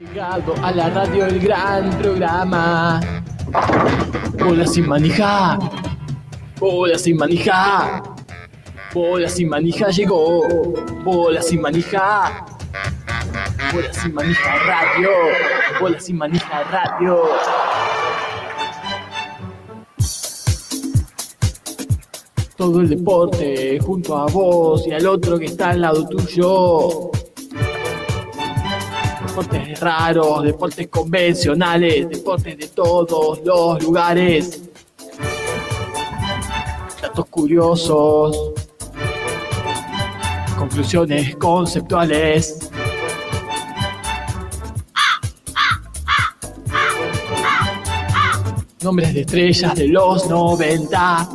Llegado a la radio el gran programa. Bola sin manija. Bola sin manija. Bola sin manija llegó. Bola sin manija. Bola sin manija radio. Bola sin manija radio. Todo el deporte junto a vos y al otro que está al lado tuyo. Deportes raros, deportes convencionales, deportes de todos los lugares. Datos curiosos. Conclusiones conceptuales. Nombres de estrellas de los 90.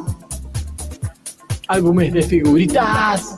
Álbumes de figuritas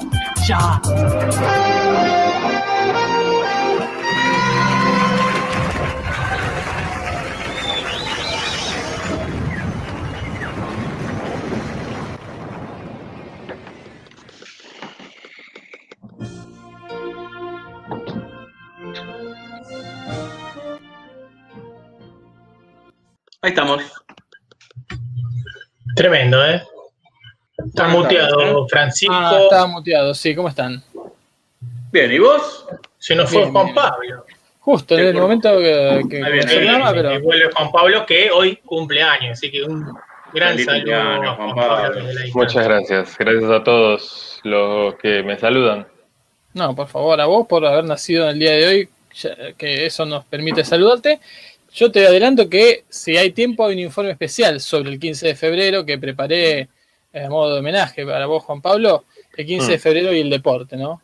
ya. Ahí estamos. Tremendo, ¿eh? Está muteado. Francisco. Ah, estaba muteado, sí, ¿cómo están? Bien, ¿y vos? Se nos fue Bien, Juan bien. Pablo. Justo en el por- momento que, que ahí programa, viene, pero Vuelve Juan Pablo, que hoy cumple años, así que un gran Feliz saludo Juan Juan Pablo. Muchas gracias. Gracias a todos los que me saludan. No, por favor, a vos por haber nacido en el día de hoy, que eso nos permite saludarte. Yo te adelanto que si hay tiempo hay un informe especial sobre el 15 de febrero que preparé a modo de homenaje para vos, Juan Pablo, el 15 de Mm. febrero y el deporte, ¿no?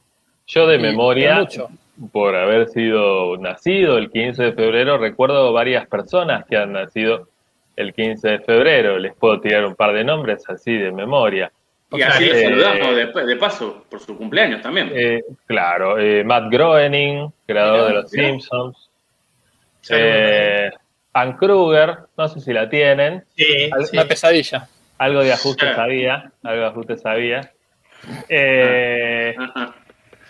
Yo de Y- memoria, mucho. por haber sido nacido el 15 de febrero, recuerdo varias personas que han nacido el 15 de febrero. Les puedo tirar un par de nombres así de memoria. Y así Eh, le saludamos de, de paso por su cumpleaños también. Eh, claro, eh, Matt Groening, creador Mirá, de Los mirá. Simpsons. Eh, Ann Kruger, no sé si la tienen. Sí, Al- sí. Una pesadilla. Algo de ajuste sabía, algo de ajuste sabía. Eh.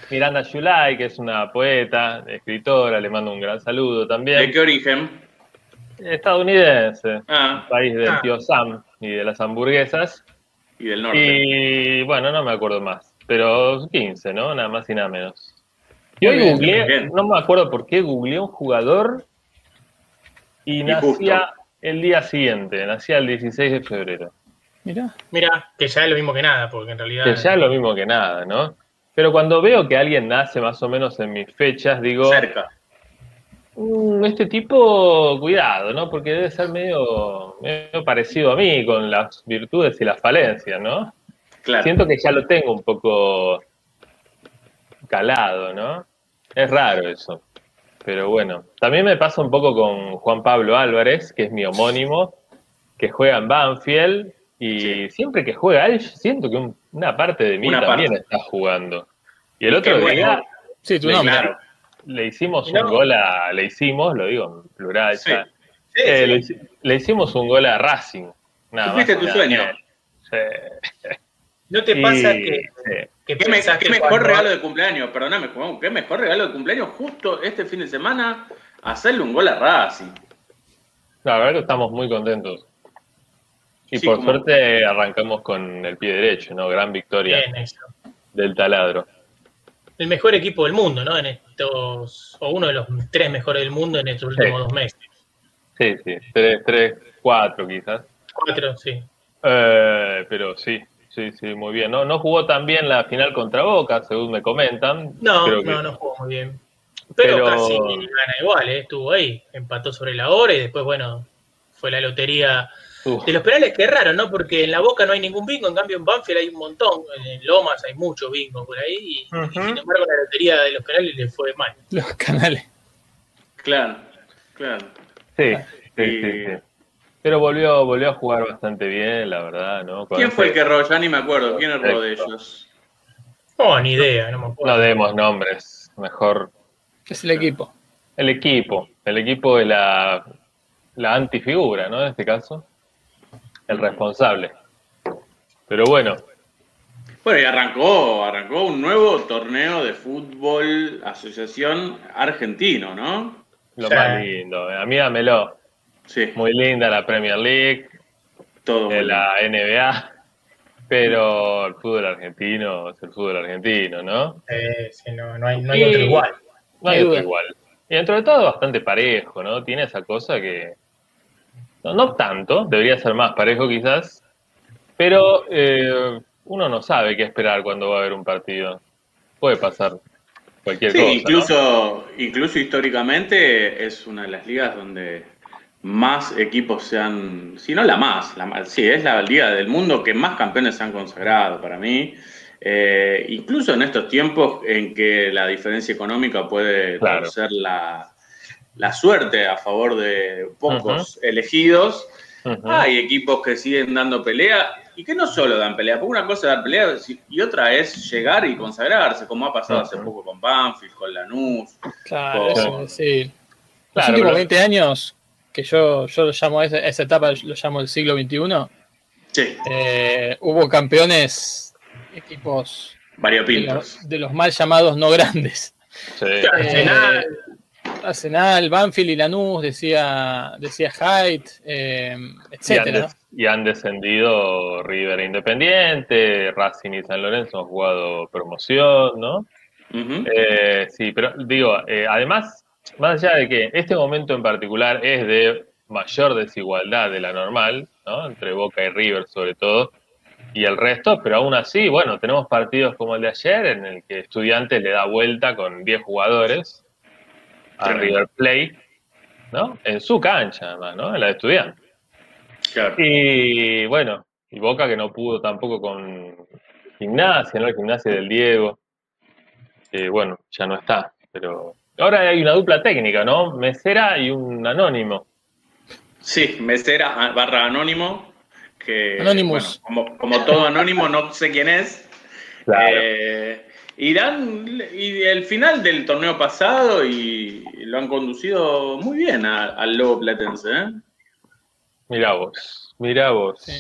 Miranda July, que es una poeta, escritora, le mando un gran saludo ¿De también. qué origen? Estadounidense, Ah, país del Ah. tío Sam y de las hamburguesas. y del norte. Y bueno, no me acuerdo más, pero 15, ¿no? Nada más y nada menos. Y hoy googleé, no me acuerdo por qué, googleé un jugador y, Y nacía el día siguiente, nacía el 16 de febrero. Mirá. Mira, que ya es lo mismo que nada, porque en realidad. Que ya es lo mismo que nada, ¿no? Pero cuando veo que alguien nace más o menos en mis fechas, digo, Cerca. "Mm, este tipo, cuidado, ¿no? Porque debe ser medio, medio parecido a mí, con las virtudes y las falencias, ¿no? Claro. Siento que ya lo tengo un poco calado, ¿no? Es raro eso. Pero bueno, también me pasa un poco con Juan Pablo Álvarez, que es mi homónimo, que juega en Banfield y Sí. siempre que juega él, yo siento que un- una parte de mí Una también parte. está jugando. Y el Y otro qué bueno. día Sí, tu le, nombre. Claro. le hicimos No. un gol a, le hicimos, lo digo en plural Sí. ya, Sí, Eh, sí. le, hici- le hicimos un gol a Racing. Nada más tu nada sueño. ¿No te Y- pasa que, sí. que ¿Qué, me- mejor cuando- regalo de cumpleaños? Perdóname, Juan. ¿Qué mejor regalo de cumpleaños justo este fin de semana? Hacerle un gol a Racing. La verdad que estamos muy contentos. Y Sí, por como- suerte arrancamos con el pie derecho, ¿no? Gran victoria del taladro. El mejor equipo del mundo, ¿no? En estos. O uno de los tres mejores del mundo en estos Sí. últimos dos meses. Sí, sí, tres, tres, cuatro quizás. Cuatro, sí. Eh, pero sí, sí, sí, muy bien. No, no jugó tan bien la final contra Boca, según me comentan. No, Creo que- no, no jugó muy bien. Pero, Pero- casi gana igual, ¿eh? estuvo ahí, empató sobre la hora y después, bueno, fue la lotería Uf, de los penales que es raro, ¿no? Porque en la Boca no hay ningún bingo, en cambio en Banfield hay un montón, en Lomas hay mucho bingo por ahí y, sin embargo la lotería de los penales le fue mal. Los canales. Claro, claro. Sí, sí, Y- sí, sí. Pero volvió, volvió a jugar bastante bien, la verdad, ¿no? ¿Quién fue el que erró? Ya ni me acuerdo. ¿Quién erró de ellos? Oh, ni idea, no me acuerdo. No demos nombres, mejor Es el equipo. el equipo. El equipo de la, la antifigura, ¿no? En este caso, el responsable. Pero bueno, Bueno, y arrancó, arrancó un nuevo torneo de fútbol asociación argentino, ¿no? lo Sí. más lindo. A mí dámelo. Sí, Muy linda la Premier League, todo. de muy la NBA, pero el fútbol argentino es el fútbol argentino, ¿no? Eh, sí, no, no hay, no hay Y- otro igual. No hay otro igual. Y dentro de todo bastante parejo, ¿no? Tiene esa cosa que... No, no tanto, debería ser más parejo quizás, pero eh, uno no sabe qué esperar cuando va a haber un partido. Puede pasar cualquier Sí, cosa. ¿no? incluso, incluso históricamente es una de las ligas donde más equipos se han, si no la más, la más, sí, es la liga del mundo que más campeones se han consagrado para mí. Eh, incluso en estos tiempos en que la diferencia económica puede Claro. ser la, la suerte a favor de pocos elegidos, hay equipos que siguen dando pelea y que no solo dan pelea, porque una cosa es dar pelea y otra es llegar y consagrarse, como ha pasado hace poco con Banfield, con Lanús. Claro, Con- eso es decir. Los Claro, últimos pero- 20 años, que yo, yo lo llamo a esa, esa etapa, lo llamo el siglo XXI, Sí, eh, hubo campeones, equipos de variopintos. los, de los mal llamados no grandes. Sí. Arsenal. Eh, Arsenal, Banfield y Lanús, decía, decía Hyde, eh, des- y han descendido River e Independiente, Racing y San Lorenzo han jugado promoción, ¿no? Eh, sí, pero digo, eh, además, más allá de que este momento en particular es de mayor desigualdad de la normal, ¿no? Entre Boca y River sobre todo, y el resto, pero aún así, bueno, tenemos partidos como el de ayer en el que Estudiantes le da vuelta con 10 jugadores a. River Plate, ¿no? En su cancha, además, ¿no? En la de Estudiantes. Claro. Y bueno, y Boca que no pudo tampoco con Gimnasia, ¿no? El Gimnasia del Diego. Que bueno, ya no está. Pero ahora hay una dupla técnica, ¿no? Mesera y un anónimo. Sí, mesera barra anónimo. Que, bueno, como, como todo anónimo, no sé quién es. Claro. Eh, dan- y el final del torneo pasado y lo han conducido muy bien a- al Lobo Platense. ¿eh? Mirá vos, mirá vos. Sí.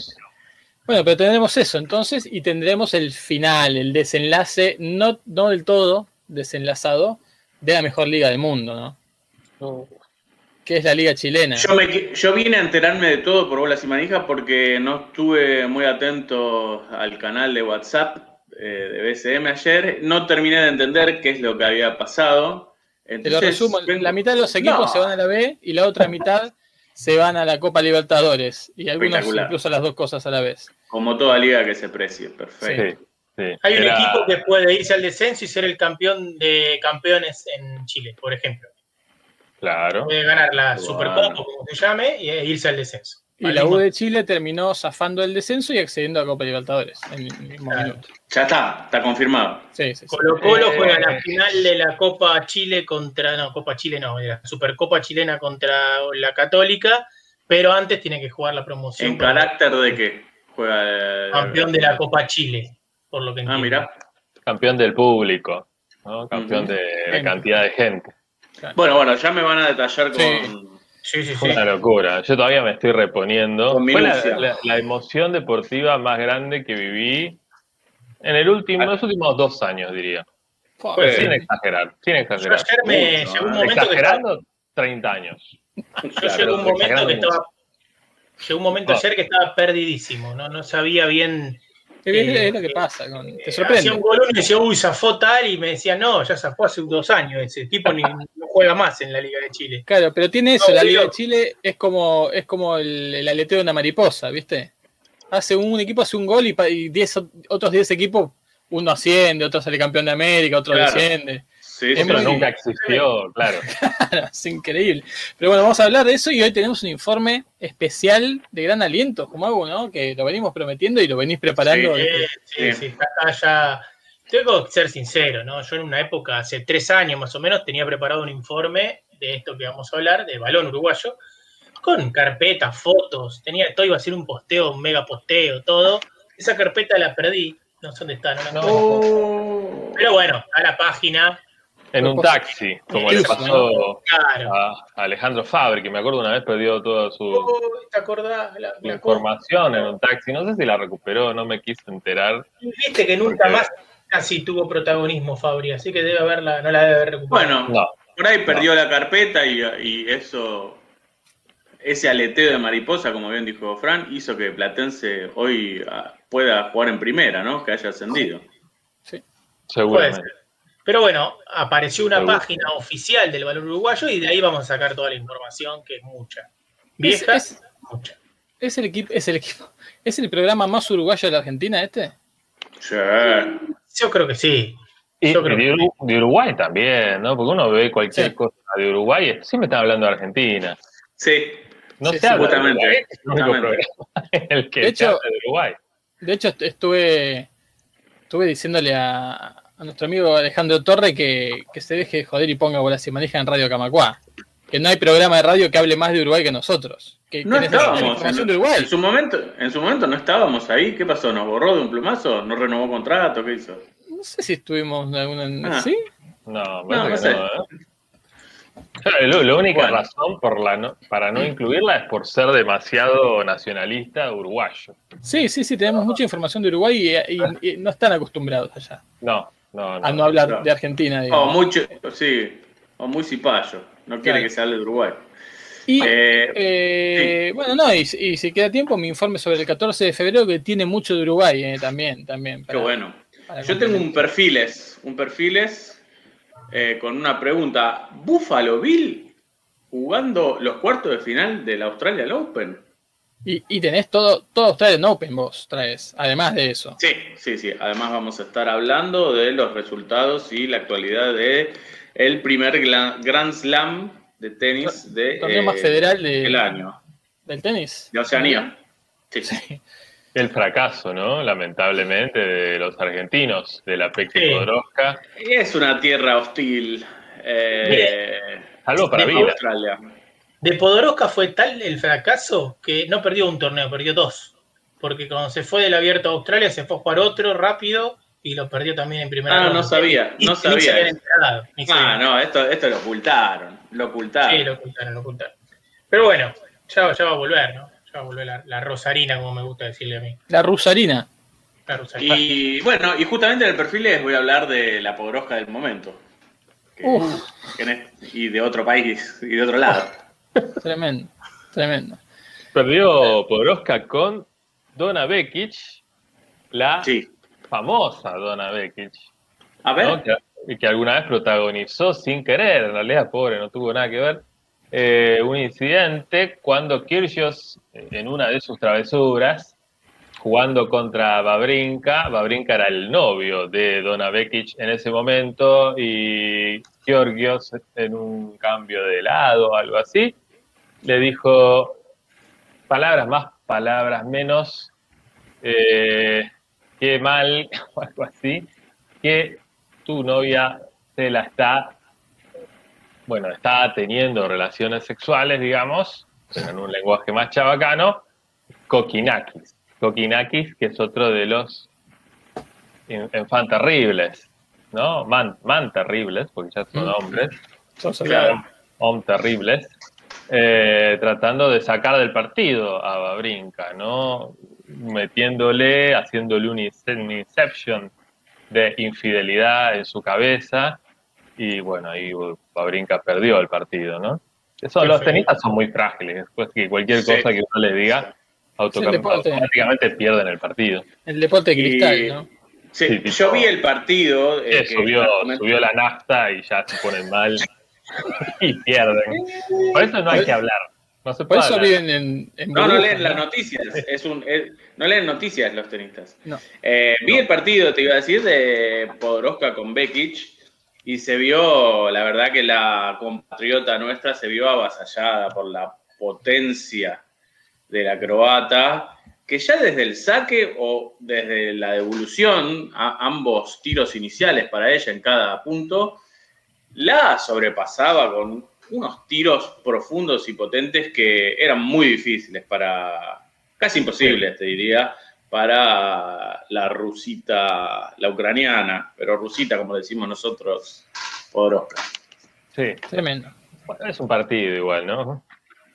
Bueno, pero tendremos eso entonces y tendremos el final, el desenlace, no, no del todo desenlazado, de la mejor liga del mundo, ¿no? Que es la liga chilena. Yo, me, yo vine a enterarme de todo por bolas y manijas porque no estuve muy atento al canal de WhatsApp de BCM ayer. No terminé de entender qué es lo que había pasado. Te lo Entonces, resumo, vengo- la mitad de los equipos No. se van a la B y la otra mitad se van a la Copa Libertadores y algunos incluso las dos cosas a la vez. Como toda liga que se precie, perfecto. Sí, sí. Hay un Era- equipo que puede irse al descenso y ser el campeón de campeones en Chile, por ejemplo. Claro. Puede ganar la Bueno. Supercopa, como se llame, e irse al descenso. Y la U de Chile terminó zafando el descenso y accediendo a Copa Libertadores en el mismo Claro. minuto. Ya está, está confirmado. Sí, sí, sí. Colo Colo Eh, juega la final de la Copa Chile contra, no, Copa Chile no, de la Supercopa chilena contra la Católica, pero antes tiene que jugar la promoción. ¿En carácter de qué juega? el- campeón de la Copa Chile, por lo que Ah, entiendo. mira. Campeón del público, ¿no? Campeón de la cantidad de gente. Bueno, bueno, ya me van a detallar con. Sí. Sí, sí, sí. Una locura. Yo todavía me estoy reponiendo. Con Fue la, minucia. la- la emoción deportiva más grande que viví en el último, los últimos dos años, diría. Fue- Sin exagerar, sin Yo exagerar. ayer me Mucho, llegó un ¿eh? momento que estaba, Exagerando, 30 años. yo Claro, llegó un momento que mucho. estaba llegó un momento No. ayer que estaba perdidísimo, no, no sabía bien. Es, es eh, lo que pasa, con- te Hacía sorprende. un gol uno y decía, uy, zafó tal, y me decía, no, ya zafó hace dos años, ese tipo ni, no juega más en la Liga de Chile. Claro, pero tiene eso, No, la Liga de Chile es como, es como el, el aleteo de una mariposa, ¿viste? Hace un, equipo hace un gol y, y diez otros 10 equipos, uno asciende, otro sale campeón de América, otro Claro. desciende. Sí, Es sí, Pero muy- nunca existió, claro. es increíble. Pero bueno, vamos a hablar de eso y hoy tenemos un informe especial de gran aliento, como hago, ¿no? Que lo venimos prometiendo y lo venís preparando. Sí, desde- sí, sí, está acá ya Tengo que ser sincero, ¿no? Yo en una época, hace tres años más o menos, tenía preparado un informe de esto que vamos a hablar, de balón uruguayo, con carpetas, fotos, tenía, todo iba a ser un posteo, un mega posteo, todo. Esa carpeta la perdí, no sé dónde está, no la. Oh. Pero bueno, a la página, En un taxi, como le pasó claro. a Alejandro Fabri, que me acuerdo una vez perdió toda su, Oh, ¿Te acordás? La, información en un taxi. No sé si la recuperó, no me quise enterar. Viste que nunca Porque- más casi tuvo protagonismo Fabri, así que debe haberla, no la debe haber recuperado. Bueno, No, por ahí perdió la carpeta y, y eso, ese aleteo de mariposa, como bien dijo Fran, hizo que Platense hoy ah, pueda jugar en primera, ¿no? Que haya ascendido. Puede seguramente. Pero bueno, apareció una página oficial del valor uruguayo y de ahí vamos a sacar toda la información, que es mucha. Vieja, Es- es- mucha. ¿Es el equipo, es el equipo, es el programa más uruguayo de la Argentina este? Sí. Yo creo que sí. Y Yo creo de, Uru- de Uruguay también, ¿no? Porque uno ve cualquier Sí. cosa de Uruguay, y siempre están hablando de Argentina. Sí. No Sí, se sí, habla de justamente, Uruguay, es el único justamente. programa en el que De hecho- de Uruguay. De hecho, est- estuve, estuve diciéndole a, a nuestro amigo Alejandro Torre que, que se deje de joder y ponga bolas y manija en Radio Camacuá. Que no hay programa de radio que hable más de Uruguay que nosotros. Que, No que estábamos. información En, de Uruguay. en su momento, en su momento no estábamos ahí. ¿Qué pasó? ¿Nos borró de un plumazo? ¿No renovó contrato? ¿Qué hizo? No sé si estuvimos en alguna. Ah. ¿Sí? No, No, no que sé. no, ¿eh? Lo- la única Bueno. razón por la no- para no incluirla es por ser demasiado nacionalista uruguayo. Sí, sí, sí, tenemos mucha información de Uruguay y, y- y no están acostumbrados allá No, no, no. a no hablar no. de Argentina. O digamos. muy, ch- sí, o muy cipayo. No quiere Claro. que se hable de Uruguay. Y Eh, Eh, Bueno, no, y, y si queda tiempo, mi informe sobre el 14 de febrero, que tiene mucho de Uruguay eh, también. también Qué bueno. Yo tengo un perfiles, un perfiles con una pregunta. ¿Buffalo Bill jugando los cuartos de final del Australian Open? Y, y tenés todo, todo Australian Open vos traes, además de eso. Sí, sí, sí. Además vamos a estar hablando de los resultados y la actualidad de el primer Grand Slam de tenis de, torneo eh, más federal de- del año, del tenis. de Oceanía. Sí. Sí. El fracaso, ¿no? Lamentablemente, de los argentinos, de la Peque Sí. Podoroska. Y Es una tierra hostil. eh, Salvo para. Australia. De Podoroska fue tal el fracaso que no perdió un torneo, perdió dos. Porque cuando se fue del abierto a Australia se fue a jugar otro rápido y lo perdió también en primera Ah, ronda. no sabía, no ni sabía enterado, ni Ah, no, esto, esto lo ocultaron. Lo ocultaron. Sí, lo ocultaron, lo ocultaron. Pero bueno, ya, ya va a volver, ¿no? Ya va a volver la, la Rosarina, como me gusta decirle a mí. La rusarina. La Rosarina. Y bueno, y justamente en el perfil les voy a hablar de la podrosca del momento. Que- Uf, que en es- y de otro país y de otro lado. Tremendo, tremendo. Perdió Podoroska con Donna Vekic, la Sí. famosa Donna Vekic. A ver. ¿no? que, y que alguna vez protagonizó sin querer, en realidad, pobre, no tuvo nada que ver, eh, un incidente cuando eh, en una de sus travesuras, jugando contra Babrinka, Babrinka era el novio de Donna Vekic en ese momento, y Georgios, en un cambio de lado, algo así, le dijo palabras más, palabras menos, eh, qué mal, o algo así, que tu novia se la está, bueno, está teniendo relaciones sexuales, digamos, pero en un lenguaje más chabacano, Kokinakis. Kokinakis, que es otro de los enfant terribles, ¿no? Man, man terribles, porque ya son Mm. hombres, Sos Claro. hom terribles, eh, tratando de sacar del partido a Babrinka, ¿no? Metiéndole, haciéndole un ince- un inception de infidelidad en su cabeza y bueno, ahí Babrinka perdió el partido, ¿no? Eso, los tenistas son muy frágiles, después que cualquier Sí. cosa que uno les diga. Automáticamente pierden el partido. El deporte de cristal, Y- ¿no? Sí, Sí, tipo- yo vi el partido. eh, Eh, que subió, subió la nafta y ya se ponen mal y pierden. Por eso no hay que hablar. No se Por eso hablar. viven en, en No, no leen las noticias. Es un, es- no leen noticias los tenistas. No. Eh, vi el partido, te iba a decir, de Podoroska con Bekic y se vio, la verdad que la compatriota nuestra se vio avasallada por la potencia de la croata que ya desde el saque o desde la devolución, a ambos tiros iniciales para ella en cada punto, la sobrepasaba con unos tiros profundos y potentes que eran muy difíciles para, casi imposibles, te diría, para la rusita, la ucraniana, pero rusita, como decimos nosotros, por Oscar. Sí, Tremendo. Bueno, es un partido igual, ¿no?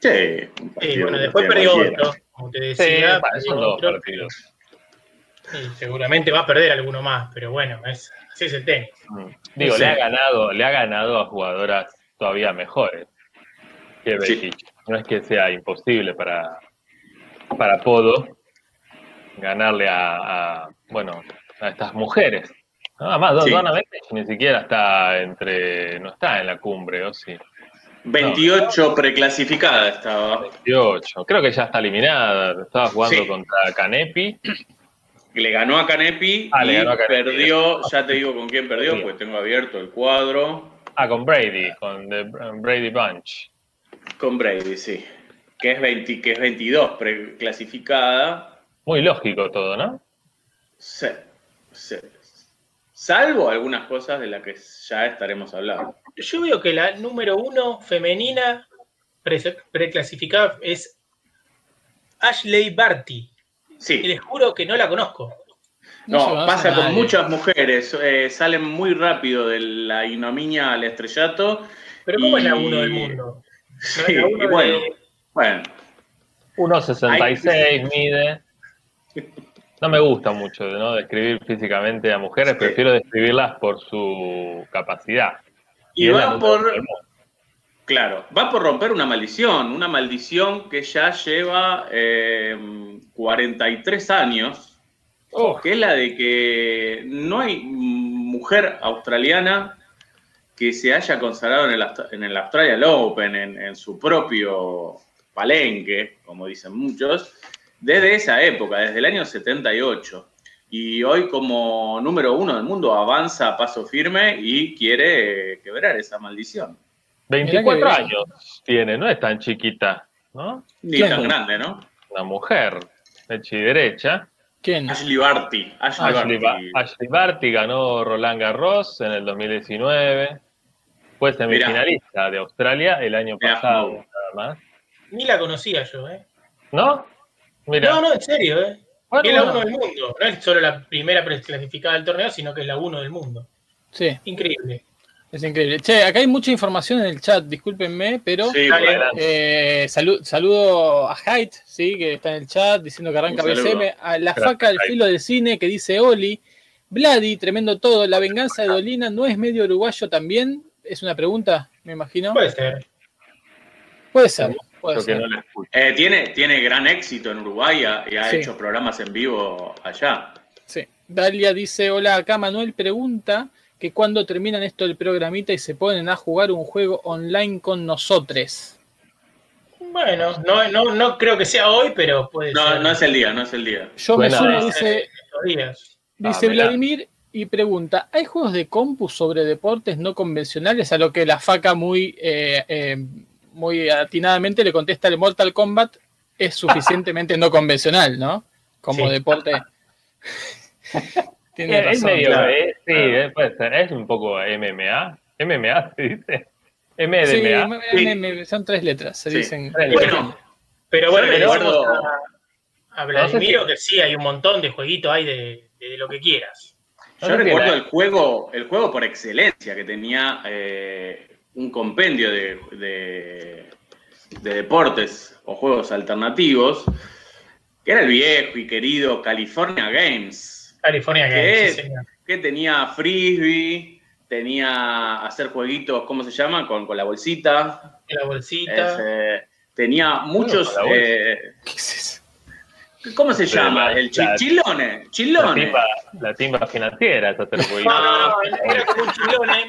Sí, Sí, bueno, después perdió cualquiera. otro, como te Sí, decía. perdió son dos otro. partidos. Y seguramente va a perder alguno más, pero bueno, es, así es el tenis. Mm. Digo, Sí. le ha ganado, le ha ganado a jugadoras todavía mejores que Sí. No es que sea imposible para, para Podo ganarle a, a, bueno, a estas mujeres. ¿no? Además, Sí. Donna ni siquiera está entre, no está en la cumbre, ¿o sí? 28 preclasificada estaba. 28. Creo que ya está eliminada. Estaba jugando Sí. contra Canepi. Le ganó a Canepi Ah, le y ganó a Canepi. perdió, ya te digo con quién perdió, Sí. porque tengo abierto el cuadro. Ah, con Brady, con The Brady Bunch. Con Brady, sí. Que es, 20, que es 22 preclasificada. Muy lógico todo, ¿no? Sí, sí. Salvo algunas cosas de las que ya estaremos hablando. Yo veo que la número uno femenina pre- preclasificada es Ashley Barty. Y Sí, les juro que no la conozco. No pasa con nadie. muchas mujeres. eh, salen muy rápido de la ignominia al estrellato. Pero ¿cómo es la Y- uno del mundo? ¿No es Sí, uno y bueno, de- bueno. 1.66 mide. No me gusta mucho ¿no? describir físicamente a mujeres, Sí. prefiero describirlas por su capacidad. Y va por, claro, va por romper una maldición, una maldición que ya lleva eh, 43 años, Oh, que es la de que no hay mujer australiana que se haya consagrado en el, en el Australian Open, en, en su propio palenque, como dicen muchos, desde esa época, desde el año 78. Y hoy como número uno del mundo avanza a paso firme y quiere eh, quebrar esa maldición. 24 Mirá que- años tiene, no es tan chiquita, ¿no? Ni tan grande, ¿no? Una mujer, hecha y derecha. ¿Quién? Ashley Barty. Ashley, Ashley, Ba- Barty. Ashley Barty ganó Roland Garros en el 2019. Fue semifinalista de Australia el año Mirá, pasado, nada más. ni la conocía yo, ¿eh? ¿No? Mira, No, no, en serio, ¿eh? Bueno, Y es la bueno. uno del mundo. No es solo la primera preclasificada del torneo, sino que es la uno del mundo. Sí, Increíble. es increíble. Che, acá hay mucha información en el chat, discúlpenme, pero Sí, eh, salu- saludo a Height, ¿sí? que está en el chat diciendo que arranca. BCM, a la Gracias, faca del Height. filo del cine que dice Oli, Vladi, tremendo todo, la venganza de Dolina no es medio uruguayo también, es una pregunta, me imagino. Puede ser. Puede ser, puede Creo que ser. no la escucho. Eh, tiene, tiene gran éxito en Uruguay y ha, y ha Sí. hecho programas en vivo allá. Sí. Dalia dice, hola, acá Manuel pregunta que cuando terminan esto del programita y se ponen a jugar un juego online con nosotros. Bueno, no, no, no creo que sea hoy, pero puede No, ser. no es el día, no es el día. Yo me sumo, dice, días. dice Ah. Vladimir, y pregunta, ¿hay juegos de compu sobre deportes no convencionales? A lo que la faca muy, eh, eh, muy atinadamente le contesta el Mortal Kombat es suficientemente no convencional, ¿no? Como Sí. deporte. Tiene Es razón. medio, claro. eh, sí, puede ser. Es un poco MMA. MMA se dice. Sí, MDMA. me- Sí. me- me- son tres letras, se Sí. dicen. Bueno, Pero bueno, le recuerdo- a, a Vladimiro No sé que sí, hay un montón de jueguitos ahí de, de lo que quieras. yo recuerdo el juego, el juego por excelencia que tenía eh, un compendio de, de- de deportes o juegos alternativos, que era el viejo y querido California Games, California ¿Qué Games, es? sí, señor. que tenía frisbee, tenía hacer jueguitos, ¿cómo se llama? Con, con la bolsita. La bolsita. Ese, tenía muchos. con la bolsa. eh, ¿Qué es eso? ¿Cómo se Pero llama? la- El chi- la- chilone. La Chilone. timba, la timba financiera, eso te lo voy a No, no, era como un chilone.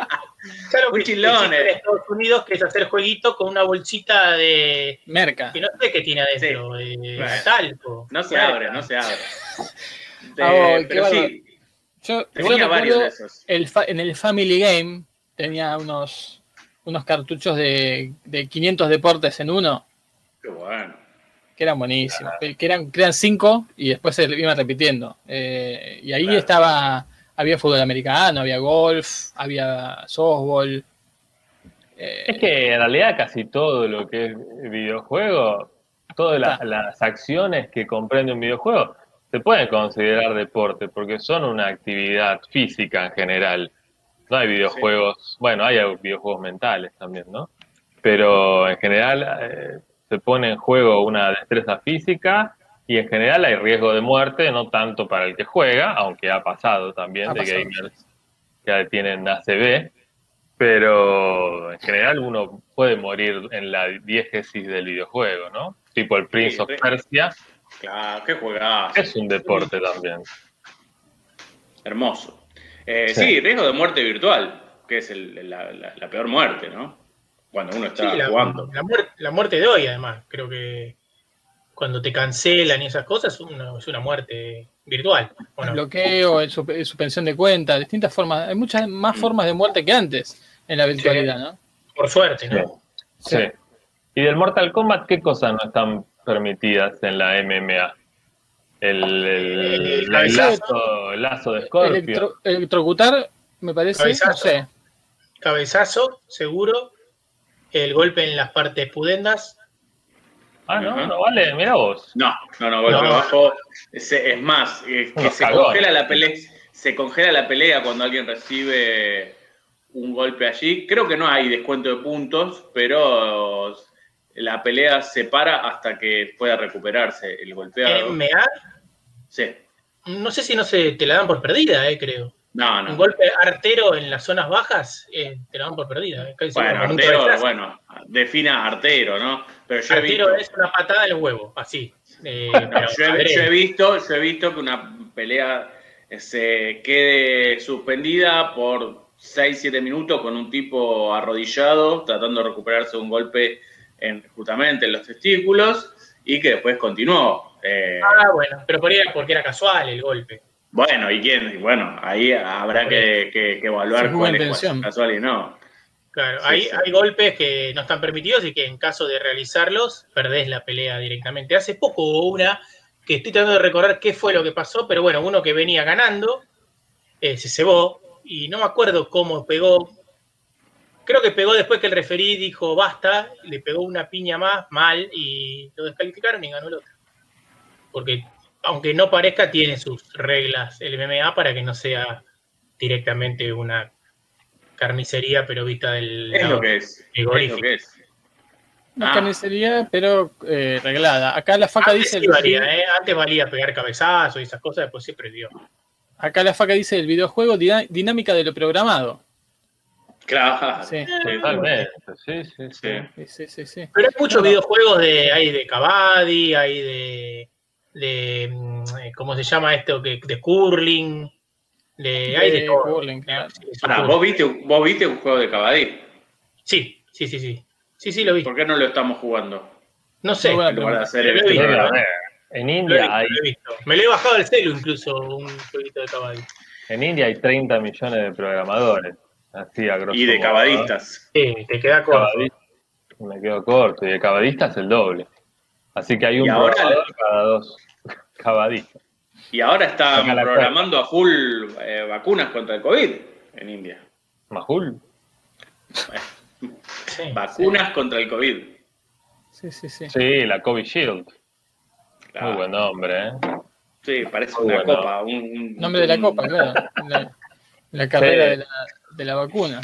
Claro Un chilone. en Estados Unidos que es hacer jueguitos con una bolsita de. Merca. que no sé qué tiene adentro. de Bueno. talco. No se Merca. abre, no se abre. Ay, Eh, qué pero bárbaro. sí, Yo, tenía varios de recuerdo esos. el en el Family Game tenía unos, unos cartuchos de, de 500 deportes en uno. Qué bueno. Que eran buenísimos, que eran, que eran cinco y después se iban repitiendo. Eh, y ahí estaba, había fútbol americano, había golf, había softball. Eh, es que en realidad casi todo lo que es videojuego, todas las, acciones que comprende un videojuego, se pueden considerar deporte porque son una actividad física en general. No hay videojuegos, bueno, hay videojuegos mentales también, ¿no? Pero en general eh, se pone en juego una destreza física y en general hay riesgo de muerte, no tanto para el que juega, aunque ha pasado también de gamers que tienen ACB, pero en general uno puede morir en la diégesis del videojuego, ¿no? Tipo el Prince of Persia. Claro, qué juega. Es un deporte también. Hermoso. Eh, sí. riesgo de muerte virtual, que es la, peor muerte, ¿no? Cuando uno está jugando. La muerte, de hoy, además, creo que cuando te cancelan y esas cosas es una, muerte virtual. bloqueo, suspensión de cuentas, distintas formas. Hay muchas más formas de muerte que antes en la virtualidad, ¿no? Por suerte, ¿no? Sí. ¿Y del Mortal Kombat qué cosas no están permitidas en la MMA? El, lazo, de Scorpio. electrocutar, me parece, cabezazo, Cabezazo, seguro. El golpe en las partes pudendas. Ah, no, no vale, mira vos. No, no, no, golpe abajo. Es, más, que se congela la pelea. Se congela la pelea cuando alguien recibe un golpe allí. Creo que no hay descuento de puntos, pero la pelea se para hasta que pueda recuperarse el golpeado. ¿MMA? Sí. No sé si no se te la dan por perdida, eh, creo. No, no. Un golpe artero en las zonas bajas eh, te la dan por perdida. Eh. Bueno, artero, bueno, defina artero, ¿no? Pero yo artero es una patada en el huevo, así. Eh, yo, he, visto, yo he visto que una pelea se quede suspendida por 6-7 minutos con un tipo arrodillado tratando de recuperarse de un golpe en, justamente en los testículos y que después continuó. Ah, bueno, pero por porque era casual el golpe. Bueno, ¿y quién? Bueno, ahí habrá que, evaluar cuál es casual y no. Claro, hay, hay, golpes que no están permitidos y que en caso de realizarlos perdés la pelea directamente. Hace poco hubo una que estoy tratando de recordar qué fue lo que pasó, pero bueno, uno que venía ganando eh, se cebó y no me acuerdo cómo pegó. Creo que pegó después que el referí dijo basta, le pegó una piña más mal y lo descalificaron y ganó el otro porque aunque no parezca, tiene sus reglas el MMA para que no sea directamente una carnicería, pero vista del. Es lo que es. Es lo que es. Una ah. carnicería, pero eh, reglada. Acá la faca dice. valía, ¿eh? Antes valía pegar cabezazos y esas cosas, después se perdió. Acá la faca dice el videojuego dinámica de lo programado. Claro. Sí. Totalmente. Sí, sí, sí. sí, Pero hay muchos videojuegos de. Hay de Cavadi, hay de de mm, ¿cómo se llama esto? de curling, de, hay de curling, ¿vos, viste, ¿Vos viste un juego de Cabadí? Sí, sí, sí, sí. Sí, sí, lo vi. ¿Por qué no lo estamos jugando? No sé. en India hay... Me lo he bajado del celu incluso, un jueguito de Cabadí. En India hay 30 millones de programadores. Así a y de cabadistas. Sí, te queda corto. Me quedo corto. Y de cabadistas el doble. Así que hay un ahora cada dos cabadistas. Y ahora está programando a full eh, vacunas contra el COVID en India. ¿Majul? vacunas contra el COVID. Sí, sí, sí. Sí, la COVID Shield. Muy buen nombre, ¿eh? Sí, parece una copa. Un, nombre de la copa, claro. La, carrera de, la, de la vacuna.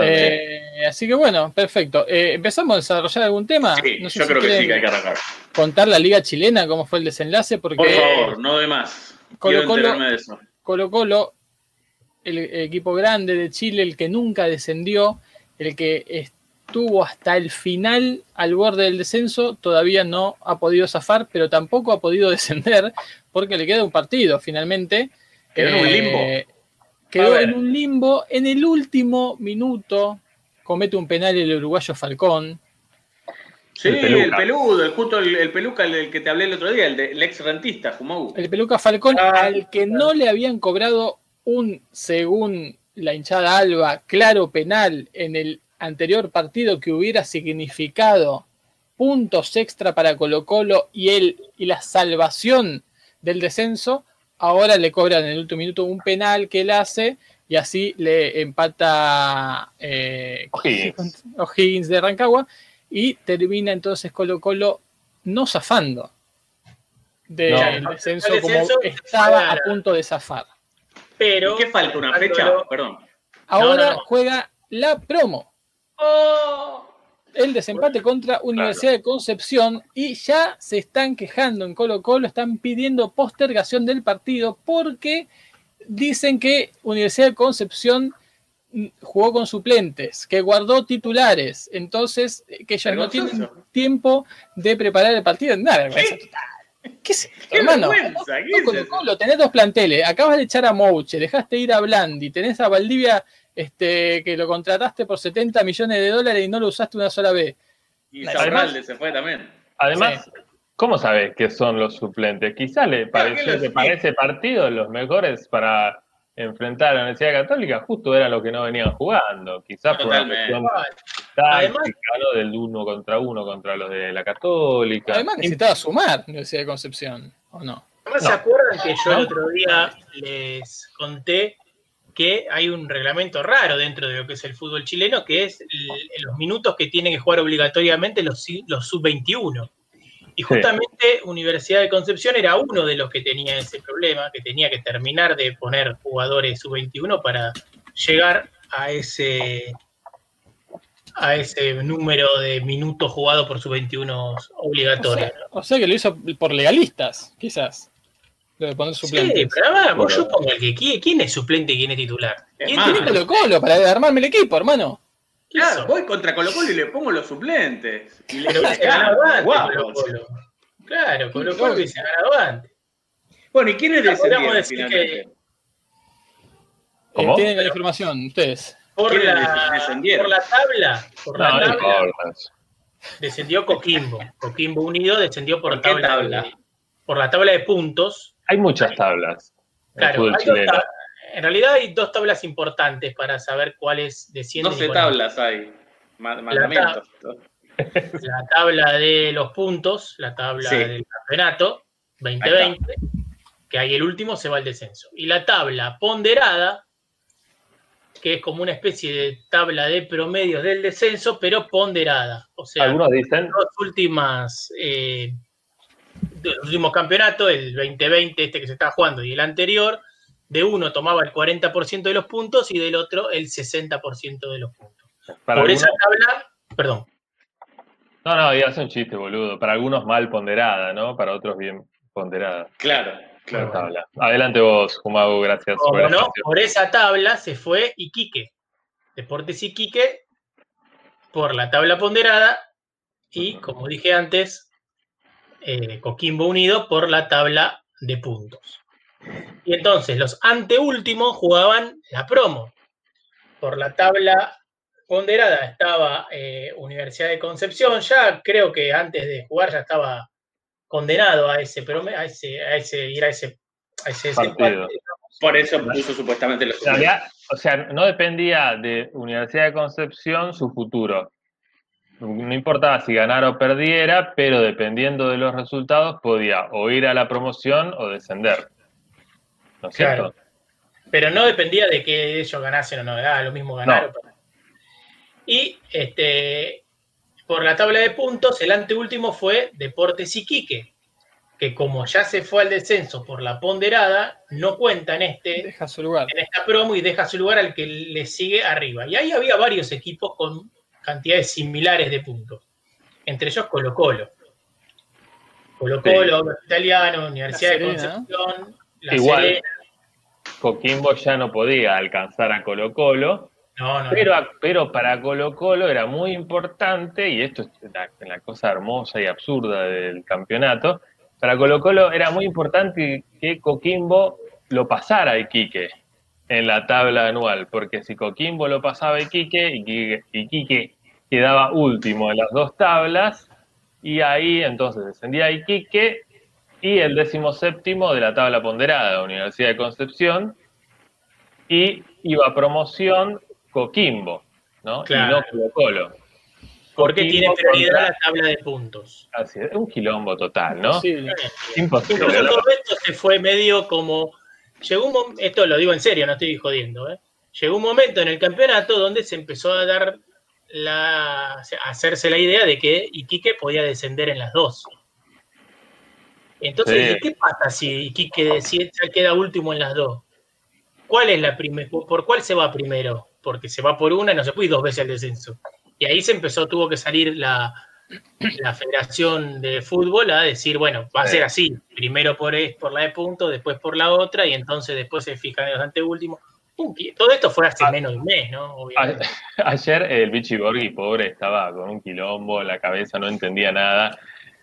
Eh, así que bueno, perfecto. Eh, ¿Empezamos a desarrollar algún tema? Sí, yo creo que sí, que hay que arrancar. Contar la liga chilena, cómo fue el desenlace, porque... Por favor, no de más. Colo Colo, de eso. Colo Colo, el equipo grande de Chile, el que nunca descendió, el que estuvo hasta el final al borde del descenso, todavía no ha podido zafar, pero tampoco ha podido descender, porque le queda un partido finalmente. Quedó en un limbo eh, Quedó en un limbo. En el último minuto comete un penal el uruguayo Falcón. Sí, el, peludo, el, justo el, peluca, el, que te hablé el otro día, el, ex rentista, Fumau. El peluca Falcón, ah, al que no le habían cobrado un, según la hinchada Alba, claro penal en el anterior partido que hubiera significado puntos extra para Colo Colo y, el, y la salvación del descenso, ahora le cobran en el último minuto un penal que él hace y así le empata eh, O'Higgins. O'Higgins de Rancagua y termina entonces Colo Colo no zafando del No. descenso El como estaba a punto de zafar. Pero. ¿Y qué falta? ¿Una fecha? Perdón. Ahora no, no. juega la promo. ¡Oh! El desempate contra Universidad de Concepción y ya se están quejando en Colo Colo, están pidiendo postergación del partido porque dicen que Universidad de Concepción mm, jugó con suplentes, que guardó titulares, entonces eh, que ellos no tienen tiempo de preparar el partido. Nada. ¿Qué es esto, ¡Qué hermano? vergüenza! ¿Qué No, es Colo? Colo, tenés dos planteles, acabas de echar a Mouche, dejaste ir a Blandi, tenés a Valdivia este, que lo contrataste por 70 millones de dólares y no lo usaste una sola vez. Y Además- Saurralde se fue también. Además, ¿cómo sabes que son los suplentes? Quizá le pareció que para ese partido los mejores para enfrentar a la Universidad Católica justo eran los que no venían jugando. Quizás por una cuestión Además- táctica, ¿no? Del uno contra uno contra los de la Católica. Además necesitaba sumar Universidad de Concepción, ¿o no? Además, No. ¿se acuerdan que yo el otro día les conté que hay un reglamento raro dentro de lo que es el fútbol chileno, que es el- los minutos que tienen que jugar obligatoriamente los, si- los sub-21? Y justamente Universidad de Concepción era uno de los que tenía ese problema, que tenía que terminar de poner jugadores sub-21 para llegar a ese a ese número de minutos jugados por sub-21 O obligatorios. o sea que lo hizo por legalistas, quizás. Lo de poner Sí, suplentes. pero vamos, yo pongo el que quién, quién es suplente y quién es titular. Es ¿Quién tiene Colo Colo para armarme el equipo, hermano. Claro, eso? voy contra Colo Colo y le pongo los suplentes. Y le Pero hubiese ganado antes. Colo Colo. Claro, Colo Colo hubiese ganado antes. Bueno, ¿y quiénes Podríamos descendieron decir finalmente? ¿Cómo? Eh, tienen la información ustedes. Por ¿Quiénes la, descendieron? por la tabla, por la No, no tabla importa. descendió Coquimbo. Coquimbo Unido descendió por, ¿Por qué tabla, tabla? de- por la tabla de puntos. Hay muchas tablas Claro, hay dos tab- en realidad hay dos tablas importantes para saber cuáles descienden. y 12 cuáles no. tablas hay. Ma- Mandamientos. la tabla de los puntos, la tabla Sí. del campeonato 2020, que ahí el último se va al descenso. Y la tabla ponderada, que es como una especie de tabla de promedios del descenso, pero ponderada. O sea, Algunos dicen, los últimas eh, los últimos campeonatos, el 2020, este que se está jugando, y el anterior, de uno tomaba el 40% de los puntos y del otro el 60% de los puntos. para Por algunos, esa tabla, perdón, no, no, y hace un chiste, boludo. Para algunos mal ponderada, ¿no? Para otros bien ponderada. Claro, la claro. tabla. Adelante vos, Jumago, gracias por Como no, por esa tabla se fue Iquique. Deportes Iquique por la tabla ponderada y, como dije antes, eh, Coquimbo Unido por la tabla de puntos. Y entonces los anteúltimos jugaban la promo. Por la tabla ponderada estaba eh, Universidad de Concepción, ya creo que antes de jugar ya estaba condenado a ese, a ese, a ese ir a ese, a ese Partido. Por eso puso supuestamente los o sea, no dependía de Universidad de Concepción su futuro. No importaba si ganara o perdiera, pero dependiendo de los resultados podía o ir a la promoción o descender. ¿No es Claro. cierto? pero no dependía de que ellos ganasen o no, era lo mismo ganar. o perder. Y este, por la tabla de puntos, el anteúltimo fue Deportes Iquique, que como ya se fue al descenso por la ponderada, no cuenta en, este, Deja su lugar. en esta promo y deja su lugar al que le sigue arriba. Y ahí había varios equipos con cantidades similares de puntos, entre ellos Colo Colo. Colo Colo, Italiano, Universidad de. Concepción, La Igual. Serena. Coquimbo ya no podía alcanzar a Colo Colo, No, no, no. pero, pero para Colo Colo era muy importante, y esto es la, la cosa hermosa y absurda del campeonato, para Colo Colo era muy importante que Coquimbo lo pasara a Iquique en la tabla anual, porque si Coquimbo lo pasaba a Iquique, Iquique, Iquique quedaba último en las dos tablas, y ahí entonces descendía a Iquique y el décimo séptimo de la tabla ponderada, Universidad de Concepción, y iba a promoción Coquimbo, ¿no? Claro. Y no Colo Colo. Porque tiene prioridad contra- la tabla de puntos. Así es, un quilombo total, ¿no? Sí, Imposible. Incluso todo esto se fue medio como. Llegó un mom- esto lo digo en serio, no estoy jodiendo, ¿eh? Llegó un momento en el campeonato donde se empezó a dar la. hacerse la idea de que Iquique podía descender en las dos. Entonces, Sí. ¿y ¿qué pasa si Iquique si queda último en las dos? ¿Cuál es la primera? ¿Por cuál se va primero? Porque se va por una y no se puede ir dos veces al descenso. Y ahí se empezó, tuvo que salir la, la Federación de Fútbol a decir, bueno, va a ser así, primero por, es- por la de punto, después por la otra, y entonces después se fijan en los anteúltimos. Todo esto fue hace Ah. menos de un mes, ¿no? A-. Ayer el Vichy Borghi, pobre, estaba con un quilombo en la cabeza, no entendía nada.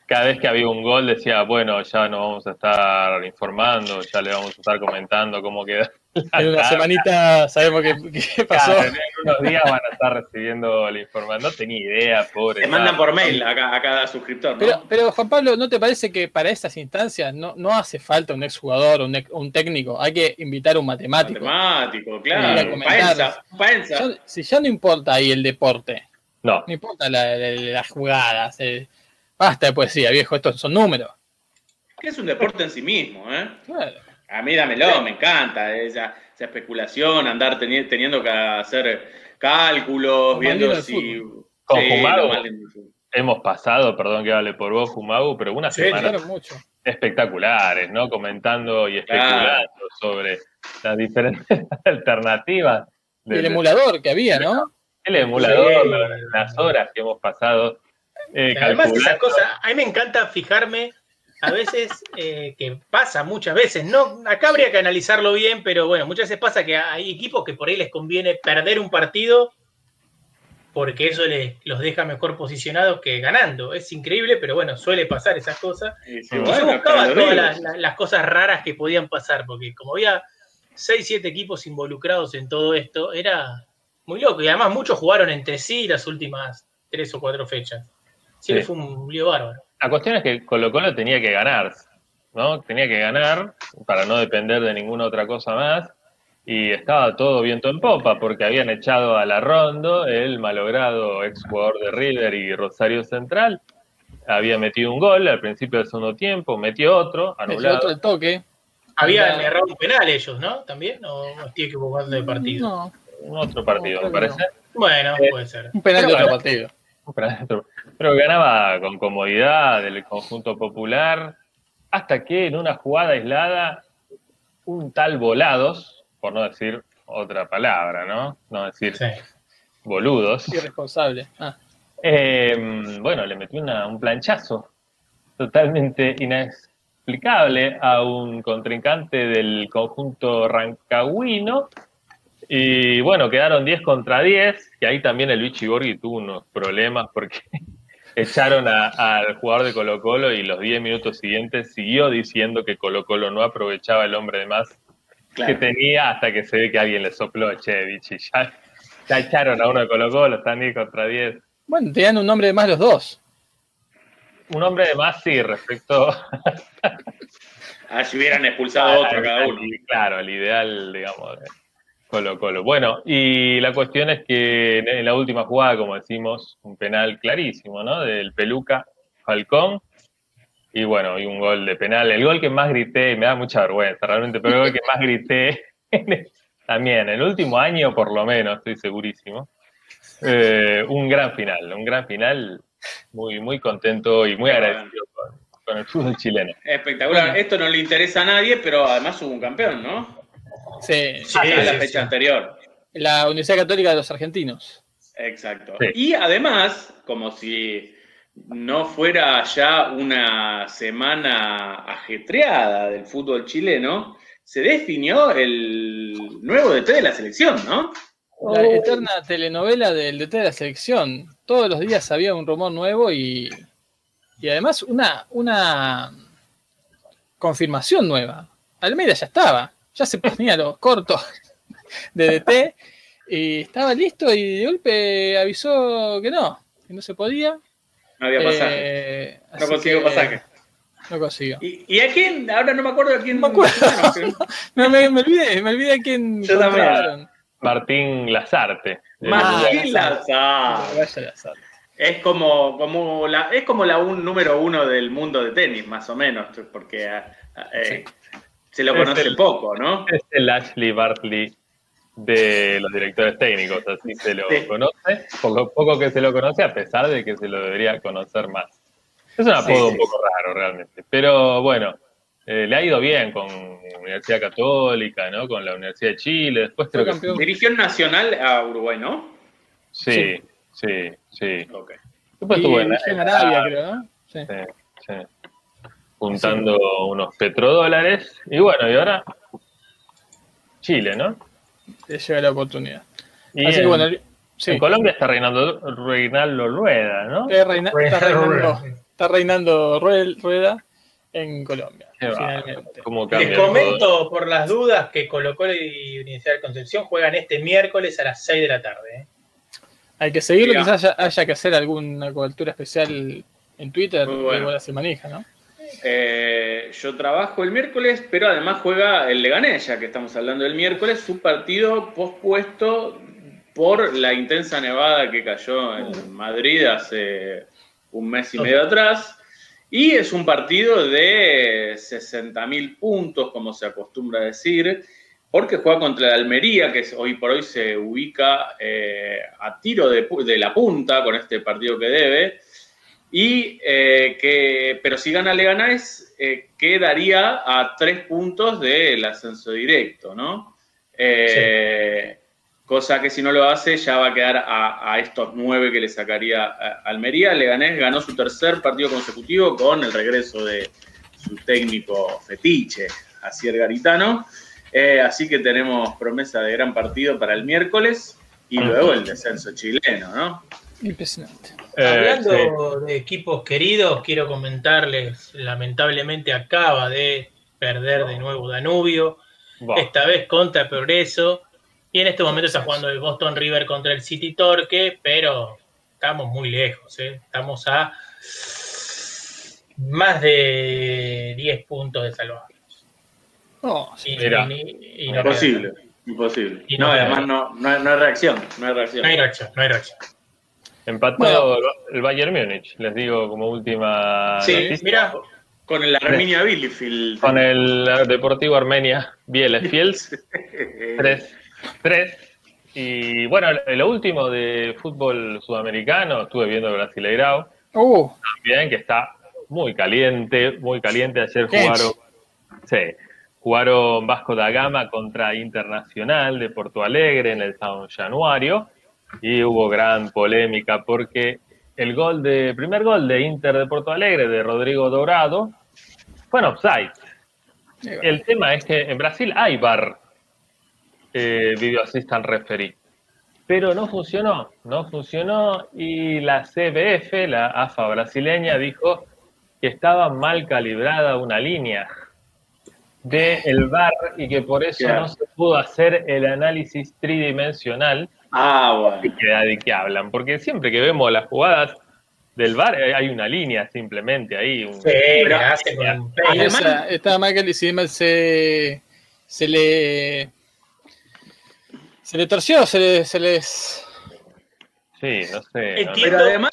Cada vez que había un gol decía, bueno, ya no vamos a estar informando, ya le vamos a estar comentando cómo queda. En una semanita sabemos qué, qué pasó. Claro, en unos días van a estar recibiendo la información. No tenía idea, pobre. Te mandan por mail a, a cada suscriptor, ¿no? Pero, pero Juan Pablo, ¿no te parece que para estas instancias no, no hace falta un exjugador o un, ex- un técnico? Hay que invitar a un matemático. Matemático, claro. Paenza, Paenza. Ya- si ya no importa ahí el deporte, No, no importa la- la- las jugadas, eh, basta de poesía, viejo, estos son números. Que es un deporte en sí mismo, ¿eh? Claro. A mí dámelo, me encanta esa, esa especulación, andar teni- teniendo que hacer cálculos, Lo viendo si... Con Sí, del hemos pasado, perdón que hable por vos, Fumagu, pero una Sí, semana Claro, mucho. espectaculares, ¿no? Comentando y especulando sobre las diferentes alternativas. Y el del- emulador que había, ¿no? el emulador, las horas que hemos pasado eh, Además, calculando. esas cosas, a mí me encanta fijarme, a veces, eh, que pasa muchas veces, no, acá habría que analizarlo bien, pero bueno, muchas veces pasa que hay equipos que por ahí les conviene perder un partido porque eso les, los deja mejor posicionados que ganando. Es increíble, pero bueno, suele pasar esas cosas. Y sí, Y Y bueno, yo buscaba todas las, cosas raras que podían pasar, porque como había 6, 7 equipos involucrados en todo esto, era muy loco. Y además muchos jugaron entre sí las últimas 3 o 4 fechas. Sí. fue un lío bárbaro. La cuestión es que Colo Colo tenía que ganar, ¿no? Tenía que ganar para no depender de ninguna otra cosa más. Y estaba todo viento en popa porque habían echado a la Rondo, el malogrado ex jugador de River y Rosario Central. Había metido un gol al principio del segundo tiempo, metió otro, El anulado. otro el toque. Habían Anda- errado un penal ellos, ¿no? ¿También? ¿O no estoy equivocando de partido? No, Un otro partido, No, me parece. Bueno, Eh, puede ser. un penal de Pero otro bueno. Pero ganaba con comodidad del conjunto popular, hasta que en una jugada aislada, un tal Volados, por no decir otra palabra, ¿no? No decir Sí. boludos, Irresponsable. Ah, eh, bueno, le metió una- un planchazo totalmente inexplicable a un contrincante del conjunto rancagüino. Y bueno, quedaron 10 contra 10, y ahí también el Vichy Borghi tuvo unos problemas porque echaron a- al jugador de Colo Colo y los 10 minutos siguientes siguió diciendo que Colo Colo no aprovechaba el hombre de más Claro. que tenía hasta que se ve que alguien le sopló, che, Vichy, ya, ya echaron a uno de Colo Colo, están 10 contra 10. Bueno, tenían un nombre de más los dos. Un hombre de más, sí, respecto Ah, si hubieran expulsado a otro cada uno. Claro, el ideal, digamos, de Colo Colo. Bueno, y la cuestión es que en- la última jugada, como decimos, un penal clarísimo, ¿no? Del Peluca Falcón. Y bueno, y un gol de penal. El gol que más grité, y me da mucha vergüenza realmente, pero el gol que más grité también, en el último año por lo menos, estoy segurísimo. Eh, un gran final, un gran final, muy, muy contento y muy agradecido con, con el fútbol chileno. Espectacular. Esto no le interesa a nadie, pero además hubo un campeón, ¿no? Sí, Sí, a la sí, fecha sí. anterior. la Universidad Católica de los Argentinos. Exacto. Sí. Y además, como si no fuera ya una semana ajetreada del fútbol chileno, se definió el nuevo DT de la selección, ¿no? La eterna telenovela del DT de la selección. Todos los días había un rumor nuevo y, y además una, una confirmación nueva. Almeida ya estaba, ya se ponía los cortos de DT y estaba listo y de golpe avisó que no, que no se podía. No había pasaje. Eh, no consiguió pasaje. No consiguió. ¿Y, y a quién? Ahora no me acuerdo a quién. No me acuerdo. No, me, me olvidé, me olvidé a quién Yo también. Martín Lazarte. Martín Ah, Lazar. Vaya la sal. Es como, como la, es como la un, número uno del mundo de tenis, más o menos, porque eh, se lo conoce poco, ¿no? Es el Ashley Bartley de los directores técnicos, así se lo conoce, poco, poco que se lo conoce, a pesar de que se lo debería conocer más. Es un apodo un poco raro realmente, pero bueno, eh, le ha ido bien con la Universidad Católica, ¿no? Con la Universidad de Chile, después creo que... Dirigió nacional a Uruguay, ¿no? Sí, sí, sí. Okay. Después estuvo en, Arabia, creo, ¿no? Sí. sí, Juntando unos petrodólares. Y bueno, y ahora Chile, ¿no? Le llega la oportunidad. Y Así en, que bueno, en Colombia está reinando Reinaldo Rueda, ¿no? está, reinando, está reinando Rueda en Colombia. Les comento por las dudas que Colocó y Universidad de Concepción juegan este miércoles a las 6 de la tarde. ¿eh? Hay que seguirlo, quizás haya, que hacer alguna cobertura especial en Twitter, igual se maneja, ¿no? Eh, yo trabajo el miércoles, pero además juega el Leganés, ya que estamos hablando del miércoles, su partido pospuesto por la intensa nevada que cayó en Madrid hace un mes y medio atrás. Y es un partido de 60.000 puntos, como se acostumbra decir, porque juega contra el Almería, que hoy por hoy se ubica eh, a tiro de, la punta con este partido que debe. Y eh, que, pero si gana Leganés, eh, quedaría a tres puntos del ascenso directo, ¿no? Eh, cosa que si no lo hace ya va a quedar a, estos nueve que le sacaría Almería. Leganés ganó su tercer partido consecutivo con el regreso de su técnico fetiche, Asier Garitano. Eh, así que tenemos promesa de gran partido para el miércoles y luego el descenso chileno, ¿no? Impresionante. Eh, Hablando de equipos queridos, quiero comentarles, lamentablemente acaba de perder de nuevo Danubio, esta vez contra Progreso, y en este momento está jugando el Boston River contra el City Torque, pero estamos muy lejos, ¿eh? estamos a más de 10 puntos de salvarnos. Oh, imposible, imposible. no, además no, no, hay, reacción, no hay reacción. No hay reacción, no hay reacción. Empató el Bayern Múnich, les digo como última. Sí, mira, con el Armenia Bielefeld. Con el Deportivo Armenia Bielefeld. tres Tres. Y bueno, lo último de fútbol sudamericano, estuve viendo el Brasileirao. Uh. También, que está muy caliente, muy caliente. Ayer jugaron, sí, jugaron Vasco da Gama contra Internacional de Porto Alegre en el San Januario. Y hubo gran polémica porque el gol de, primer gol de Inter de Porto Alegre de Rodrigo Dorado fue en offside. El tema es que en Brasil hay bar eh, Video Assistant Referee. Pero no funcionó, no funcionó y la CBF, la AFA brasileña, dijo que estaba mal calibrada una línea del el VAR y que por eso no se pudo hacer el análisis tridimensional ah, de que hablan. Porque siempre que vemos las jugadas del VAR eh, hay una línea simplemente ahí. sí, pero hace está mal que se, se le se le torció, se, le, se les. Sí, no sé. Pero además,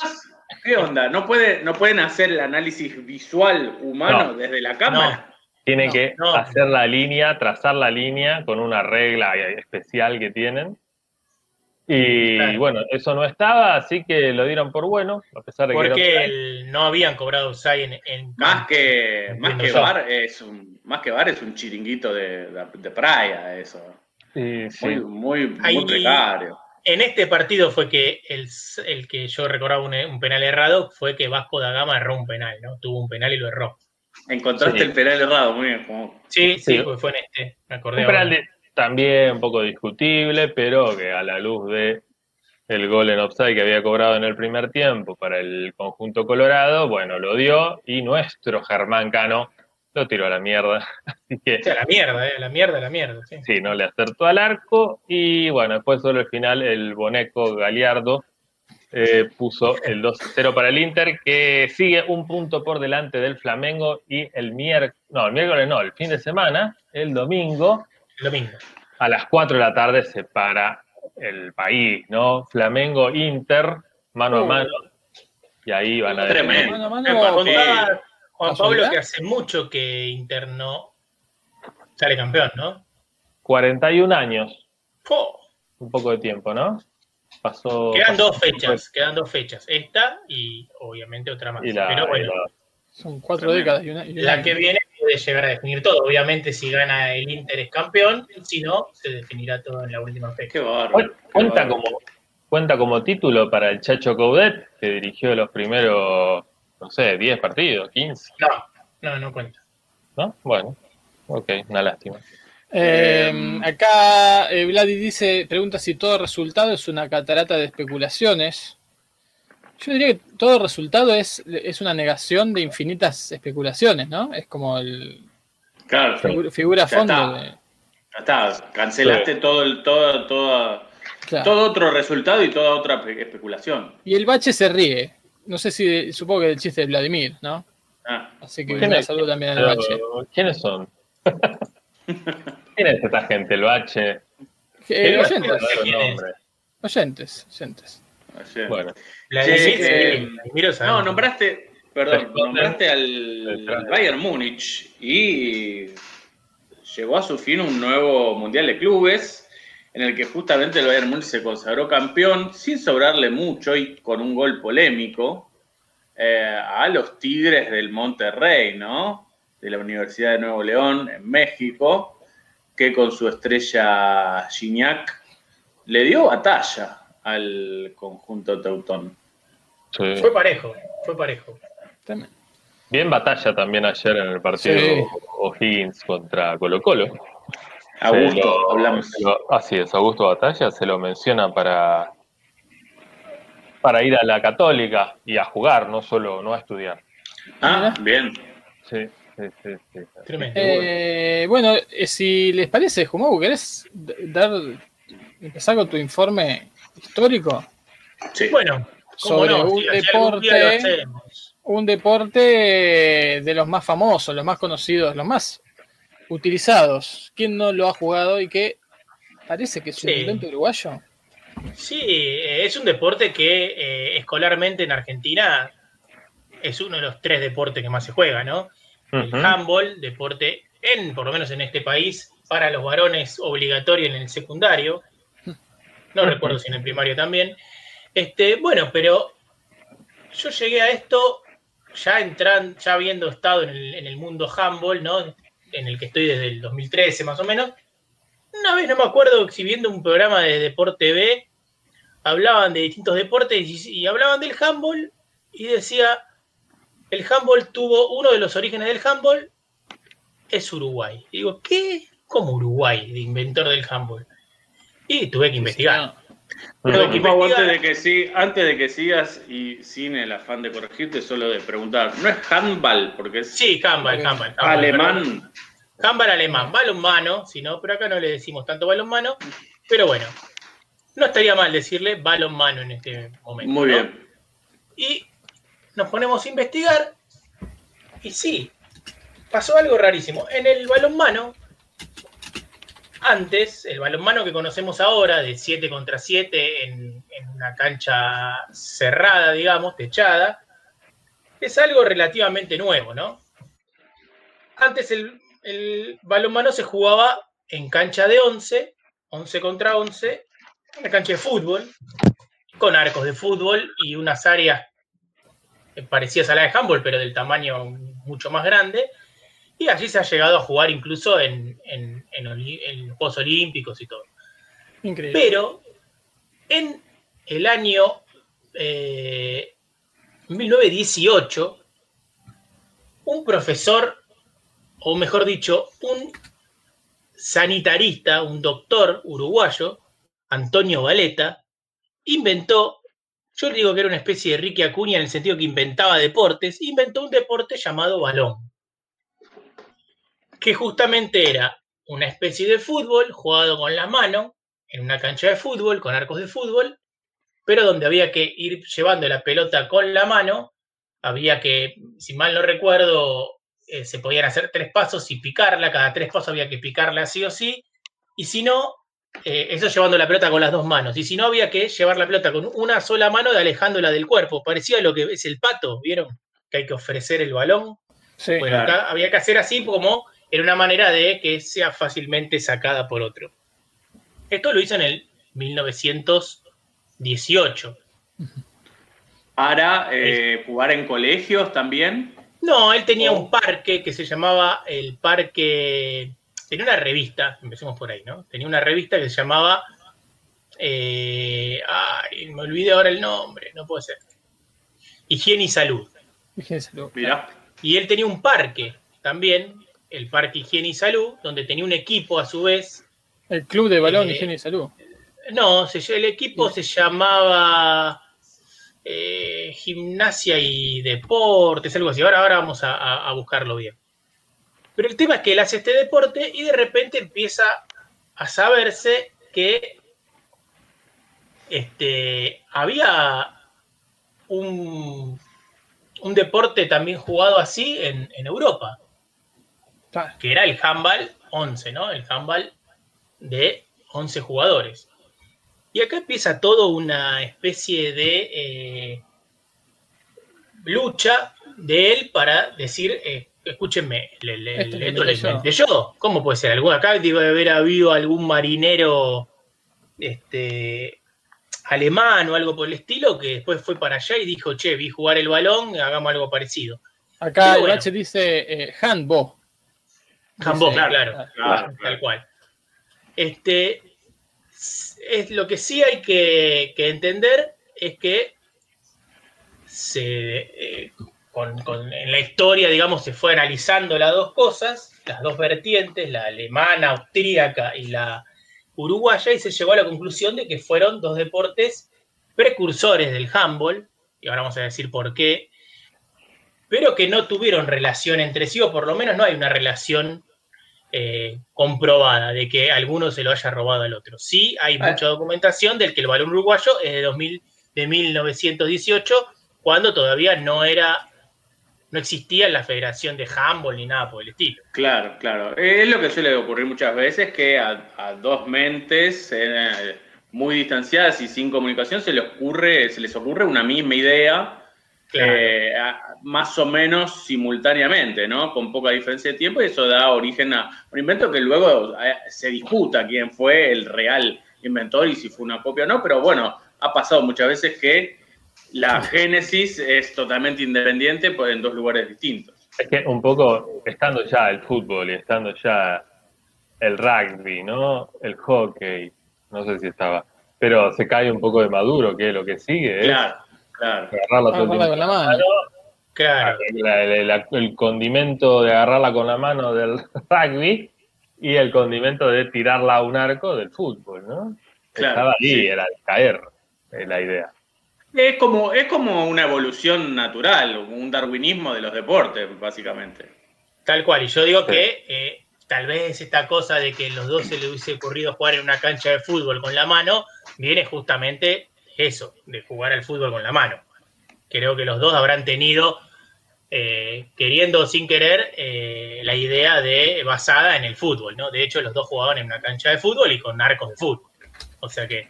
¿qué onda? ¿No, puede, ¿No pueden hacer el análisis visual humano desde la cámara? No. Tienen que hacer la línea, trazar la línea con una regla especial que tienen. Y bueno, eso no estaba, así que lo dieron por bueno, a pesar de Porque que no habían cobrado Usai en, en, más que más que bar es un más que bar es un chiringuito de, de, de playa eso. Sí, sí. Muy, muy, precario. En este partido fue que el, el que yo recordaba un, penal errado fue que Vasco da Gama erró un penal, ¿no? Tuvo un penal y lo erró. Encontraste el penal errado, muy bien. Sí, sí, fue en este, me acordé. Un penal también un poco discutible, pero que a la luz de el gol en offside que había cobrado en el primer tiempo para el conjunto colorado, bueno, lo dio y nuestro Germán Cano lo tiró a la mierda. Así que, a la mierda, eh, la mierda, la mierda. Sí. sí, no le acertó al arco. Y bueno, después solo al final el Boneco Galiardo eh, puso el 2-0 para el Inter, que sigue un punto por delante del Flamengo. Y el miércoles, no, el miércoles no, el fin de semana, el domingo. El domingo. A las 4 de la tarde se para el país, ¿no? Flamengo-Inter, mano a uh. mano Y ahí van a Tremendo. Mano a mano, Me o- contaba Juan Pablo que hace mucho que internó sale campeón, ¿no? 41 años, un poco de tiempo, ¿no? Pasó. Quedan pasó- dos fechas, quedan dos fechas. Esta y obviamente otra más. Y la, Pero bueno, y la- Son cuatro décadas y una. y un la que viene puede llegar a definir todo. Obviamente si gana el Inter es campeón, si no, se definirá todo en la última fecha. Qué bárbaro. Cu- Cuenta como, cuenta como título para el Chacho Coudet, que dirigió los primeros, no sé, 10 partidos, 15, No, no, no cuenta. ¿no? Bueno, ok, una lástima. Eh, acá eh, Vladi dice, pregunta si todo resultado es una catarata de especulaciones. Yo diría que todo resultado es, es una negación de infinitas especulaciones, ¿no? Es como el Claro, figu- figura a Ya fondo. está. de- ya está. Cancelaste todo, el, todo, toda- claro. todo otro resultado y toda otra espe- especulación. Y el bache se ríe. No sé si, supongo que del chiste de Vladimir, ¿no? Ah, Así que ¿Quién un saludo también al bache. ¿Quiénes son? ¿Quién es esta gente? El bache. Eh, oyentes, oyentes, oyentes. Bueno, Vladimir, Sí, sí, eh, No, nombraste, perdón, nombraste al. Bayern Múnich y llegó a su fin un nuevo Mundial de Clubes en el que justamente el Bayern Múnich se consagró campeón sin sobrarle mucho y con un gol polémico eh, a los Tigres del Monterrey, ¿no? De la Universidad de Nuevo León en México, que con su estrella Gignac le dio batalla al conjunto teutón. Sí. Fue parejo, fue parejo. También. bien batalla también ayer en el partido Sí. O'Higgins contra Colo Colo. Augusto, lo- hablamos. lo- así es, Augusto Batalla se lo menciona para, para ir a la católica y a jugar, no solo no a estudiar. Ah, bien. Sí, sí, sí. sí. Tremendo. Eh, bueno, eh, si les parece, Jumagu, ¿querés dar, empezar con tu informe histórico? Sí. Bueno, ¿cómo Sobre no? un Si deporte-. Un deporte de los más famosos, los más conocidos, los más utilizados. ¿Quién no lo ha jugado y que parece que es un Sí. invento uruguayo? Sí, eh, es un deporte que eh, escolarmente en Argentina es uno de los tres deportes que más se juega, ¿no? El handball, deporte en, por lo menos en este país, para los varones obligatorio en el secundario. No recuerdo si en el primario también. Este, bueno, pero yo llegué a esto ya entran, ya habiendo estado en el, en el mundo handball, ¿no? En el que estoy desde el 2013 más o menos. Una vez no me acuerdo si viendo un programa de Deporte B hablaban de distintos deportes y, y hablaban del handball y decía el handball tuvo uno de los orígenes del handball es Uruguay. Y digo, ¿qué? ¿Cómo Uruguay, de inventor del handball? Y tuve que investigar. Pero, de que sí, antes de que sigas y sin el afán de corregirte, solo de preguntar, ¿no es handball? Porque es Sí, handball, Ok. handball. alemán. Handball alemán, balonmano, si no, pero acá no le decimos tanto balonmano, pero bueno, no estaría mal decirle balonmano en este momento. Muy ¿no? bien. Y nos ponemos a investigar, y sí, pasó algo rarísimo. En el balonmano, antes, el balonmano que conocemos ahora, de 7 contra 7 en, una cancha cerrada, digamos, techada, es algo relativamente nuevo, ¿no? Antes el, balonmano se jugaba en cancha de 11, 11 contra 11, una cancha de fútbol, con arcos de fútbol y unas áreas parecidas a la de handball, pero del tamaño mucho más grande. Y allí se ha llegado a jugar incluso en, en, en Juegos Olímpicos y todo. Increíble. Pero en el año eh, 1918, un profesor, o mejor dicho, un sanitarista, un doctor uruguayo, Antonio Valeta, inventó, yo digo que era una especie de Ricky Acuña en el sentido que inventaba deportes, inventó un deporte llamado balón, que justamente era una especie de fútbol jugado con la mano, en una cancha de fútbol, con arcos de fútbol, pero donde había que ir llevando la pelota con la mano, había que, si mal no recuerdo, eh, se podían hacer tres pasos y picarla, cada tres pasos había que picarla sí o sí, y si no, eh, eso llevando la pelota con las dos manos. Y si no, había que llevar la pelota con una sola mano de alejándola del cuerpo. Parecía a lo que es el pato, ¿vieron? Que hay que ofrecer el balón. Sí. Bueno, acá había que hacer así como era una manera de que sea fácilmente sacada por otro. Esto lo hizo en el 1918. Para eh, jugar en colegios también. No, él tenía Oh. un parque que se llamaba el Parque. Tenía una revista, empecemos por ahí, ¿no? Tenía una revista que se llamaba. eh, ay, me olvidé ahora el nombre, no puede ser. Higiene y Salud. Fíjenselo. Mirá. Y él tenía un parque también, el Parque Higiene y Salud, donde tenía un equipo a su vez. El Club de Balón, Eh, Higiene y Salud. No, se- el equipo se llamaba eh, Gimnasia y Deportes, algo así. Ahora, ahora vamos a, a- a buscarlo bien. Pero el tema es que él hace este deporte y de repente empieza a saberse que este, había un, un deporte también jugado así en, en Europa Que era el handball 11, ¿no? El handball de 11 jugadores. Y acá empieza todo una especie de eh, lucha de él para decir, eh, escúchenme, le- le- Esto lo esto lo inventé yo. ¿Cómo puede ser? ¿Algún, acá debe haber habido algún marinero este, alemán o algo por el estilo que después fue para allá y dijo, che, vi jugar el balón, hagamos algo parecido. Acá el bueno. dice eh, handball. Dice- claro. Claro, Tal cual. Este, es lo que sí hay que, que entender es que se, eh, con- con- en la historia, digamos, se fue analizando las dos cosas, las dos vertientes, la alemana, austríaca y la uruguaya, y se llegó a la conclusión de que fueron dos deportes precursores del handball, y ahora vamos a decir por qué, pero que no tuvieron relación entre sí, o por lo menos no hay una relación eh, comprobada de que alguno se lo haya robado al otro. Sí, hay Ah. mucha documentación del que el balón uruguayo es de, 2000, de 1918, cuando todavía no era, no existía la Federación de Handball ni nada por el estilo. Claro, claro. Es lo que suele ocurrir muchas veces, que a, a dos mentes eh, muy distanciadas y sin comunicación se les ocurre, se les ocurre una misma idea, Claro. eh, más o menos simultáneamente, ¿no? Con poca diferencia de tiempo, y eso da origen a un invento que luego eh, se disputa quién fue el real inventor y si fue una copia o no, pero bueno, ha pasado muchas veces que la génesis es totalmente independiente pues, en dos lugares distintos. Es que un poco, estando ya el fútbol y estando ya el rugby, ¿no? El hockey, no sé si estaba, pero se cae un poco de maduro, que lo que sigue es Claro, claro. agarrarla todo el con la mano. Claro. La- la- la- el condimento de agarrarla con la mano del rugby y el condimento de tirarla a un arco del fútbol, ¿no? Claro, Estaba ahí, sí. era el caer, la idea. Es como, es como una evolución natural, un darwinismo de los deportes, básicamente. Tal cual, y yo digo Sí. que eh, tal vez esta cosa de que los dos se les hubiese ocurrido jugar en una cancha de fútbol con la mano, viene justamente eso, de jugar al fútbol con la mano. Creo que los dos habrán tenido, eh, queriendo o sin querer, eh, la idea de basada en el fútbol, ¿no? De hecho, los dos jugaban en una cancha de fútbol y con arcos de fútbol. O sea que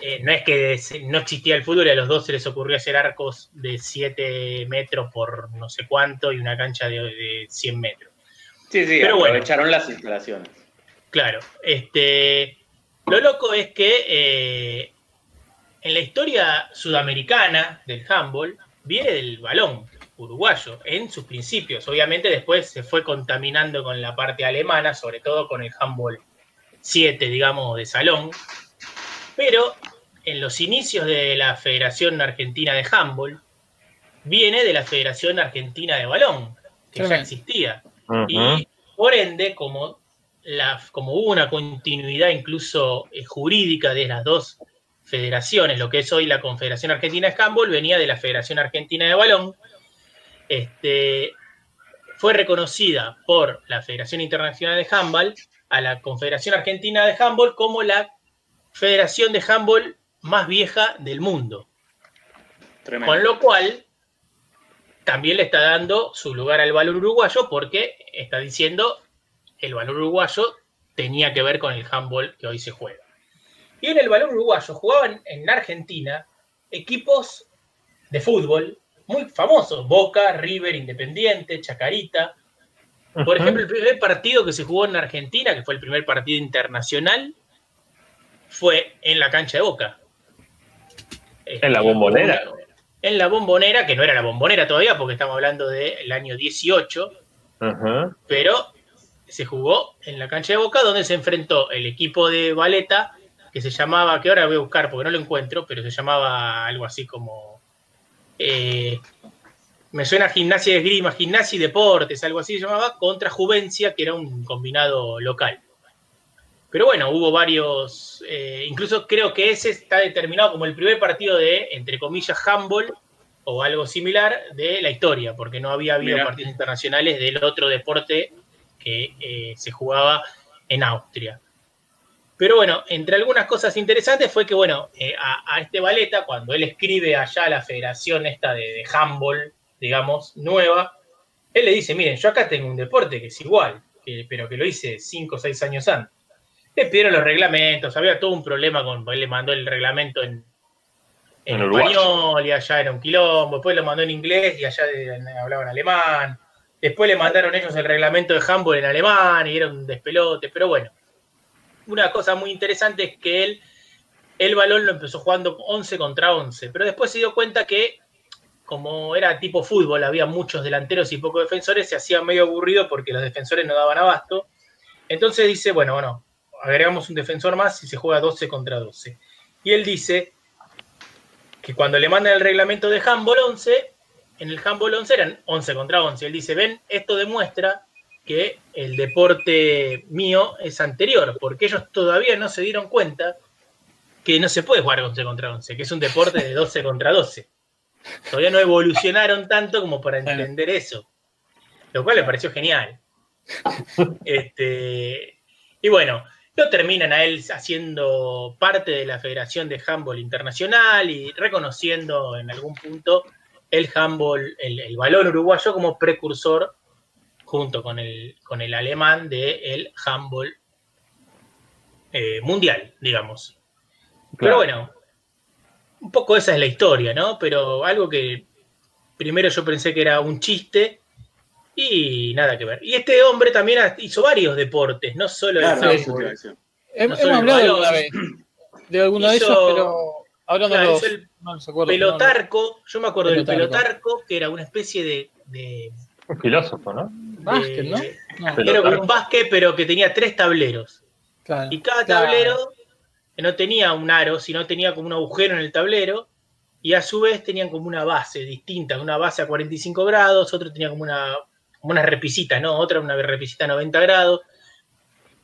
eh, no es que no existía el fútbol y a los dos se les ocurrió hacer arcos de 7 metros por no sé cuánto y una cancha de, de 100 metros. Sí, sí, Pero bueno. aprovecharon las instalaciones. Claro, este, lo loco es que eh, en la historia sudamericana del handball viene del balón uruguayo en sus principios. Obviamente después se fue contaminando con la parte alemana, sobre todo con el handball 7, digamos, de salón. Pero en los inicios de la Federación Argentina de Handball viene de la Federación Argentina de Balón, que ya existía. Y por ende, como, la, como hubo una continuidad incluso eh, jurídica de las dos federaciones, lo que es hoy la Confederación Argentina de Handball venía de la Federación Argentina de Balón, este, fue reconocida por la Federación Internacional de Handball a la Confederación Argentina de Handball como la federación de handball más vieja del mundo. Tremendo. Con lo cual, también le está dando su lugar al valor uruguayo porque está diciendo el valor uruguayo tenía que ver con el handball que hoy se juega. Y en el balón uruguayo jugaban en Argentina equipos de fútbol muy famosos, Boca, River, Independiente, Chacarita. Por ejemplo, el primer partido que se jugó en Argentina, que fue el primer partido internacional, fue en la cancha de Boca. En la bombonera. En la bombonera, que no era la bombonera todavía, porque estamos hablando del año 18, Ajá. pero se jugó en la cancha de Boca, donde se enfrentó el equipo de Valeta, que se llamaba, que ahora voy a buscar porque no lo encuentro, pero se llamaba algo así como. eh, me suena gimnasia de esgrima, gimnasia y deportes, algo así se llamaba, contra Juvencia, que era un combinado local. Pero bueno, hubo varios, eh, incluso creo que ese está determinado como el primer partido de, entre comillas, handball o algo similar de la historia, porque no había habido Mirá. partidos internacionales del otro deporte que eh, se jugaba en Austria. Pero bueno, entre algunas cosas interesantes fue que, bueno, eh, a, a este Valeta, cuando él escribe allá a la federación esta de, de handball, digamos, nueva, él le dice, miren, yo acá tengo un deporte que es igual, que- pero que lo hice 5 o 6 años antes. Le pidieron los reglamentos, había todo un problema con, él le mandó el reglamento en, en En español y allá era un quilombo, después lo mandó en inglés y allá hablaban alemán, después le mandaron ellos el reglamento de handball en alemán y era un despelote, pero bueno, una cosa muy interesante es que él, el balón lo empezó jugando 11 contra 11, pero después se dio cuenta que como era tipo fútbol, había muchos delanteros y pocos defensores, se hacía medio aburrido porque los defensores no daban abasto. Entonces dice, bueno, bueno, agregamos un defensor más y se juega 12 contra 12. Y él dice que cuando le mandan el reglamento de handball 11, en el handball 11 eran 11 contra 11. Él dice, ven, esto demuestra que el deporte mío es anterior, porque ellos todavía no se dieron cuenta que no se puede jugar 11 contra 11, que es un deporte de 12 contra 12. Todavía no evolucionaron tanto como para entender eso, lo cual me pareció genial. Este, y bueno, lo terminan a él haciendo parte de la Federación de Handball Internacional y reconociendo en algún punto el handball, el, el balón uruguayo como precursor junto con el, con el alemán del handball eh, mundial, digamos. Pero bueno, un poco esa es la historia, ¿no? Pero algo que primero yo pensé que era un chiste y nada que ver. Y este hombre también hizo varios deportes, no solo el handball. No Hemos hablado alguna vez de alguno de Hizo- ellos, pero ahora no, Claro, los, hizo el no los acuerdo. Pelotarco, yo me acuerdo del Pelotarco. pelotarco, que era una especie de, de- Un filósofo, ¿no? Básquet, ¿no? No, Pero- un básquet, pero que tenía tres tableros. claro. Y cada Claro. tablero no tenía un aro, sino tenía como un agujero en el tablero. Y a su vez tenían como una base distinta, una base a 45 grados, otro tenía como una, como una repisita, ¿no? Otra una repisita a 90 grados.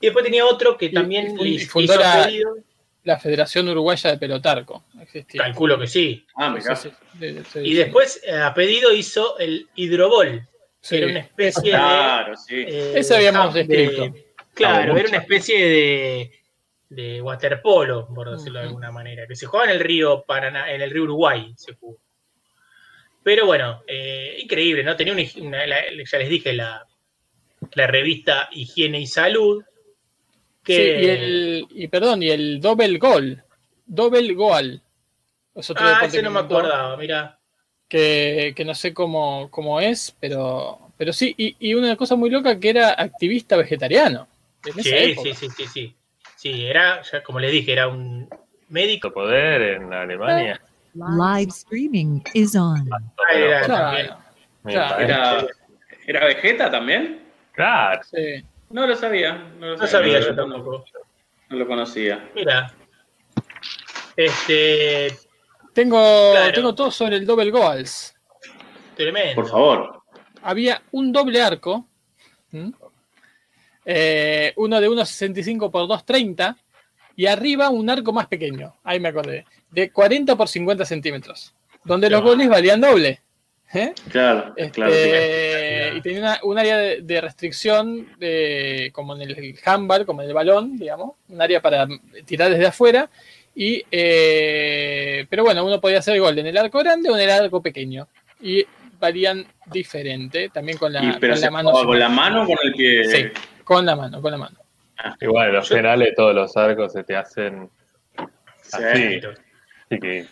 Y después tenía otro que también y fun- le y hizo fundó la- pedido. La Federación Uruguaya de Pelotarco existía. Calculo que sí. Ah, mirá. Sí, sí, sí, sí, Y sí. después, eh, a pedido, hizo el hidrobol, Sí. era una especie Claro, sí. de. eh, Ese habíamos de- descrito. Claro, era una especie de, de waterpolo, por decirlo de alguna manera, que se jugaba en el río Paraná, en el río Uruguay se jugó. Pero bueno, eh, increíble, ¿no? Tenía una, una- la- ya les dije, la, la revista Higiene y Salud. Que, Sí, y, el, y perdón, y el Double Goal. Double Goal. Es otro ah, ese no me acordaba, mira. Que, que no sé cómo, cómo es, pero, pero sí. Y, y una cosa muy loca que era activista vegetariano. En esa Sí, época. sí, sí, sí, sí. Sí, era, ya como les dije, era un médico. Poder en Alemania. Live streaming is on. Ah, era. Claro, Claro. ¿Era, ¿Era Vegeta también? Claro. sí. No lo sabía. No, lo No sabía yo tampoco. No lo conocía. Mira. Este, Tengo, Claro. tengo todo sobre el Double Goals. tremendo. Por favor. había un doble arco. Eh, uno de 1,65 por 2,30 y arriba un arco más pequeño, ahí me acordé, de 40 por 50 centímetros, donde los goles valían doble. ¿eh? Claro, Este, claro. y tenía una- un área de, de restricción, de, como en el handball, como en el balón, digamos, un área para tirar desde afuera. Y, eh, pero bueno, uno podía hacer gol en el arco grande o en el arco pequeño. Y valían diferente, también con la, Y, pero con se la mano. con la mano o con el pie. Sí, con la mano, con la mano. Igual, los penales, todos los arcos se te hacen Sí. así. Así que,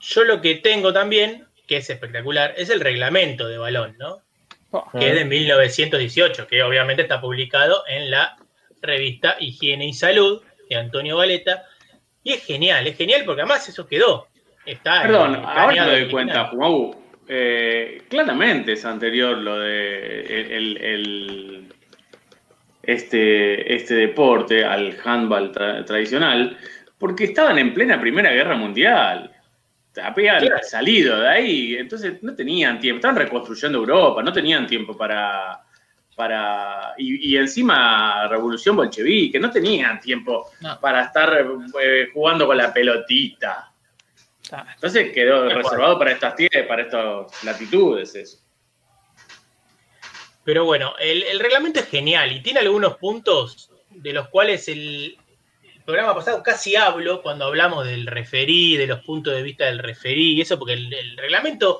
Yo lo que tengo también, que es espectacular, es el reglamento de balón, ¿no? Oh, Que es de 1918, que obviamente está publicado en la revista Higiene y Salud de Antonio Valeta. Y es genial, es genial porque además eso quedó. Está Perdón, ahora me doy cuenta, Jumagu. Eh, claramente es anterior lo de el, el- el- este, este deporte al handball tra- tradicional, porque estaban en plena Primera Guerra Mundial. Habían Claro. salido de ahí, entonces no tenían tiempo, estaban reconstruyendo Europa, no tenían tiempo para. Para y, y encima Revolución Bolchevique, no tenían tiempo No. para estar eh, jugando con la pelotita. ah, Entonces quedó reservado para estas tierras, para estas latitudes eso. Pero bueno, el, el reglamento es genial y tiene algunos puntos de los cuales el, el programa pasado casi hablo cuando hablamos del referí, de los puntos de vista del referí y eso, porque el, el reglamento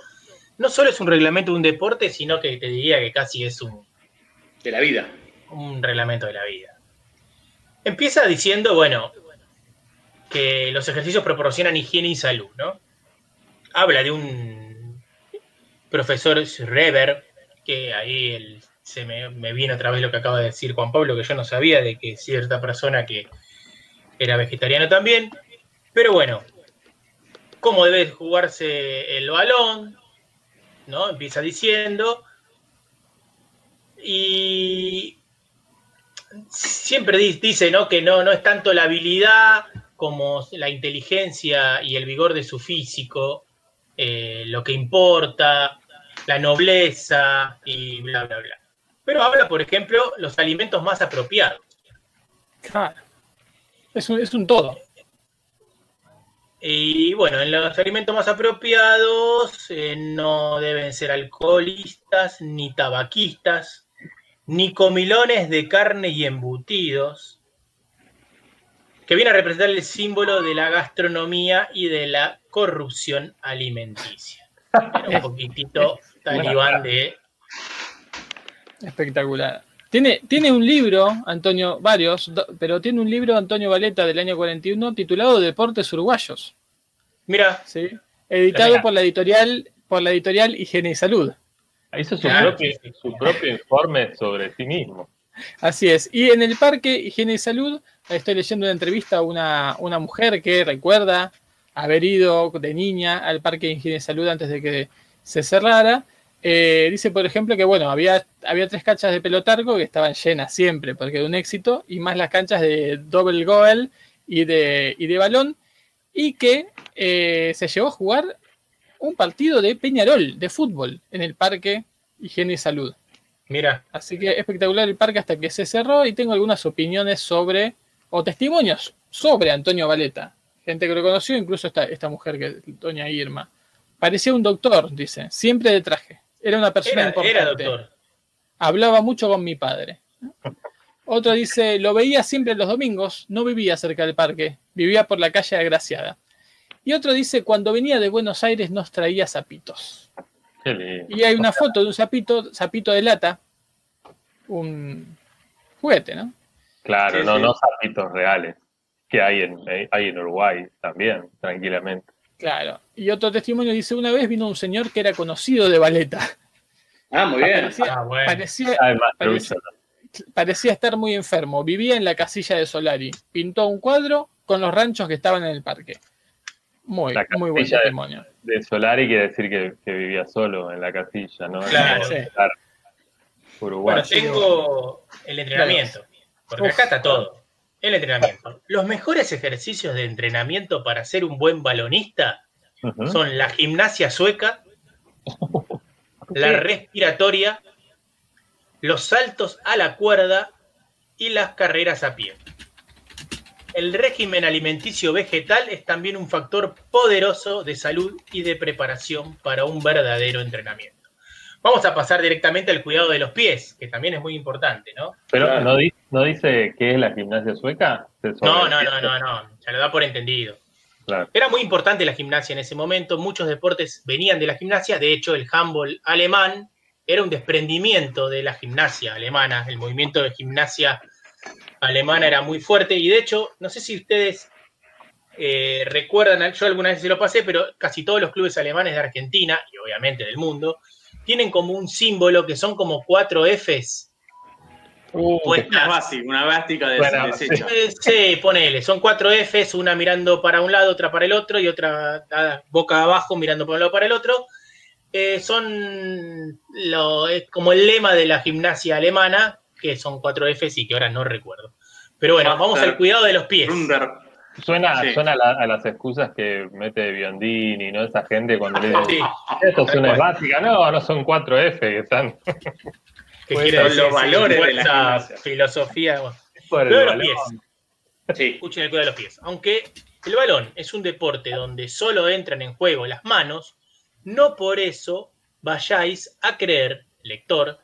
no solo es un reglamento de un deporte, sino que te diría que casi es un, De la vida. un reglamento de la vida. Empieza diciendo, bueno, que los ejercicios proporcionan higiene y salud, ¿no? Habla de un profesor Schreber, que ahí se me, me viene otra vez lo que acaba de decir Juan Pablo, que yo no sabía de que cierta persona que era vegetariano también. Pero bueno, cómo debe jugarse el balón, ¿no? Empieza diciendo. Y siempre di- dice ¿no? que no, no es tanto la habilidad como la inteligencia y el vigor de su físico eh, lo que importa, la nobleza y bla, bla, bla. Pero habla, por ejemplo, los alimentos más apropiados. claro. Es un, es un todo. Y bueno, en los alimentos más apropiados eh, no deben ser alcoholistas, ni tabaquistas, ni comilones de carne y embutidos, que viene a representar el símbolo de la gastronomía y de la corrupción alimenticia. Era un poquitito talibán de... Espectacular. Tiene, tiene un libro, Antonio, varios, pero tiene un libro, Antonio Valeta, del año 41, titulado Deportes Uruguayos, Mira, ¿sí? editado por la editorial por la editorial Higiene y Salud. Hizo su, Claro, propio, su propio informe sobre sí mismo. Así es. Y en el parque Higiene y Salud, estoy leyendo una entrevista a una, una mujer que recuerda haber ido de niña al parque Higiene y Salud antes de que se cerrara. Eh, dice, por ejemplo, que bueno, había, había tres canchas de pelotarco que estaban llenas siempre, porque era un éxito, y más las canchas de double goal y de, y de balón, y que eh, se llevó a jugar un partido de Peñarol, de fútbol, en el parque Higiene y Salud. mira, Así que espectacular el parque hasta que se cerró y tengo algunas opiniones sobre, o testimonios sobre Antonio Valeta. Gente que lo conoció, incluso esta, esta mujer, que doña Irma. Parecía un doctor, dice, siempre de traje. Era una persona era, importante. era doctor. Hablaba mucho con mi padre. Otro dice, lo veía siempre los domingos, no vivía cerca del parque, vivía por la calle Agraciada. Y otro dice, cuando venía de Buenos Aires nos traía zapitos. Y hay una foto de un sapito, sapito de lata, un juguete, ¿no? Claro, Sí, no, sí. no zapitos reales, que hay en, hay en Uruguay también, tranquilamente. Claro. Y otro testimonio dice, una vez vino un señor que era conocido de Valeta. Ah, muy bien. Parecía, Ah, bueno. parecía, Además, parece- parecía estar muy enfermo. Vivía en la casilla de Solari. Pintó un cuadro con los ranchos que estaban en el parque. Muy, La muy buen casilla de- testimonio. de Solari quiere decir que, que vivía solo en la casilla, ¿no? Claro. No, Sí. estar Uruguay. Bueno, tengo el entrenamiento, porque Uf. acá está todo. El entrenamiento. Los mejores ejercicios de entrenamiento para ser un buen balonista son la gimnasia sueca, la respiratoria, los saltos a la cuerda y las carreras a pie. El régimen alimenticio vegetal es también un factor poderoso de salud y de preparación para un verdadero entrenamiento. Vamos a pasar directamente al cuidado de los pies, que también es muy importante, ¿no? Pero. ¿no, di- ¿no dice qué es la gimnasia sueca? No, no, no, no, no, ya lo da por entendido. Claro. Era muy importante la gimnasia en ese momento, muchos deportes venían de la gimnasia, de hecho el handball alemán era un desprendimiento de la gimnasia alemana, el movimiento de gimnasia alemana era muy fuerte y de hecho, no sé si ustedes eh, recuerdan, yo alguna vez se lo pasé, pero casi todos los clubes alemanes de Argentina y obviamente del mundo tienen como un símbolo que son como cuatro Fs. Una básica, una bástica de Bueno, desecho. Eh, Sí, ponele, son cuatro Fs, una mirando para un lado, otra para el otro y otra ah, boca abajo mirando para un lado para el otro. Eh, son lo, es como el lema de la gimnasia alemana, que son cuatro Fs y que ahora no recuerdo. Pero bueno, vamos al cuidado de los pies. Runder. Suena, Sí. suena a, la- a las excusas que mete Biondini, ¿no? Esa gente cuando le dice, Sí, esto es una básica. No, no son 4F que están que decir los valores de la filosofía. bueno. por el Cuidado de los pies. Sí. Escuchen el cuidado de los pies. Aunque el balón es un deporte donde solo entran en juego las manos, no por eso vayáis a creer, lector,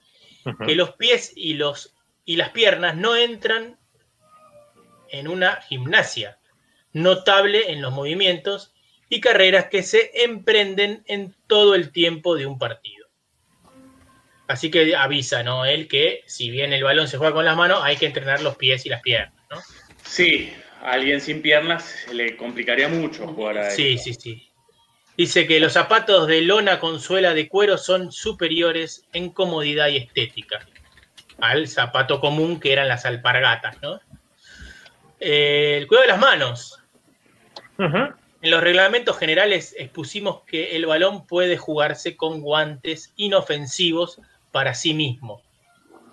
Que los pies y, los, y las piernas no entran en una gimnasia notable en los movimientos y carreras que se emprenden en todo el tiempo de un partido. Así que avisa, ¿no? Él que si bien el balón se juega con las manos, hay que entrenar los pies y las piernas, ¿no? Sí, a alguien sin piernas se le complicaría mucho jugar a Sí, eso. sí, sí. Dice que los zapatos de lona con suela de cuero son superiores en comodidad y estética al zapato común que eran las alpargatas, ¿no? Eh, el cuidado de las manos. En los reglamentos generales expusimos que el balón puede jugarse con guantes inofensivos para sí mismo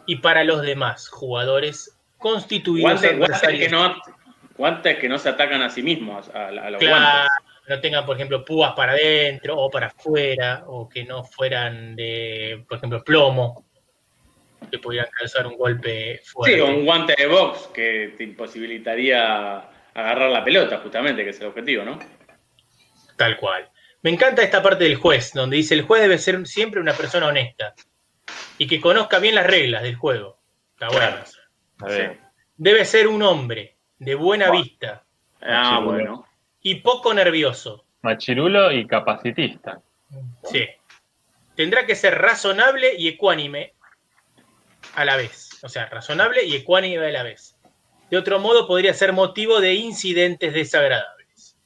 y para los demás jugadores constituidos Guantes, guantes que no, guantes que no se atacan a sí mismos, a, a los Claro, guantes. No tengan, por ejemplo, púas para adentro o para afuera, o que no fueran de, por ejemplo, plomo, que pudieran causar un golpe fuerte. Sí, o un guante de box que te imposibilitaría agarrar la pelota, justamente, que es el objetivo, ¿no? Tal cual. Me encanta esta parte del juez, donde dice el juez debe ser siempre una persona honesta y que conozca bien las reglas del juego. Está bueno. Está bien. Debe ser un hombre de buena vista Ah, bueno. Y poco nervioso. Machirulo y capacitista. Sí. Tendrá que ser razonable y ecuánime a la vez. O sea, razonable y ecuánime a la vez. De otro modo, podría ser motivo de incidentes desagradables.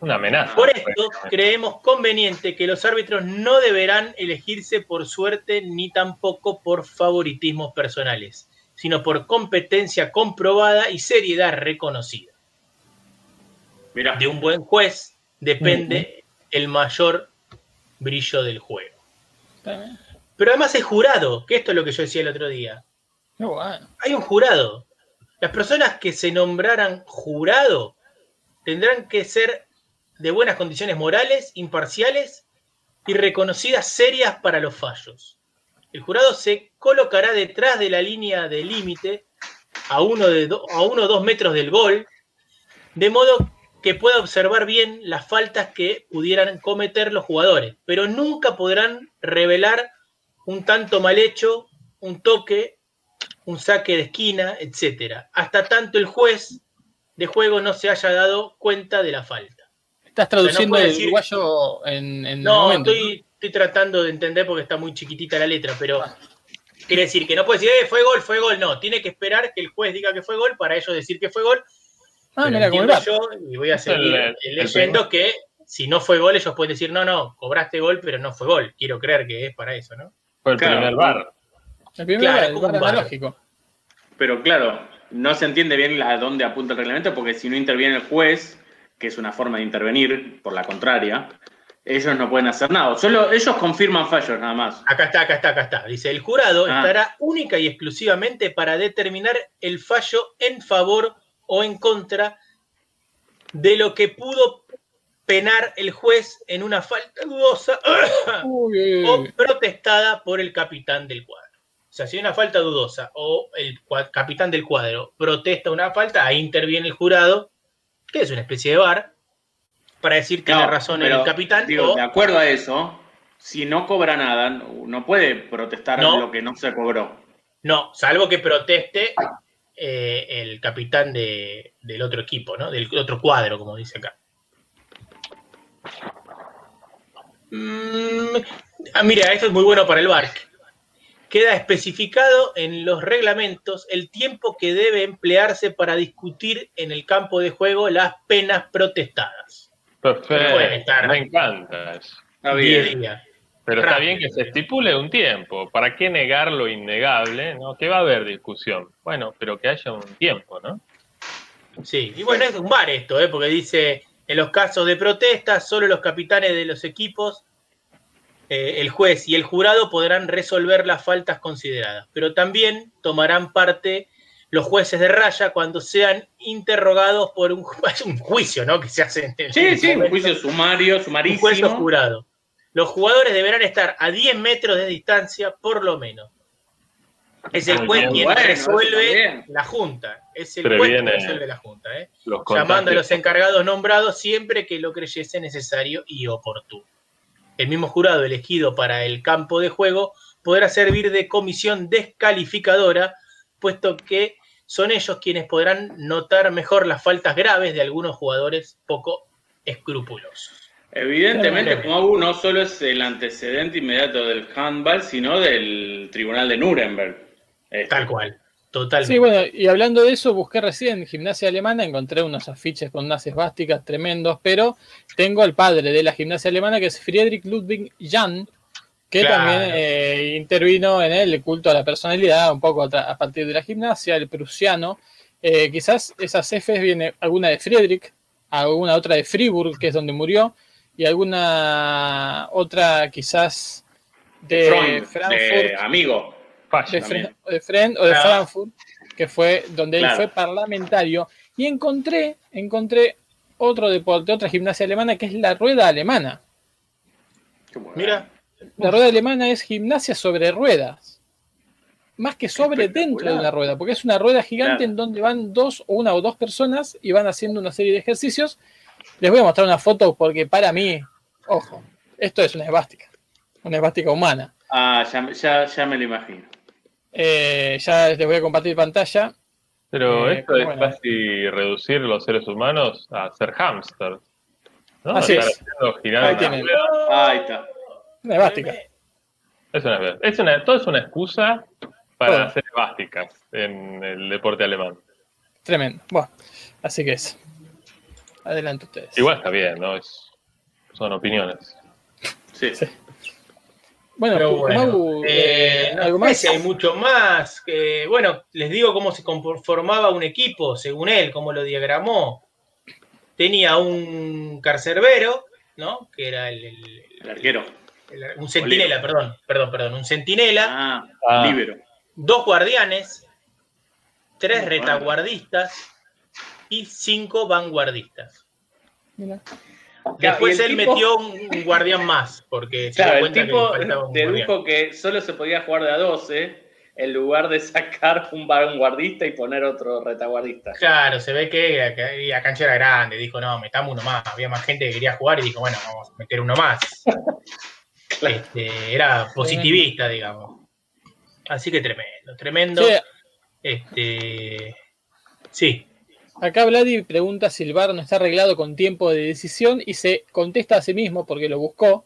Una amenaza. Por esto, creemos conveniente que los árbitros no deberán elegirse por suerte ni tampoco por favoritismos personales, sino por competencia comprobada y seriedad reconocida. De un buen juez depende el mayor brillo del juego. Pero además es jurado, que esto es lo que yo decía el otro día. Qué bueno. Hay un jurado. Las personas que se nombraran jurado tendrán que ser de buenas condiciones morales, imparciales y reconocidas serias para los fallos. El jurado se colocará detrás de la línea de límite a uno, de do- a uno o dos metros del gol, de modo que pueda observar bien las faltas que pudieran cometer los jugadores, pero nunca podrán revelar un tanto mal hecho, un toque, un saque de esquina, etcétera, hasta tanto el juez de juego no se haya dado cuenta de la falta. Estás traduciendo el decir- uruguayo en, en No, estoy tratando de entender porque está muy chiquitita la letra, pero quiere decir que no puede decir, eh, fue gol, fue gol, no, tiene que esperar que el juez diga que fue gol para ellos decir que fue gol. Ah, mira entiendo yo y voy a seguir el- el leyendo que si no fue gol, ellos pueden decir, no, no, cobraste gol, pero no fue gol. Quiero creer que es para eso, ¿no? Fue el Claro. primer bar. El primero Claro, era el bar un bar. analógico. pero claro, no se entiende bien a dónde apunta el reglamento porque si no interviene el juez, que es una forma de intervenir por la contraria, ellos no pueden hacer nada. Solo ellos confirman fallos nada más. Acá está, acá está, acá está. Dice, el jurado Ah. estará única y exclusivamente para determinar el fallo en favor o en contra de lo que pudo penar el juez en una falta dudosa Uy, o protestada por el capitán del cuadro. O sea, si hay una falta dudosa o el capitán del cuadro protesta una falta, ahí interviene el jurado, que es una especie de bar, para decir que tiene No, razón pero, el capitán digo, o de acuerdo a eso, si no cobra nada, no, no puede protestar No. lo que no se cobró. No, salvo que proteste eh, el capitán de- del otro equipo, ¿no? Del otro cuadro, como dice acá. Mm, ah, mira, esto es muy bueno para el bar. queda especificado en los reglamentos el tiempo que debe emplearse para discutir en el campo de juego las penas protestadas. Perfecto. estar. Me encanta. Está 10 bien. Pero está bien que se estipule un tiempo. ¿Para qué negar lo innegable? ¿no? Que va a haber discusión. Bueno, pero que haya un tiempo, ¿no? Sí, y bueno, es un bar esto, ¿eh? porque dice, en los casos de protesta, solo los capitanes de los equipos, eh, el juez y el jurado podrán resolver las faltas consideradas, pero también tomarán parte los jueces de raya cuando sean interrogados por un, ju- es un juicio, ¿no? Que se hace en Sí, sí, un juicio sumario, un juez o sumarísimo. jurado. Los jugadores deberán estar a 10 metros de distancia, por lo menos. Es el Muy juez quien Bueno, resuelve la junta. Es el juez quien resuelve la junta, ¿eh? Los llamando a los encargados nombrados siempre que lo creyese necesario y oportuno. El mismo jurado elegido para el campo de juego podrá servir de comisión descalificadora, puesto que son ellos quienes podrán notar mejor las faltas graves de algunos jugadores poco escrupulosos. Evidentemente, como no solo es el antecedente inmediato del handball, sino del tribunal de Nuremberg. Este, Tal cual, totalmente. Sí, bueno, y hablando de eso, busqué recién gimnasia alemana, encontré unos afiches con unas esvásticas tremendos, pero tengo al padre de la gimnasia alemana, que es Friedrich Ludwig Jan, que Claro. también eh, intervino en el culto a la personalidad, un poco a, tra- a partir de la gimnasia, el prusiano. Eh, quizás esas Fs viene alguna de Friedrich, alguna otra de Fribourg, que es donde murió, y alguna otra quizás de Front, Frankfurt de amigo. de, o de Claro. Frankfurt, que fue donde Claro. él fue parlamentario, y encontré, encontré otro deporte, otra gimnasia alemana, que es la rueda alemana. Mira, La rueda alemana es gimnasia sobre ruedas, más que sobre dentro de la rueda, porque es una rueda gigante Claro. en donde van dos o una o dos personas y van haciendo una serie de ejercicios. Les voy a mostrar una foto porque para mí, ojo, esto es una esvástica, una esvástica humana. Ah, ya, ya, ya me lo imagino. Eh, ya les voy a compartir pantalla. Pero Eh, esto es bueno. casi reducir los seres humanos a ser hámster. ¿no? Así Estar es. girar Ahí tienen. Ahí está. Una esvástica. Es una, es una, todo es una excusa para hacer esvásticas en el deporte alemán. Tremendo. Bueno, así que es. Adelante ustedes. Igual está bien, ¿no? Es, son opiniones. Sí. Sí. Bueno, Pero bueno, Mau, eh, eh, no algo sé más. si hay mucho más. que- bueno, les digo cómo se conformaba un equipo, según él, cómo lo diagramó. Tenía un carcerbero, ¿no? Que era el, el- El arquero. el- un centinela, perdón, perdón, perdón, un centinela, Ah, Ah. libero. dos guardianes, tres Bueno. retaguardistas y cinco vanguardistas. Mira. Después el él tipo- metió un, guardián más, porque se dio Claro, el cuenta que tipo le faltaba un guardián. dedujo que solo se podía jugar de a 12 en lugar de sacar un vanguardista y poner otro retaguardista. Claro, se ve que, que la cancha era grande, dijo, no, metamos uno más. Había más gente que quería jugar y dijo, bueno, vamos a meter uno más. Claro. Este, era positivista, digamos. Así que tremendo, tremendo. Che, Este, sí, acá Vladi pregunta si el VAR no está arreglado con tiempo de decisión y se contesta a sí mismo porque lo buscó.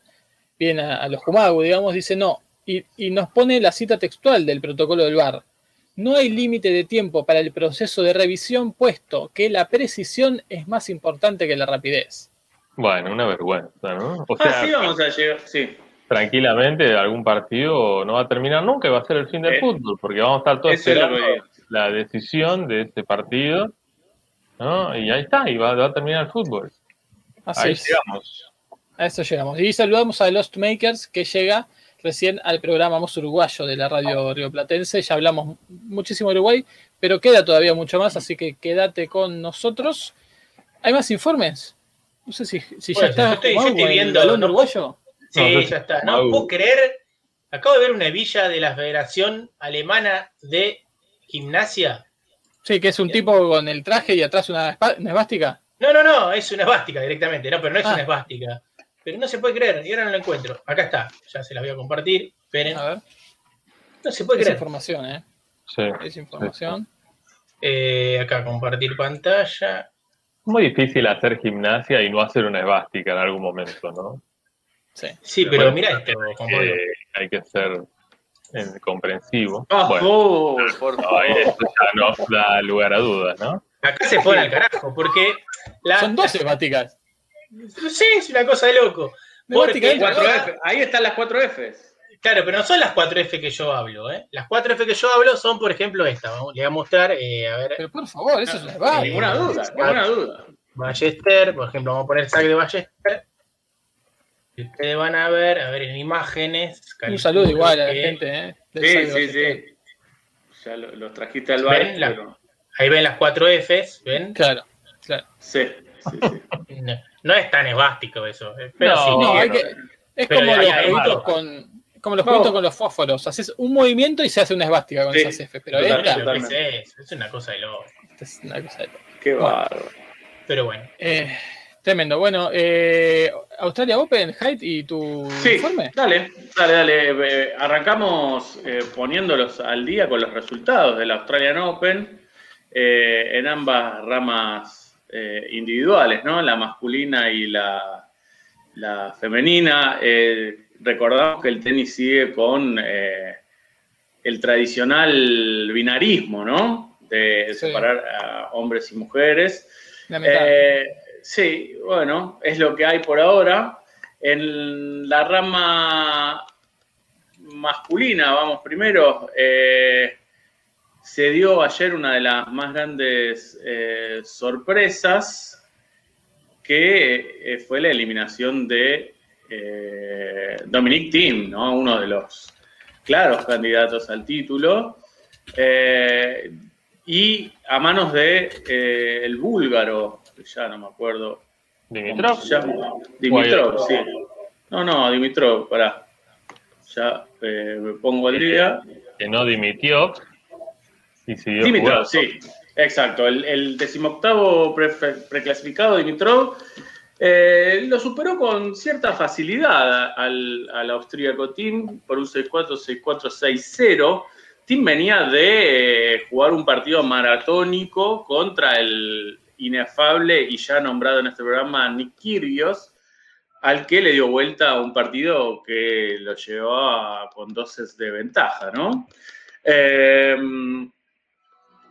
Bien a, a los Jumagu, digamos, dice no. Y, y nos pone la cita textual del protocolo del VAR. No hay límite de tiempo para el proceso de revisión, puesto que la precisión es más importante que la rapidez. Bueno, una vergüenza, ¿no? O Ah, sí, vamos a llegar. Sí. tranquilamente algún partido no va a terminar nunca y va a ser el fin del Eh, fútbol, porque vamos a estar todos esperando la decisión de este partido, ¿no? Y ahí está, y va, va a terminar el fútbol. Así ahí es. llegamos. A eso llegamos. Y saludamos a Lost Makers que llega recién al programa Más Uruguayo de la radio rioplatense. Ya hablamos muchísimo de Uruguay, pero queda todavía mucho más, así que quédate con nosotros. ¿Hay más informes? No sé si, si ya Bueno, está yo estoy- yo el viendo, balón ¿no? uruguayo. sí, No, ya está. No puedo creer, acabo de ver una hebilla de la Federación Alemana de Gimnasia. Sí, que es un tipo con el traje y atrás una, esvástica. No, no, no, es una esvástica directamente, no, pero no es Ah. una esvástica. Pero no se puede creer, y ahora no lo encuentro. Acá está, ya se las voy a compartir. Esperen. A ver, No se puede es creer. información, ¿eh? Sí. Es información. Eh, acá compartir pantalla. Muy difícil hacer gimnasia y no hacer una esvástica en algún momento, ¿no? Sí. Sí, Pero pero bueno, mira esto, Pablo. Eh, hay que ser en comprensivo. Ah, Bueno, oh, por no, favor. esto ya no da lugar a dudas, ¿no? Acá se fueron al carajo, porque la, Son 12 esvásticas. Sí, es una cosa de loco. Porque, dentro. 4F. Ahí están las 4 Fs. claro, pero no son las 4F que yo hablo, ¿eh? Las 4F que yo hablo son, por ejemplo, esta. Vamos, le voy a mostrar, eh, a ver, Pero por favor, eso es una. Ninguna duda, ninguna duda. Ballester, por ejemplo, vamos a poner sac de Ballester. Ustedes van a ver, a ver, en imágenes. Un saludo igual a la que- gente, ¿eh? Sí, sí, sí. Ya lo- los trajiste al ¿Ven? bar. La- pero- Ahí ven las 4 Fs, ¿ven? Claro, claro. Sí, sí, sí. No, no es tan esvástico eso. eh, Pero No, sí, No, sí, hay que, es Pero como los jueguitos con. Como los No. jueguitos con los fósforos. Haces un movimiento y se hace una esvástica con Sí, esas F. Pero esta, lo es es una cosa de loco. esta es una cosa de- Qué bárbaro. Pero bueno. Eh, tremendo. Bueno, eh, Australia Open, Height y tu Sí, informe. dale, dale, dale. Eh, arrancamos eh, poniéndolos al día con los resultados del Australian Open en ambas ramas individuales, ¿no? La masculina y la, la femenina. Recordamos que el tenis sigue con el tradicional binarismo, ¿no? De Sí. separar a hombres y mujeres. Lamentable. Sí, bueno, es lo que hay por ahora. En la rama masculina, vamos primero, eh, se dio ayer una de las más grandes eh, sorpresas, que eh, fue la eliminación de Dominic Thiem, ¿no? uno de los claros candidatos al título. Y a manos de eh, el búlgaro, ya no me acuerdo Dimitrov. Dimitrov, sí. No, no, Dimitrov, pará. Ya eh, me pongo al día. que no dimitió y siguió Dimitrov, jugando. sí, exacto. El, el decimoctavo pre- preclasificado Dimitrov eh, lo superó con cierta facilidad al, al austríaco Tim por un 6-4, 6-4, 6-0. Tim venía de eh, jugar un partido maratónico contra el inefable y ya nombrado en este programa Nick Kyrgios, al que le dio vuelta un partido que lo llevaba con dosis de ventaja, ¿no? Eh,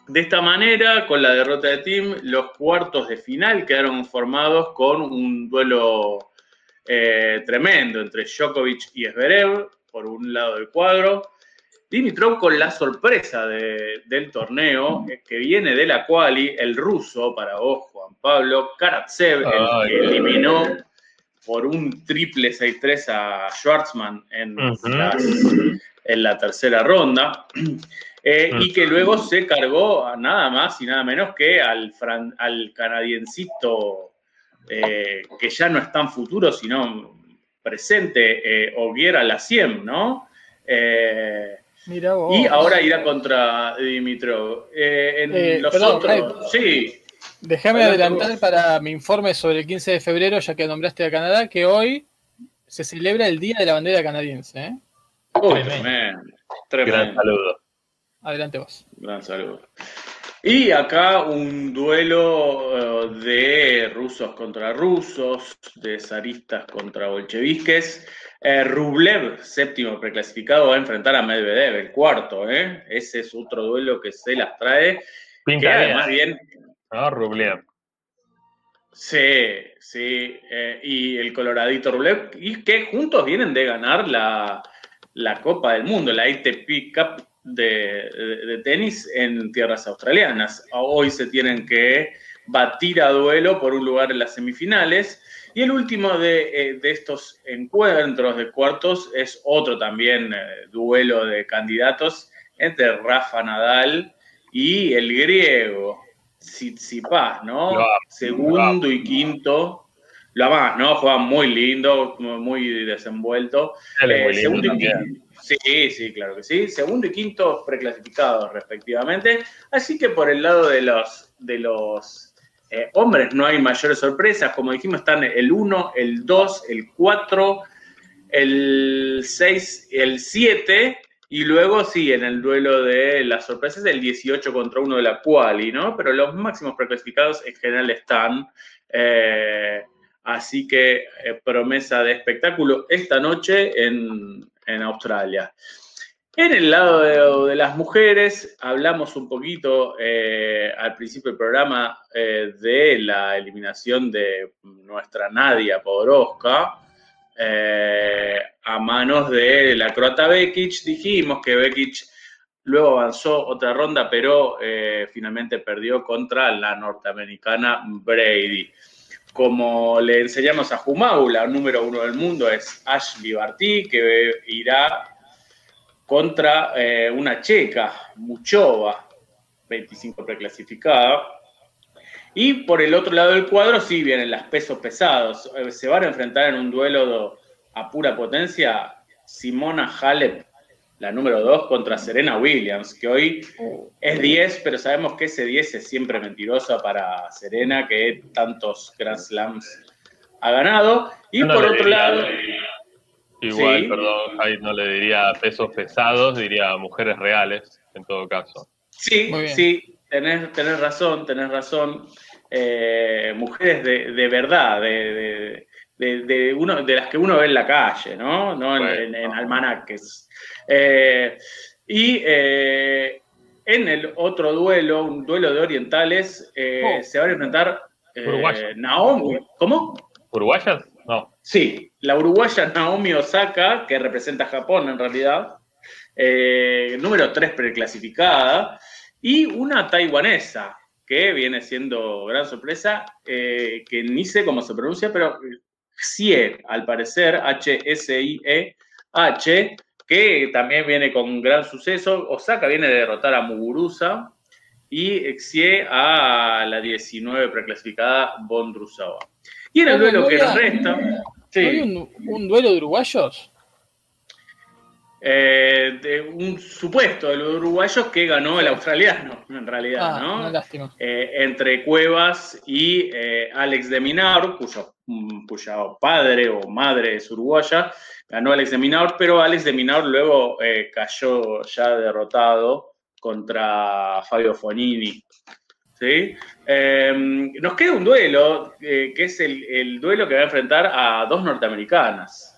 de esta manera, con la derrota de Tim, los cuartos de final quedaron formados con un duelo eh, tremendo entre Djokovic y Zverev, por un lado del cuadro. Dimitrov con la sorpresa de- del torneo, eh, que viene de la quali, el ruso, para vos, Juan Pablo, Karatsev, el que eliminó por un triple 6-3 a Schwartzman en, Ujú. las- en la tercera ronda. Eh, y que luego se cargó a nada más y nada menos que al, fran- al canadiencito eh, que ya no es tan futuro, sino presente, eh, Ogier Lasiem, ¿no? Eh, Mira vos. y ahora irá contra Dimitrov. Eh, en Eh, los perdón, otros, sí, Déjame adelantar vos. para mi informe sobre el 15 de febrero, ya que nombraste a Canadá, que hoy se celebra el Día de la Bandera Canadiense. ¿eh? Uy, Tremendo. tremendo, Gran saludo. Adelante vos. Gran saludo. Y acá un duelo eh, de rusos contra rusos, de zaristas contra bolcheviques. Eh, Rublev, séptimo preclasificado, va a enfrentar a Medvedev, el cuarto. ¿eh? Ese es otro duelo que se las trae. Que Pinta además bien, bien, ¿no? Rublev. sí, sí. eh, y el coloradito Rublev, y que juntos vienen de ganar la, la Copa del Mundo, la ATP Cup de, de- de tenis en tierras australianas. Hoy se tienen que batir a duelo por un lugar en las semifinales. Y el último de, eh, de estos encuentros de cuartos es otro también eh, duelo de candidatos entre Rafa Nadal y el griego Tsitsipas, ¿no? Lo Segundo y quinto. Lo amás, ¿no? Juega muy lindo, muy desenvuelto. Eh, muy segundo y quinto. Sí, sí, claro que sí. Segundo y quinto preclasificados respectivamente. Así que por el lado de los, de los eh, hombres no hay mayores sorpresas. Como dijimos, están el 1, el 2, el 4, el 6, el 7. Y luego sí, en el duelo de las sorpresas, el 18 contra 1 de la quali, ¿no? Pero los máximos preclasificados en general están. eh, así que eh, promesa de espectáculo esta noche en, en Australia. En el lado de, las mujeres, hablamos un poquito eh, al principio del programa eh, de la eliminación de nuestra Nadia Podoroska eh, a manos de la croata Bekic. Dijimos que Bekic luego avanzó otra ronda, pero finalmente perdió contra la norteamericana Brady. Como le enseñamos a Jumau, la número uno del mundo es Ashley Barty, que irá contra eh, una checa, Muchova, 25 preclasificada. Y por el otro lado del cuadro sí vienen las pesos pesados. Eh, Se van a enfrentar en un duelo a pura potencia Simona Halep, la número 2, contra Serena Williams, que hoy es 10, pero sabemos que ese 10 es siempre mentiroso para Serena, que tantos Grand Slams ha ganado. Y no por otro lado... Igual, Sí. perdón, Jai, no le diría pesos pesados, diría mujeres reales, en todo caso. Sí, sí, tenés, tenés razón, tenés razón. Eh, mujeres de, de verdad, de, de- de- de uno, de las que uno ve en la calle, ¿no? No en, Bueno. en- en almanaques. Eh, y eh, en el otro duelo, un duelo de orientales, eh, Oh. se van a enfrentar eh. Naomi. ¿Cómo? ¿Uruguayas? No. Sí, la uruguaya Naomi Osaka, que representa a Japón en realidad, eh, número 3 preclasificada, y una taiwanesa, que viene siendo gran sorpresa, eh, que ni sé cómo se pronuncia, pero Xie, al parecer, H-S-I-E-H, que también viene con gran suceso. Osaka viene de derrotar a Muguruza y Xie a la 19 preclasificada Bondrusova. Y en el duelo ¿no que nos había- resta... ¿No Sí. hay un, un duelo de uruguayos? Eh, de un supuesto de los uruguayos que ganó el australiano, en realidad, Ah, ¿no? una lástima. Eh, entre Cuevas y eh, Alex de Minaur, cuyo, mm, cuyo padre o madre es uruguaya, ganó Alex de Minaur, pero Alex de Minaur luego cayó ya derrotado contra Fabio Fonini. ¿Sí? Eh, nos queda un duelo, eh, que es el, el duelo que va a enfrentar a dos norteamericanas.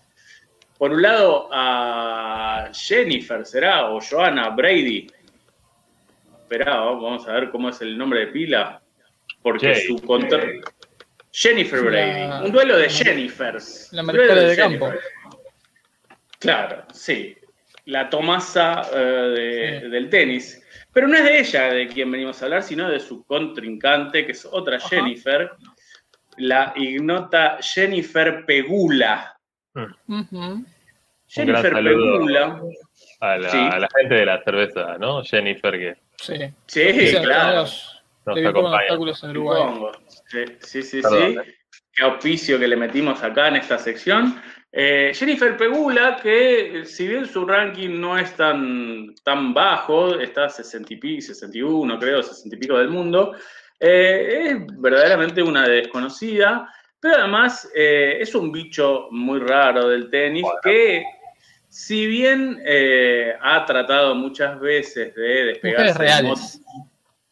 Por un lado, a Jennifer, ¿será? O Joanna Brady. Esperá, vamos a ver cómo es el nombre de pila. Porque Jay. su contra... Jennifer La- Brady. Un duelo de Jennifers. La duelo de campo. Claro, sí. La Tomasa eh, de- Sí. del tenis. Pero no es de ella de quien venimos a hablar, sino de su contrincante, que es otra Ajá. Jennifer, la ignota Jennifer Pegula. Ujú. Jennifer. Pegula. A la, Sí. a la gente de la cerveza, ¿no? Jennifer, que Sí. Sí, claro. nos acompaña. Obstáculos en Uruguay. Sí, sí, sí. Perdón, sí. Qué auspicio que le metimos acá en esta sección. Eh, Jennifer Pegula, que eh, si bien su ranking no es tan, tan bajo, está 60 y pi- 61, creo, 60 y pico del mundo, eh, es verdaderamente una desconocida, pero además eh, es un bicho muy raro del tenis que, si bien eh, ha tratado muchas veces de despegarse reales.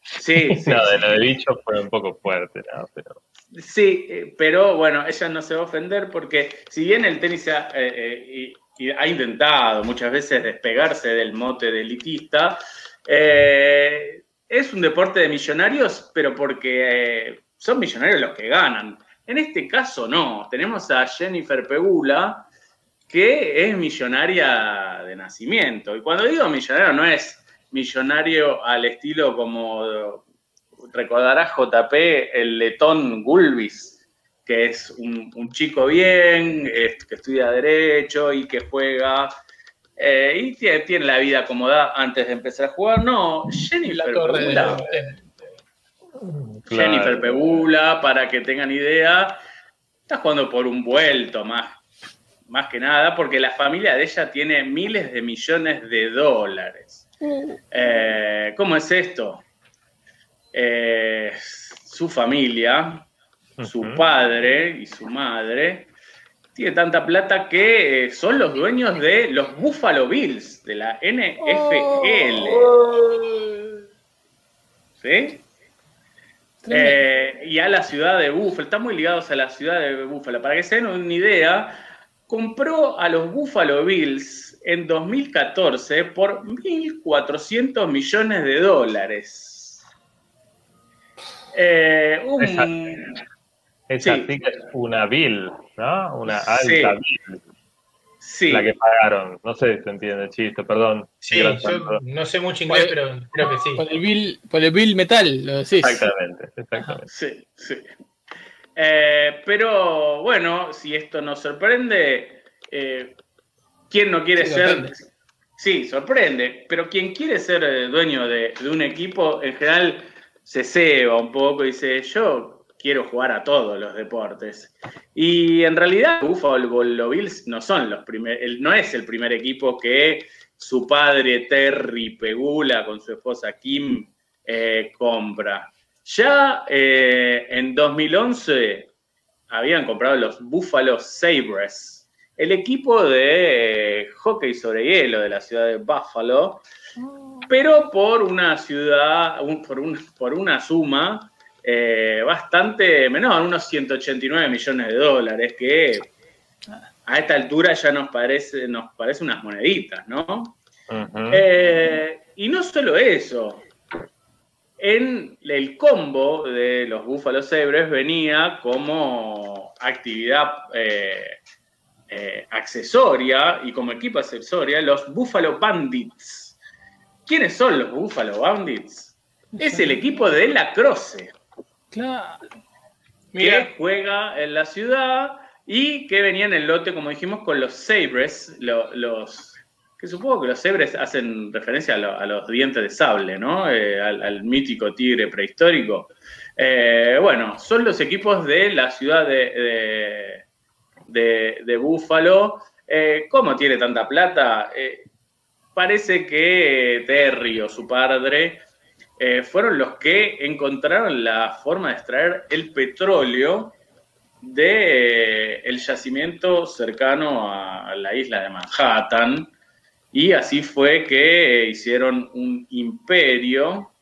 Sí, sí, No, de lo de bicho fue un poco fuerte, ¿no? Pero Sí, eh, pero bueno, ella no se va a ofender porque si bien el tenis ha, eh, eh, ha intentado muchas veces despegarse del mote de elitista, es un deporte de millonarios, pero porque son millonarios los que ganan. En este caso no, tenemos a Jennifer Pegula, que es millonaria de nacimiento. Y cuando digo millonario no es millonario al estilo como recordará JP el letón Gulbis, que es un, un chico bien, es- que estudia Derecho y que juega. eh, y tiene, tiene la vida acomodada antes de empezar a jugar. No, La Jennifer Pegula. Claro. Jennifer Pegula, para que tengan idea, está jugando por un vuelto más, más que nada, porque la familia de ella tiene miles de millones de dólares. Eh, ¿Cómo es esto? Eh, su familia, su padre y su madre, tiene tanta plata que eh, son los dueños de los Buffalo Bills, de la NFL. ¿Sí? Tremendo. Eh, y a la ciudad de Buffalo, están muy ligados a la ciudad de Buffalo. Para que se den una idea, compró a los Buffalo Bills en 2014 por 1.400 millones de dólares. Eh, un- Esa- Esa Sí. sí que es una bill, ¿no? Una Sí. alta bill, sí, la que pagaron. No sé si se entiende el chiste, perdón. Sí, yo no sé mucho inglés, pero creo que sí. Por el Bill, por el Bill Metal, lo decís. Exactamente, exactamente. sí, sí. Eh, pero bueno, si esto nos sorprende, eh, ¿quién no quiere Sí, ser? sorprende. Sí, sorprende, pero quien quiere ser eh, dueño de, de un equipo, en general se ceba un poco y dice, yo quiero jugar a todos los deportes. Y en realidad Buffalo Bills no son los primer, no es el primer equipo que su padre Terry Pegula con su esposa Kim eh, compra. Ya eh, en 2011 habían comprado los Buffalo Sabres, el equipo de eh, hockey sobre hielo de la ciudad de Buffalo, pero por una ciudad, un- por, un- por una suma eh, bastante menor, unos 189 millones de dólares, que a esta altura ya nos parece, nos parece unas moneditas, ¿no? Eh, y no solo eso. En el combo de los Buffalo Sabres venía como actividad eh, accesoria y como equipo accesoria los Buffalo Bandits. ¿Quiénes son los Buffalo Bandits? Es el equipo de lacrosse Claro. Mira, que juega en la ciudad y que venía en el lote, como dijimos, con los Sabres, lo- los que supongo que los Sabres hacen referencia a, lo- a los dientes de sable, ¿no? Eh, al, al mítico tigre prehistórico. Eh, bueno, son los equipos de la ciudad de, de, de- de Búfalo. Eh, ¿Cómo tiene tanta plata? Eh, parece que Terry o su padre eh, fueron los que encontraron la forma de extraer el petróleo del yacimiento cercano a la isla de Manhattan. Y así fue que eh, hicieron un imperio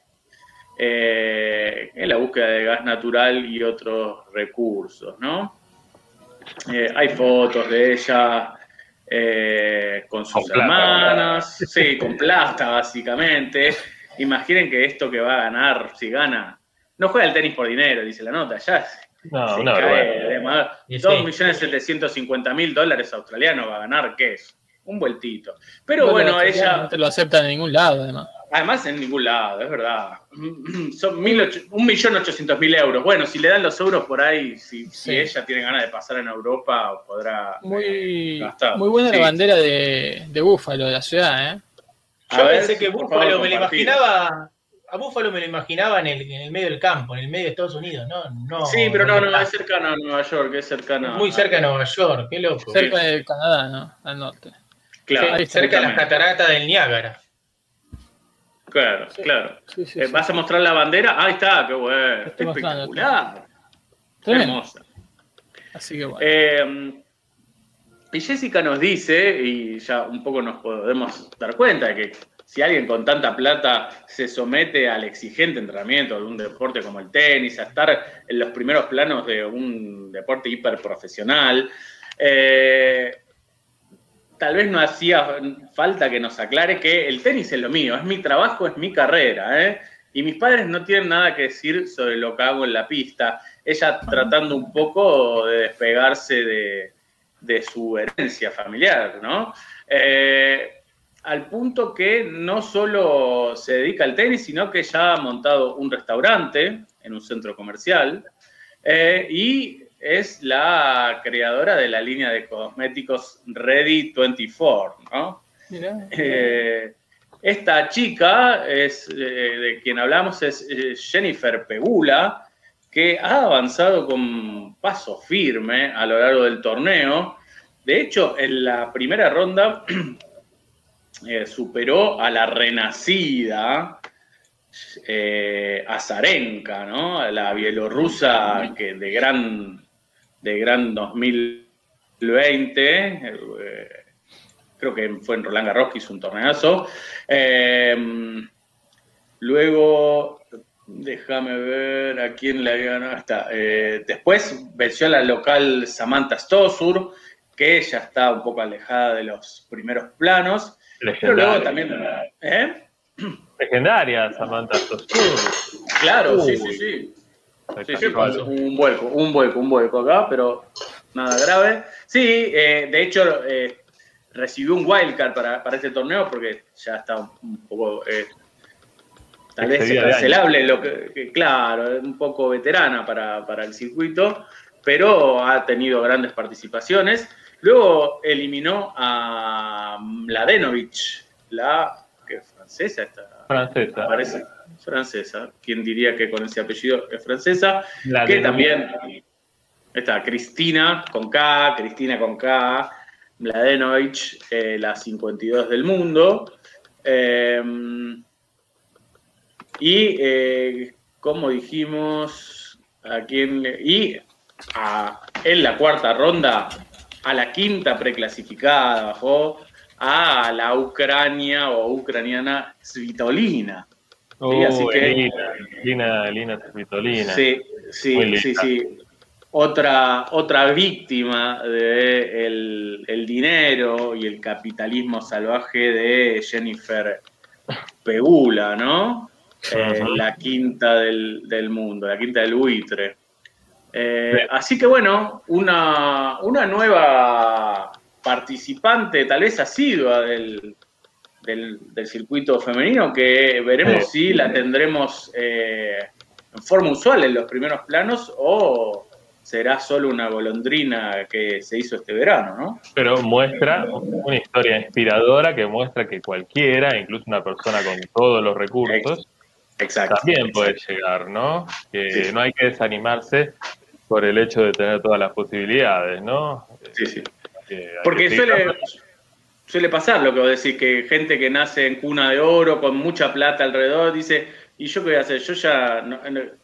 eh, en la búsqueda de gas natural y otros recursos, ¿no? Eh, hay fotos de ella eh, con sus Con plata. hermanas, sí, con plata básicamente. Imaginen que esto que va a ganar, si gana, no juega el tenis por dinero, dice la nota, ya No, ma- Y sí. 2.750.000 dólares australianos va a ganar, ¿qué es? Un vueltito. Pero No, bueno, ella, No te lo aceptan en ningún lado, además. Además en ningún lado, es verdad. Son 1.800.000 euros. Bueno, si le dan los euros por ahí, si, ella tiene ganas de pasar en Europa, podrá eh, Muy, gastar. muy buena Sí. la bandera de, de Búfalo, de la ciudad, ¿eh? A yo ver, pensé que Búfalo me lo imaginaba. A Búfalo me lo imaginaba en el, en el medio del campo, en el medio de Estados Unidos, ¿no? no Sí, pero no, no, no es cercano a Nueva York, es cercano. Muy cerca de Nueva York, qué loco. Cerca de Canadá, ¿no? Al norte. Claro, cerca de las cataratas del Niágara. Claro, claro. Sí, sí, Eh. ¿Vas a mostrar la bandera? Ahí está, qué bueno. Espectacular. Hermosa. Así que bueno. Eh, y Jessica nos dice, y ya un poco nos podemos dar cuenta de que si alguien con tanta plata se somete al exigente entrenamiento de un deporte como el tenis, a estar en los primeros planos de un deporte hiperprofesional, eh, tal vez no hacía falta que nos aclare que el tenis es lo mío, es mi trabajo, es mi carrera, ¿eh? Y mis padres no tienen nada que decir sobre lo que hago en la pista. Ella tratando un poco de despegarse de, de su herencia familiar, ¿no? Eh, al punto que no solo se dedica al tenis, sino que ya ha montado un restaurante en un centro comercial eh, y es la creadora de la línea de cosméticos Ready 24, ¿no? Mirá. Eh, esta chica es, eh, de quien hablamos es eh, Jennifer Pegula, que ha avanzado con paso firme a lo largo del torneo. De hecho, en la primera ronda eh, superó a la renacida eh, Azarenka, La bielorrusa que de gran, de gran 2020. eh, creo que fue en Roland Garros que hizo un torneazo. Eh, luego, déjame ver a quién le había ganado. Está. Eh, después venció a la local Samantha Stosur que ya está un poco alejada de los primeros planos. Pero luego también. ¿eh? Legendaria, Samantha Sosu. Claro, sí, sí, sí. Sí, sí, un vuelco, un vuelco, un vuelco acá, pero nada grave. Sí, eh, de hecho, eh, recibió un wildcard para, para este torneo porque ya está un poco, eh, tal vez cancelable, lo que, claro, un poco veterana para, para el circuito, pero ha tenido grandes participaciones. Luego eliminó a Mladenovic, la que es francesa esta. Francesa. Parece francesa. ¿Quién diría que con ese apellido es francesa? que también está Cristina con K, Cristina con K, Mladenovic, eh, la 52 del mundo. Em, y eh, como dijimos, a quién y en la cuarta ronda, a la quinta preclasificada, bajó a la Ucrania o ucraniana Svitolina. Así que, Lina, Lina Svitolina. Sí, sí, sí, sí. Otra, otra víctima del de el dinero y el capitalismo salvaje de Jennifer Pegula, ¿no? Eh, la quinta del, del, mundo, la quinta del buitre. Eh, así que bueno, una, una nueva participante tal vez asidua del, del, circuito femenino que veremos si la tendremos eh, en forma usual en los primeros planos o será solo una golondrina que se hizo este verano, ¿no? Pero muestra una historia inspiradora que muestra que cualquiera, incluso una persona con todos los recursos, también puede llegar, ¿no? Que no hay que desanimarse por el hecho de tener todas las posibilidades, ¿no? Sí, sí. Porque suele, suele pasar lo que vos decís, que gente que nace en cuna de oro, con mucha plata alrededor, dice, ¿y yo qué voy a hacer? Yo ya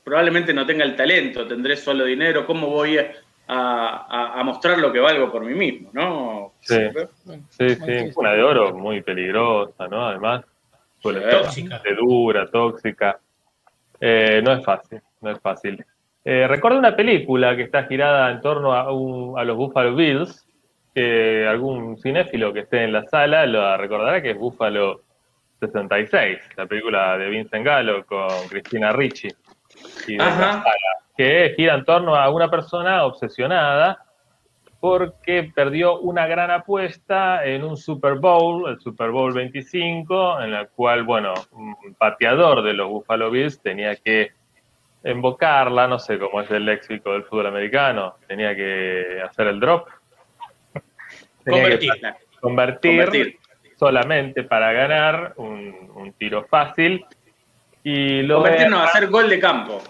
probablemente no tenga el talento, tendré solo dinero, ¿cómo voy a, mostrar lo que valgo por mí mismo? ¿no? Sí, sí, sí, cuna de oro muy peligrosa, ¿no? Además, tóxica. dura, tóxica. Eh, no es fácil, no es fácil. Eh, recuerdo una película que está girada en torno a, a los Buffalo Bills, que algún cinéfilo que esté en la sala lo recordará que es Búfalo 66, la película de Vincent Gallo con Cristina Ricci, y que gira en torno a una persona obsesionada porque perdió una gran apuesta en un Super Bowl, el Super Bowl 25, en la cual, bueno, un pateador de los Buffalo Bills tenía que invocarla, no sé cómo es el léxico del fútbol americano, tenía que hacer el drop Convertir. solamente para ganar un, tiro fácil. Y lo Convertir no, hacer gol de campo.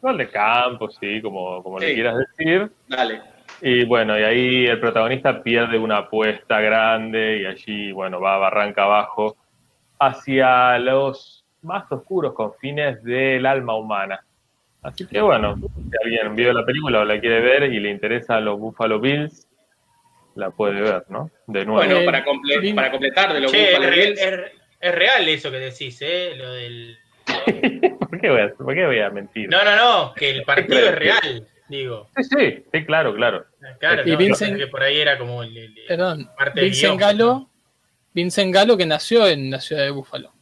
Gol de campo, sí, como, como le quieras decir. Dale. Y bueno, y ahí el protagonista pierde una apuesta grande y allí, bueno, va a barranca abajo hacia los más oscuros confines del alma humana. Así que bueno, si alguien vio la película o la quiere ver y le interesa a los Buffalo Bills, la puede ver, ¿no? De nuevo. Bueno, para, para completar de lo que es, es, real eso que decís, ¿eh? Lo del. ¿Por, qué voy a, ¿Por qué voy a mentir? No, no, no, que el partido es real, digo. Sí, sí, sí, claro, claro. Claro, y Vincent, que por ahí era como el, perdón, Vincent Galo, Vincent Galo que nació en la ciudad de Búfalo.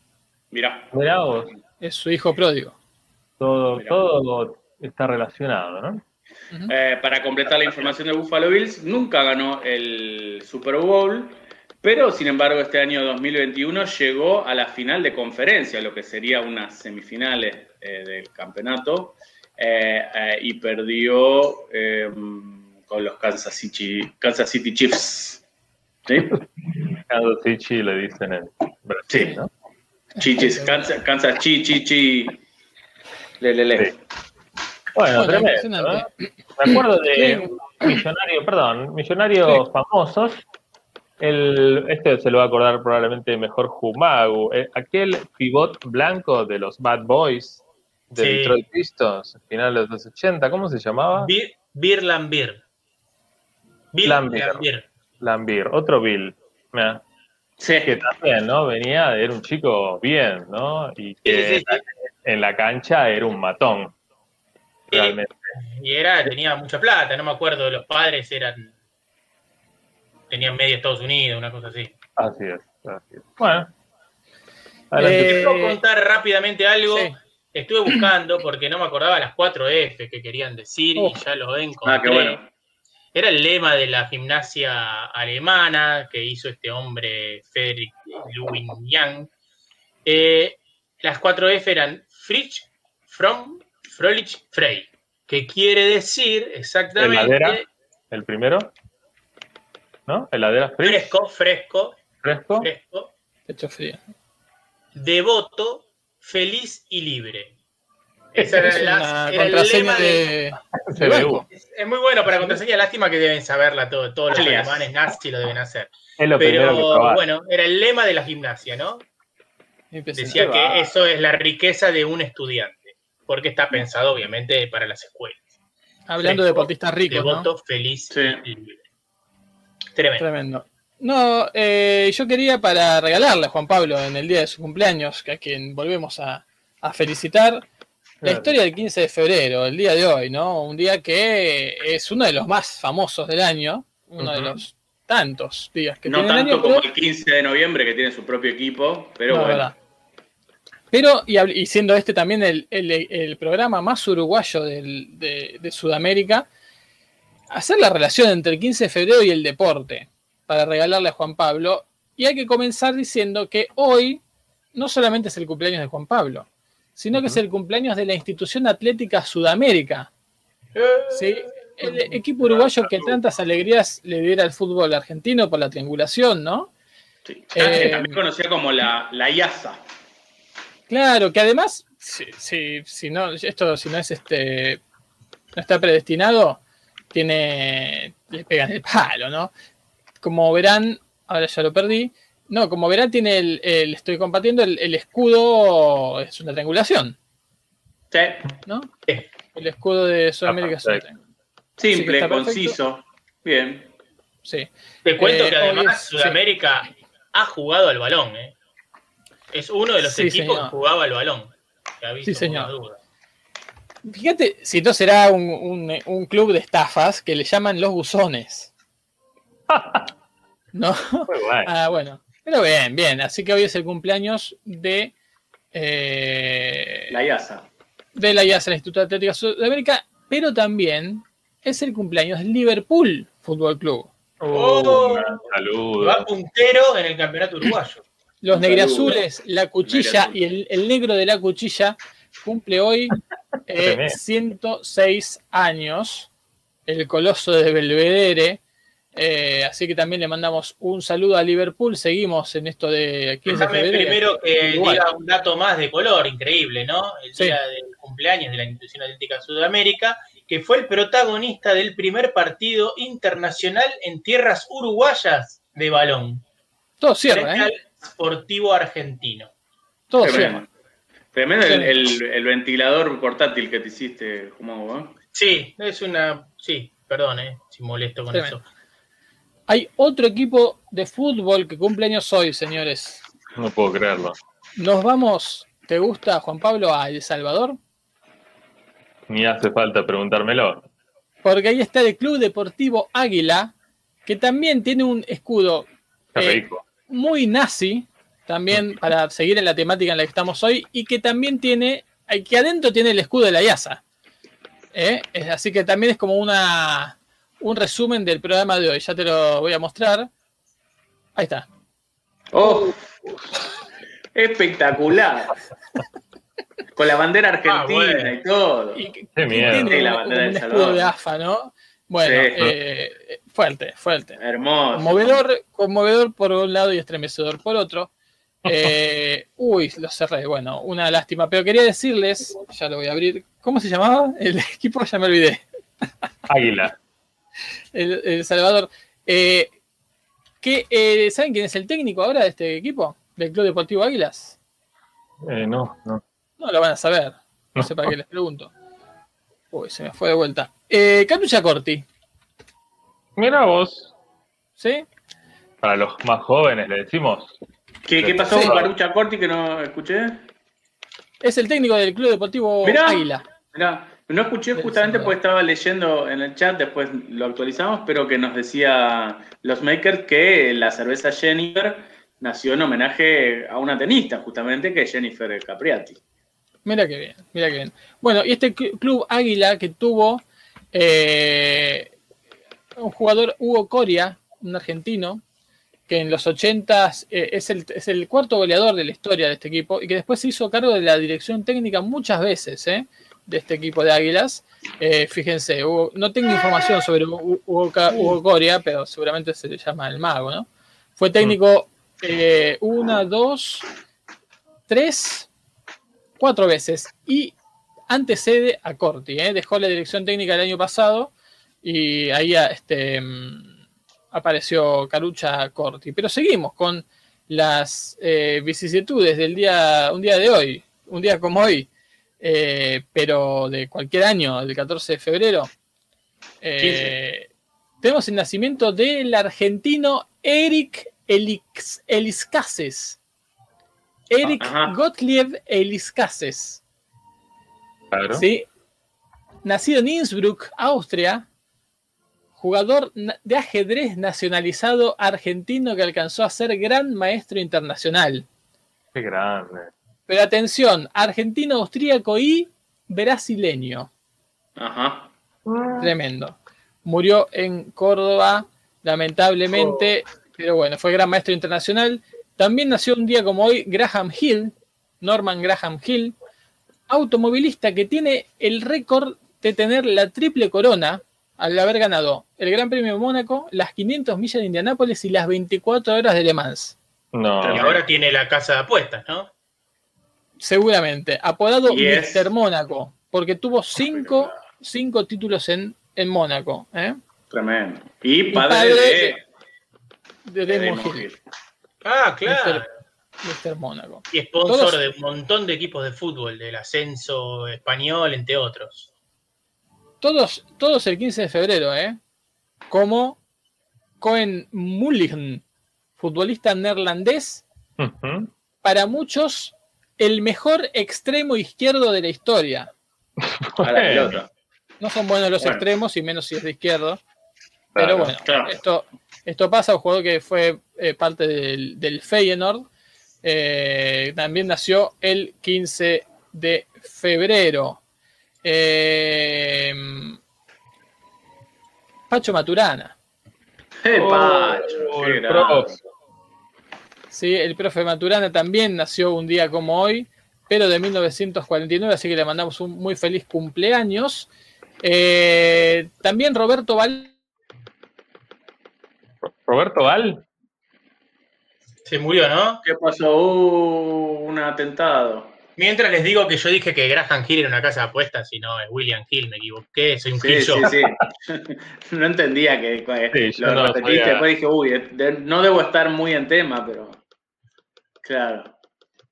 Mirá. Mirá vos. Es su hijo pródigo. Todo, todo está relacionado, ¿no? Eh, para completar la información de Buffalo Bills, nunca ganó el Super Bowl, pero sin embargo este año 2021 llegó a la final de conferencia, lo que sería unas semifinales eh, del campeonato, eh, y perdió con los Kansas City, Kansas City Chiefs. ¿Sí? Kansas City le dicen en Brasil, ¿no? Chichis, Kansas, Kansas Chi, Chi, Chi. Le, le, le. Bueno, tremendo. Me acuerdo de millonarios, perdón, millonarios famosos. El, este se lo va a acordar probablemente mejor Jumagu. Eh, aquel pivot blanco de los Bad Boys de Detroit Pistons, final de los 80, ¿cómo se llamaba? Bir, Bir Lambir. Bill Lambir. Lambir. otro Bill. Sí. Que también, ¿no? Venía, era un chico bien, ¿no? Y que en la cancha era un matón. Y era, tenía mucha plata, no me acuerdo, los padres eran tenían medio Estados Unidos, una cosa así. Así es. Así es. Bueno. Eh. Te puedo contar rápidamente algo. sí. Estuve buscando porque no me acordaba las cuatro F que querían decir Oh. y ya lo encontré. Ah, qué bueno. Era el lema de la gimnasia alemana que hizo este hombre Frederick Lewin Eh, las cuatro F eran Fritsch, From, Frolich, Frey, que quiere decir exactamente ¿Heladera? ¿El primero? ¿No? ¿Heladera fría? fresco, fresco, ¿Fresco? fresco, Pecho frío. devoto, feliz y libre. Esa Es era, una la- era el contraseña lema de, de. Es es muy bueno para contraseña, lástima que deben saberla todo, todos los Alias. alemanes nazis lo deben hacer. Es lo Pero bueno, era el lema de la gimnasia, ¿no? Decía que eso es la riqueza de un estudiante, porque está pensado obviamente para las escuelas. Hablando de deportistas ricos, ¿no? Devoto, feliz Sí. y libre. Tremendo. Tremendo. No, eh, yo quería para regalarle a Juan Pablo en el día de su cumpleaños, que a quien volvemos a, a felicitar, la historia del 15 de febrero, el día de hoy, ¿no? Un día que es uno de los más famosos del año, uno de los tantos días que No tiene el tanto año, como pero- el 15 de noviembre que tiene su propio equipo, pero No, bueno. verdad. Pero, y, siendo este también el, el- el programa más uruguayo del- de, de Sudamérica, hacer la relación entre el 15 de febrero y el deporte para regalarle a Juan Pablo. Y hay que comenzar diciendo que hoy no solamente es el cumpleaños de Juan Pablo, sino que es el cumpleaños de la institución atlética Sudamérica. ¿sí? El equipo uruguayo que tantas alegrías le diera al fútbol argentino por la triangulación, ¿no? Sí. Eh, También conocida como la, la IASA. Claro, que además, si, si, si no, esto si no es este, no está predestinado, tiene, le pegan el palo, ¿no? Como verán, ahora ya lo perdí, no, como verán tiene el, el- estoy compartiendo, el, el escudo es una triangulación, Sí. ¿no? Sí. El escudo de Sudamérica es una. Simple, conciso. Bien. Sí. Te cuento Eh, que además Sudamérica ha jugado al balón, ¿eh? Es uno de los Sí, equipos señor. que jugaba al balón. Que Sí, señor. dudas. Fíjate, si no será un, un- un club de estafas que le llaman los buzones. ¿No? Ah, bueno. Pero bien, bien. Así que hoy es el cumpleaños de, eh, La IASA. de la IAS, el Instituto de Atlética Sudamérica, pero también es el cumpleaños del Liverpool Fútbol Club. Oh. Un gran saludo. Va puntero en el campeonato uruguayo. Los negriazules, la cuchilla y el, el negro de la cuchilla cumple hoy eh, Tremendo. 106 años, el coloso de Belvedere. eh, así que también le mandamos un saludo a Liverpool. Seguimos en esto de 15 de febrero. primero que Igual. diga un dato más de color, increíble, ¿no? El Sí. día del cumpleaños de la Institución Atlética Sudamérica, que fue el protagonista del primer partido internacional en tierras uruguayas de balón. Todo cierra, ¿eh? Al Sportivo Argentino. Todo Tremendo. Tremendo el, Tremendo. el- el ventilador portátil que te hiciste, Jumago, ¿eh? Sí, es una. Sí, perdón, eh, si molesto con Tremendo. eso. Hay otro equipo de fútbol que cumple años hoy, señores. No puedo creerlo. Nos vamos, ¿te gusta, Juan Pablo, a El Salvador? Ni hace falta preguntármelo. Porque ahí está el Club Deportivo Águila, que también tiene un escudo Qué Eh, rico. Muy nazi, también para seguir en la temática en la que estamos hoy, y que también tiene, que adentro tiene el escudo de la IASA. ¿Eh? Así que también es como una un resumen del programa de hoy. Ya te lo voy a mostrar. Ahí está. ¡Oh! Espectacular. Con la bandera argentina Ah, bueno. y todo. Y Qué miedo. tiene la un- bandera un del escudo Salvador. de AFA, ¿no? Bueno, Sí. eh, fuerte, fuerte. Hermoso. Conmovedor, conmovedor por un lado y estremecedor por otro. Eh, uy, lo cerré. Bueno, una lástima. Pero quería decirles, ya lo voy a abrir. ¿Cómo se llamaba? El equipo ya me olvidé. Águila. El, el Salvador. Eh, que, eh, ¿Saben quién es el técnico ahora de este equipo? Del Club Deportivo Águilas. Eh, no, no. No lo van a saber. No sé para qué les pregunto. Uy, se me fue de vuelta. Eh, Capucha Corti, Mira vos. ¿sí? Para los más jóvenes le decimos. ¿Qué, qué pasó Sí. con Carucha Corti que no escuché? Es el técnico del Club Deportivo Mirá. Águila. Mirá, No escuché justamente porque estaba leyendo en el chat, después lo actualizamos, pero que nos decía los makers que la cerveza Jennifer nació en homenaje a una tenista, justamente, que es Jennifer Capriati. Mira qué bien, mira qué bien. Bueno, y este cl- club Águila que tuvo eh, un jugador, Hugo Coria, un argentino, que en los 80 es, el, es el cuarto goleador de la historia de este equipo y que después se hizo cargo de la dirección técnica muchas veces ¿eh? de este equipo de Águilas. Eh, fíjense, no tengo información sobre Hugo, Hugo Coria, pero seguramente se le llama el mago, ¿no? Fue técnico eh, una, dos, tres, cuatro veces y antecede a Corti. ¿eh? Dejó la dirección técnica el año pasado y ahí ah, este, mm, apareció Carucha Corti. Pero seguimos con las eh, vicisitudes del día, un día de hoy, un día como hoy, eh, pero de cualquier año, del 14 de febrero. Eh, tenemos el nacimiento del argentino Eric Elix, Eliscases. Eric Ajá. Gottlieb Eliscases. Claro. ¿sí? Nacido en Innsbruck, Austria, jugador de ajedrez nacionalizado argentino que alcanzó a ser gran maestro internacional. Qué grande. Pero atención, argentino, austríaco y brasileño. Ajá. Tremendo. Murió en Córdoba, lamentablemente, pero bueno, fue gran maestro internacional. También nació un día como hoy Graham Hill, Norman Graham Hill, automovilista que tiene el récord de tener la triple corona al haber ganado el Gran Premio de Mónaco, las 500 millas de Indianápolis y las 24 horas de Le Mans. No. Y ahora tiene la casa de apuestas, ¿no? Seguramente, apodado Y es- Mr. Mónaco, porque tuvo cinco, cinco títulos en, en Mónaco. ¿eh? Tremendo. Y Y padre, de, De de. Ah, claro. Mr. Mónaco. Y sponsor Todos- de un montón de equipos de fútbol, del ascenso español, entre otros. Todos, todos el 15 de febrero, ¿eh? Como Cohen Mulligan, futbolista neerlandés, para muchos el mejor extremo izquierdo de la historia. No son buenos los Bueno. extremos y menos si es de izquierdo. Pero Claro, bueno, claro. esto, esto pasa, un jugador que fue eh, parte del, del Feyenoord. eh, también nació el 15 de febrero. Eh, Pacho Maturana. ¡Eh, Oh, Pacho! ¡Qué el profe. ¿sí? El profe Maturana también nació un día como hoy, pero de 1949, así que le mandamos un muy feliz cumpleaños. Eh, también Roberto Val. Roberto Val. Se murió, ¿no? ¿Qué pasó? Uh, un atentado. Mientras les digo que yo dije que Graham Hill era una casa de apuestas y no es William Hill, me equivoqué, soy un Sí, Hill sí, sí. no entendía que que Sí, yo lo no repetiste. sabía. Después dije, uy, de- no debo estar muy en tema, pero. Claro.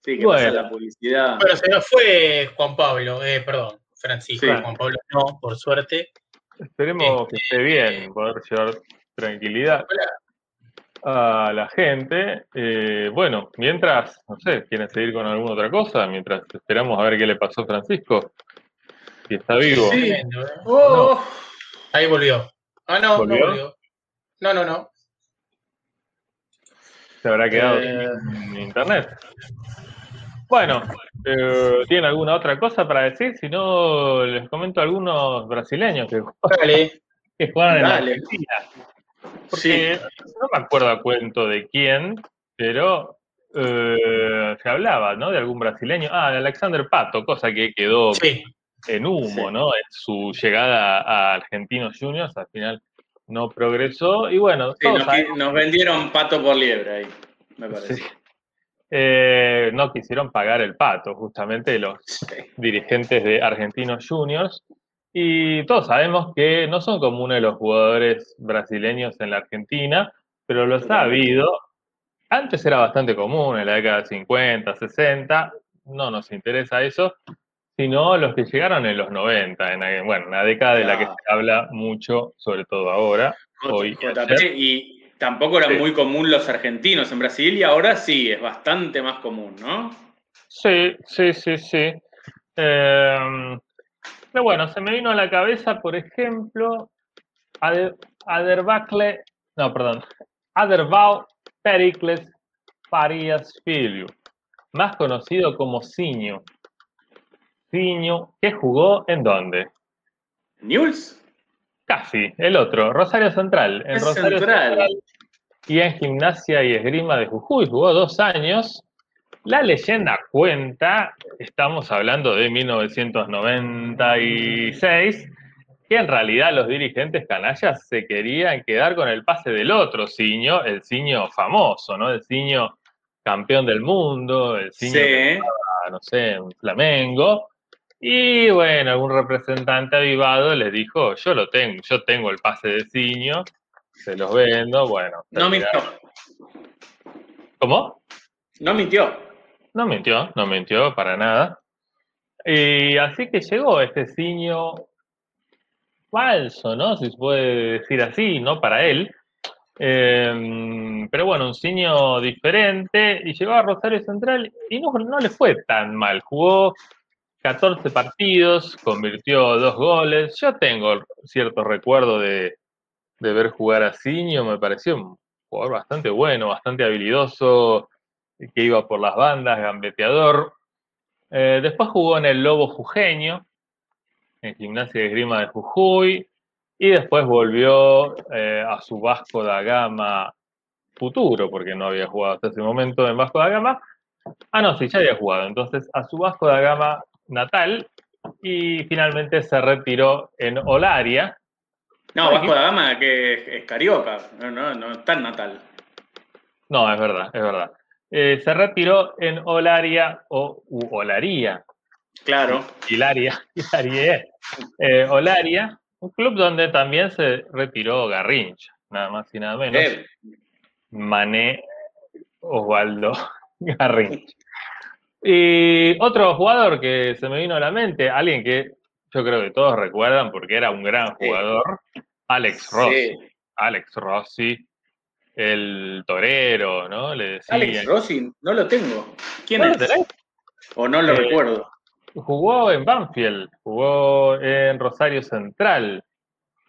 Sí, que Bueno. pasa la publicidad. Bueno, se nos fue Juan Pablo, eh, perdón, Francisco, Sí. Juan Pablo no, por suerte. Esperemos que esté bien, poder llevar tranquilidad a la gente. Eh, bueno, mientras, no sé, ¿quieren seguir con alguna otra cosa? Mientras esperamos a ver qué le pasó a Francisco. Si está vivo. Sí. Eh. Oh, Ahí volvió. Ah, no, ¿Volvió? no volvió. No, no, no. Se habrá quedado Eh. sin internet. Bueno, eh, ¿tienen alguna otra cosa para decir? Si no, les comento algunos brasileños que, Dale. que juegan en Dale. Argentina. Sí. No me acuerdo a cuento de quién, pero eh, se hablaba, ¿no? De algún brasileño. Ah, de Alexander Pato, cosa que quedó Sí. en humo, Sí. ¿no? En su llegada a Argentinos Juniors, al final no progresó. Y bueno, nos, nos vendieron pato por liebre ahí, me parece. Eh, no quisieron pagar el pato, justamente los dirigentes de Argentinos Juniors. Y todos sabemos que no son comunes los jugadores brasileños en la Argentina, pero los ha habido. Antes era bastante común, en la década de 50, 60, no nos interesa eso, sino los que llegaron en los 90, en la- bueno, una década de la que se habla mucho, sobre todo ahora. Hoy y tampoco era Sí. muy común los argentinos en Brasil y ahora sí, es bastante más común, ¿no? Sí, sí, sí, sí. Eh, Pero bueno, se me vino a la cabeza, por ejemplo, Ade- Aderbacle, no, perdón, Aderbao Pericles Farias Filho, más conocido como Ciño. Ciño, que jugó en dónde? ¿News? Casi, el otro, Rosario Central. En Rosario Central. y en Gimnasia y Esgrima de Jujuy. Jugó dos años. La leyenda cuenta, estamos hablando de 1996, que en realidad los dirigentes canallas se querían quedar con el pase del otro ciño, el ciño famoso, ¿no? El ciño campeón del mundo, el ciño que jugaba, no sé, en Flamengo. Y bueno, algún representante avivado les dijo, yo lo tengo, yo tengo el pase de ciño, se los vendo, bueno. No mintió. ¿Cómo? No mintió. No mintió, no mintió para nada. Y así que llegó este ciño falso, ¿no? Si se puede decir así, ¿no? Para él. Eh, pero bueno, un ciño diferente y llegó a Rosario Central y no, no le fue tan mal. Jugó 14 partidos, convirtió dos goles. Yo tengo cierto recuerdo de, de ver jugar a Ciño, me pareció un jugador bastante bueno, bastante habilidoso, que iba por las bandas, gambeteador. Eh, después jugó en el Lobo Jujeño, en Gimnasia de Esgrima de Jujuy, y después volvió eh, a su Vasco da Gama futuro, porque no había jugado hasta ese momento en Vasco da Gama. Ah, no, sí, ya había jugado. Entonces, a su Vasco da Gama natal, y finalmente se retiró en Olaria. No, Vasco da Gama que es, es carioca. No, no, no es tan natal. No, es verdad, es verdad. Eh, se retiró en Olaria o u Olaria, Claro. Hilaria, Hilarie, eh, Olaria, un club donde también se retiró Garrincha, nada más y nada menos. Eh, Mané Osvaldo Garrincha. Y otro jugador que se me vino a la mente, alguien que yo creo que todos recuerdan porque era un gran jugador, Alex Rossi. sí. Alex Rossi, el torero, ¿no? Le decían. Alex Rossi, no lo tengo. ¿Quién ¿No lo es? tenés? O no lo Eh, recuerdo. Jugó en Banfield, jugó en Rosario Central.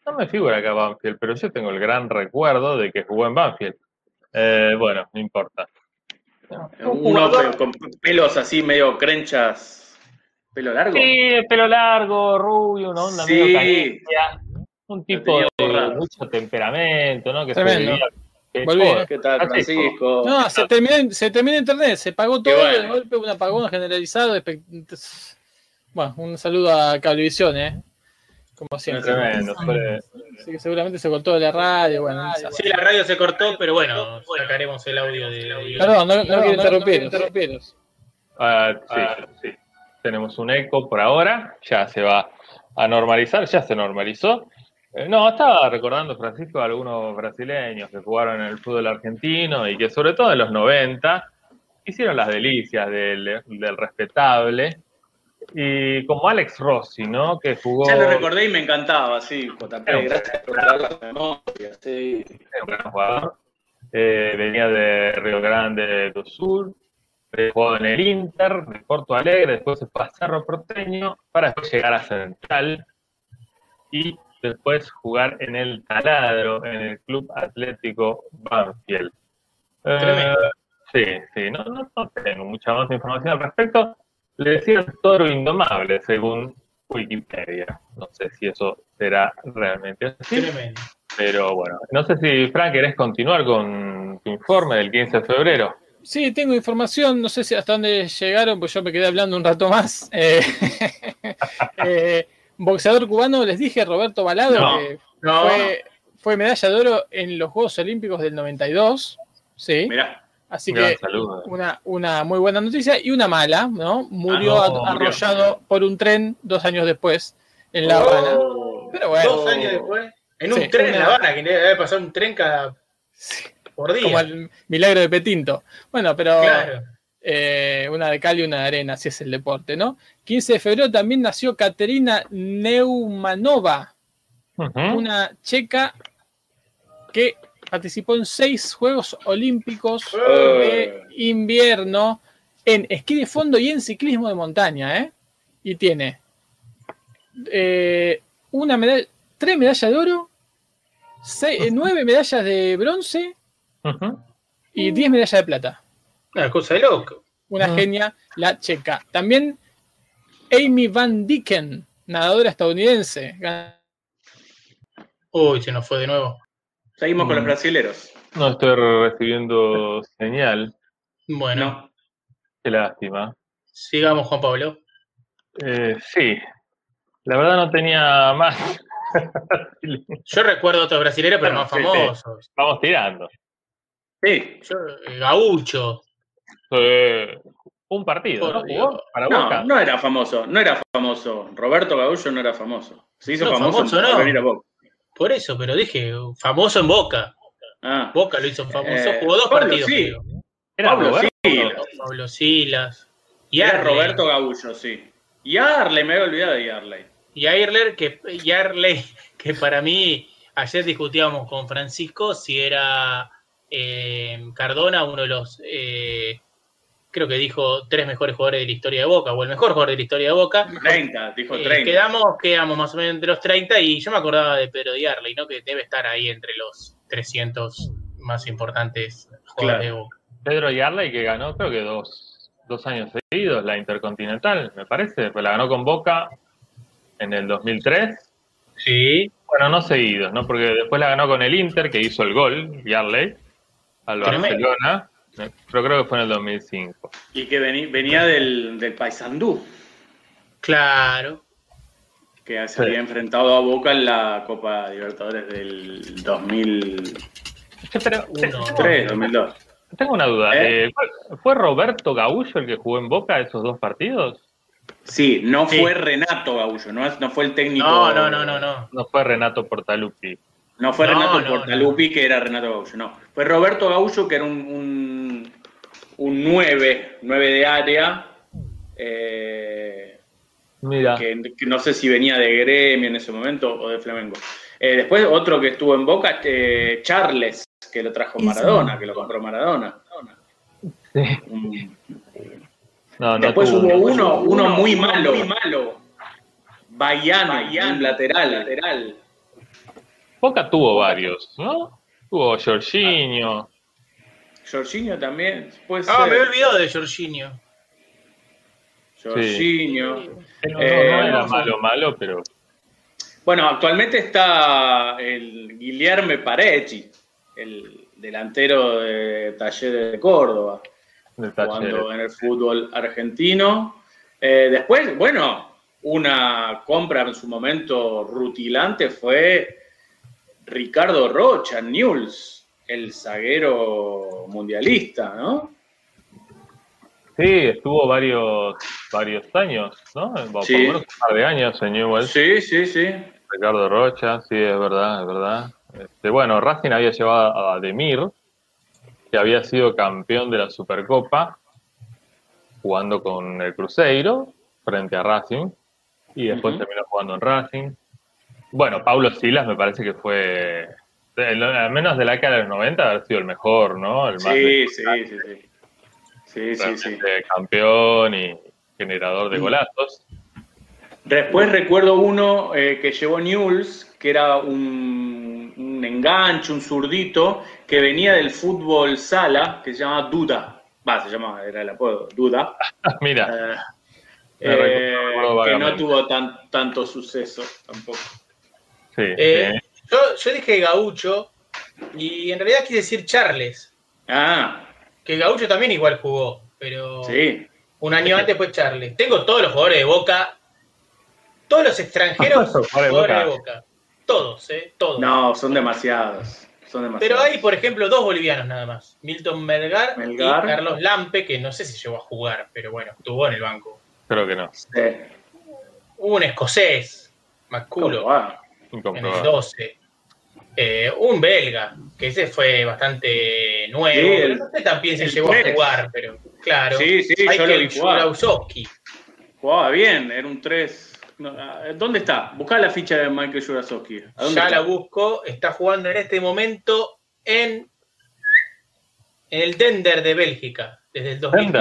No me figura acá Banfield, pero yo tengo el gran recuerdo de que jugó en Banfield. Eh, bueno, no importa. Un Uno con pelos así medio crenchas. ¿Pelo largo? Sí, pelo largo, rubio, una onda Sí. medio un tipo de mucho temperamento, ¿no? Que Tremendo. se veía- Volví, Oh, ¿eh? ¿Qué tal, Francisco. No, se terminó, se terminó internet, se pagó todo bueno. de golpe, un apagón generalizado. Bueno, un saludo a Cablevisión, ¿eh? Como siempre. Tremendo. fue- Así que seguramente se cortó la radio. Bueno, Sí, la radio se cortó, pero bueno, sacaremos el audio de. Perdón, no, no quiero interrumpiros. Ah, sí, sí. Tenemos un eco por ahora, ya se va a normalizar, ya se normalizó. Eh, no, estaba recordando, Francisco, a algunos brasileños que jugaron en el fútbol argentino y que sobre todo en los 90 hicieron las delicias del, del respetable. Y como Alex Rossi, ¿no? Que jugó... Ya lo recordé y me encantaba, sí, JP. Gracias por la memoria, sí. era un gran jugador. Eh, venía de Río Grande do Sur, eh, jugó en el Inter, de Porto Alegre, después se fue a Cerro Porteño, para después llegar a Central y después jugar en el Taladro, en el Club Atlético Banfield. Eh, sí, sí, no, no, no tengo mucha más información al respecto. Le decían toro indomable, según Wikipedia. No sé si eso será realmente así. Tremendo. Pero bueno, no sé si, Frank, querés continuar con tu informe del 15 de febrero. Sí, tengo información, no sé si hasta dónde llegaron, pues yo me quedé hablando un rato más. Eh, eh, boxeador cubano, les dije, Roberto Balado, No, que No, fue, fue medalla de oro en los Juegos Olímpicos del 92. Sí, mirá. así que saludo. una, una muy buena noticia y una mala, ¿no? Murió Ah, no, murió. arrollado por un tren dos años después en La Habana. Oh. Pero bueno, Dos años después, en un Sí, tren en una- La Habana, que debe pasar un tren cada. por día. como el milagro de Petinto. Bueno, pero Claro. Eh, una de cal y una de arena, así es el deporte, ¿no? 15 de febrero también nació Katerina Neumanova, una checa que participó en seis Juegos Olímpicos Eh. de invierno en esquí de fondo y en ciclismo de montaña, ¿eh? Y tiene eh, una medalla, tres medallas de oro, seis- eh, nueve medallas de bronce y diez medallas de plata. Una cosa de loco. Una Ah. genia, la checa. También Amy Van Dicken, nadadora estadounidense. Uy, se nos fue de nuevo. Seguimos con los Mm. brasileros. No estoy recibiendo señal. Bueno, No. Qué lástima. sigamos, Juan Pablo. Eh, sí, la verdad no tenía más. Yo recuerdo otros brasileños, pero Bueno, más sí, sí. famosos. Vamos tirando. Sí. Yo, eh, Gaucho. Eh, un partido, ¿no? ¿Jugó para No, Boca? no era famoso, no era famoso. Roberto Gaullo no era famoso. Se hizo No, famoso, famoso por no. venir a Boca. Por eso, pero dije, famoso en Boca. Ah. Boca lo hizo famoso. Eh, Jugó dos Pablo, partidos. sí. Era Pablo Roberto. Silas. Pablo Silas. Y Era Arley. Roberto Gaullo, sí. Y Arley, me había olvidado de Arley. Y Airler, que, y Arley, que para mí, ayer discutíamos con Francisco si era eh, Cardona uno de los, eh, creo que dijo, tres mejores jugadores de la historia de Boca, o el mejor jugador de la historia de Boca. 30, dijo Eh, 30. quedamos, quedamos más o menos entre los 30 y yo me acordaba de Pedro Diarley, ¿no? que debe estar ahí entre los 300 más importantes jugadores de Boca. Pedro Yarley que ganó creo que dos, dos años seguidos la Intercontinental, me parece. Pues la ganó con Boca en el 2003. Sí, Bueno, no seguidos, ¿no? Porque después la ganó con el Inter, que hizo el gol, Yarley, al Tremendo. Barcelona. Pero creo que fue en el 2005. Y que venía del, del Paysandú, claro. que se Sí. había enfrentado a Boca en la Copa Libertadores del 2003, Che, pero Uno. 2002. tengo una duda. ¿Eh? eh, ¿fue- ¿Fue Roberto Gaullo el que jugó en Boca esos dos partidos? Sí, no Sí. fue Renato Gaullo, no, no fue el técnico. No, no, no, no, no. No fue Renato Portaluppi. No fue No, Renato no, Portaluppi, que era Renato Gaullo, no. Fue Roberto Gaullo, que era un, un, un 9, 9 de área, eh, Mira, que, que no sé si venía de Gremio en ese momento o de Flamengo. Eh, después otro que estuvo en Boca, eh, Charles, que lo trajo Maradona, que lo compró Maradona. No, no Después tuvo- hubo uno, uno muy malo, muy malo. Baiano, un lateral, lateral. Boca tuvo varios, ¿no? Tuvo Jorginho. Jorginho también, puede Ah, ser. me he olvidado de Jorginho. Jorginho. que No, no- Eh, no era no, malo, malo, pero Bueno, actualmente está el Guillermo Parechi, el delantero de Talleres de Córdoba, de jugando en el fútbol argentino. Eh, después, bueno, una compra en su momento rutilante fue Ricardo Rocha, Newell's, el zaguero mundialista, ¿no? Sí, estuvo varios, varios años, ¿no? Por Sí. menos un par de años en Newell's. Sí, sí, sí. Ricardo Rocha, sí, es verdad, es verdad. Este, bueno, Racing había llevado a Demir, que había sido campeón de la Supercopa, jugando con el Cruzeiro, frente a Racing, y después terminó jugando en Racing. Bueno, Paulo Silas me parece que fue, de- al menos de la década de los 90, haber sido el mejor, ¿no? El más Sí, sí, sí, sí. Sí, sí, sí. campeón y generador de golazos. Después recuerdo uno eh, que llevó Newell's, que era un, un enganche, un zurdito, que venía del fútbol sala, que se llama Duda. Va, se llama, era el apodo, Duda. Mira, Eh, eh, que no tuvo tan, tanto suceso tampoco. Sí, Eh, yo, yo dije Gaucho y en realidad quise decir Charles, Ah, que Gaucho también igual jugó, pero sí. un año antes fue Charles. Tengo todos los jugadores de Boca, todos los extranjeros jugadores de Boca. Todos, ¿eh? Todos. No, son demasiados. Son demasiados. Pero hay, por ejemplo, dos bolivianos nada más. Milton Melgar, Melgar. y Carlos Lampe, que no sé si llegó a jugar, pero bueno, estuvo en el banco. creo que no. Sí. Hubo un escocés, ¿Cómo Maculo? En el Incomprobable. 12. Eh, un belga, que ese fue bastante nuevo. Sí, pero el- no sé también si el llegó a jugar, pero claro. Sí, sí, yo lo vi jugar. Jugaba bien, era un 3. ¿Dónde está? Buscá la ficha de Michael Jurasowski. ¿A dónde Ya está? la busco, está jugando en este momento en, en el Dender de Bélgica, desde el 2000.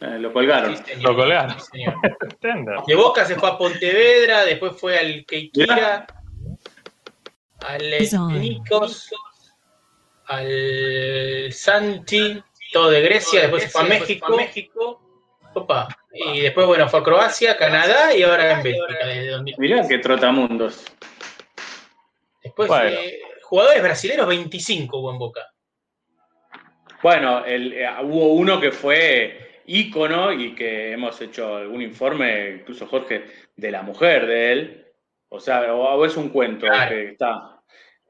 Eh, lo colgaron. Sí, señor. Lo colgaron. Sí, señor. Tender. De Boca se fue a Pontevedra, después fue al Keikira, al. Nikos, al Santi, todo de Grecia, después se fue a México. Opa. Y después, bueno, fue a Croacia, Canadá y ahora en Bélgica, desde 2000. Mirá qué trotamundos. Después, Bueno. eh, jugadores brasileños, 25 hubo en Boca. Bueno, el- eh, hubo uno que fue ícono y que hemos hecho algún informe, incluso Jorge, de la mujer de él. O sea, o, es un cuento Claro. que está.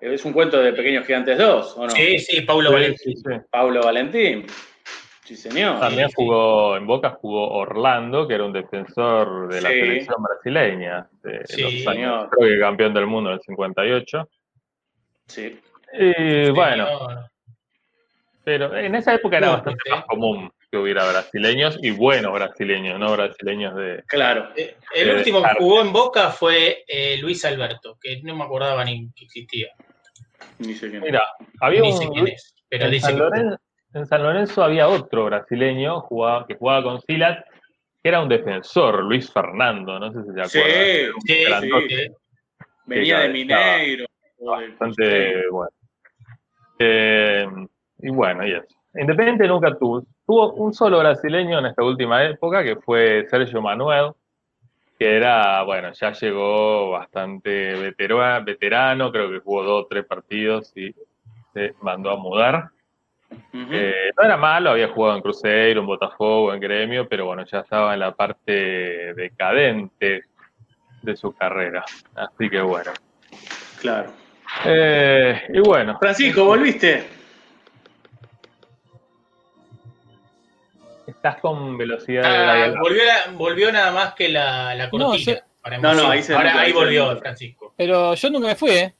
Es un cuento de Pequeños Gigantes 2, ¿o no? Sí, sí, Paulo Sí, Valentín. sí, sí. Pablo Valentín. Sí, señor. También jugó en Boca, jugó Orlando, que era un defensor de la Sí. selección brasileña de Sí. los años, Señor. creo que campeón del mundo en el 58. Sí. Y bueno, Señor. pero en esa época era bastante sí. más común que hubiera brasileños y buenos brasileños, no brasileños de... Claro. El último que jugó en Boca fue eh, Luis Alberto, que no me acordaba ni que existía. Ni sé quién. Mira, había Ni sé quién un... es, pero En dice San, que Lorenzo, en San Lorenzo había otro brasileño jugaba, que jugaba con Silas, que era un defensor, Luis Fernando, no sé si se Sí, acuerdan. Sí, Grandote. sí. venía de Mineiro. bastante bueno. Eh, y bueno, y eso. Independiente nunca tuvo. Tuvo un solo brasileño en esta última época, que fue Sergio Manuel, que era, bueno, ya llegó bastante vetera- veterano, creo que jugó dos o tres partidos y se mandó a mudar. Eh, no era malo, había jugado en Cruzeiro, en Botafogo, en Gremio, pero bueno, ya estaba en la parte decadente de su carrera. Así que bueno. Claro. Eh, y bueno, Francisco, ¿volviste? Estás con velocidad de Ah, volvió, la- volvió nada más que la, la cortina. No, yo- para No, ahí se Ahora volvió. Francisco. Pero yo nunca me fui, ¿eh?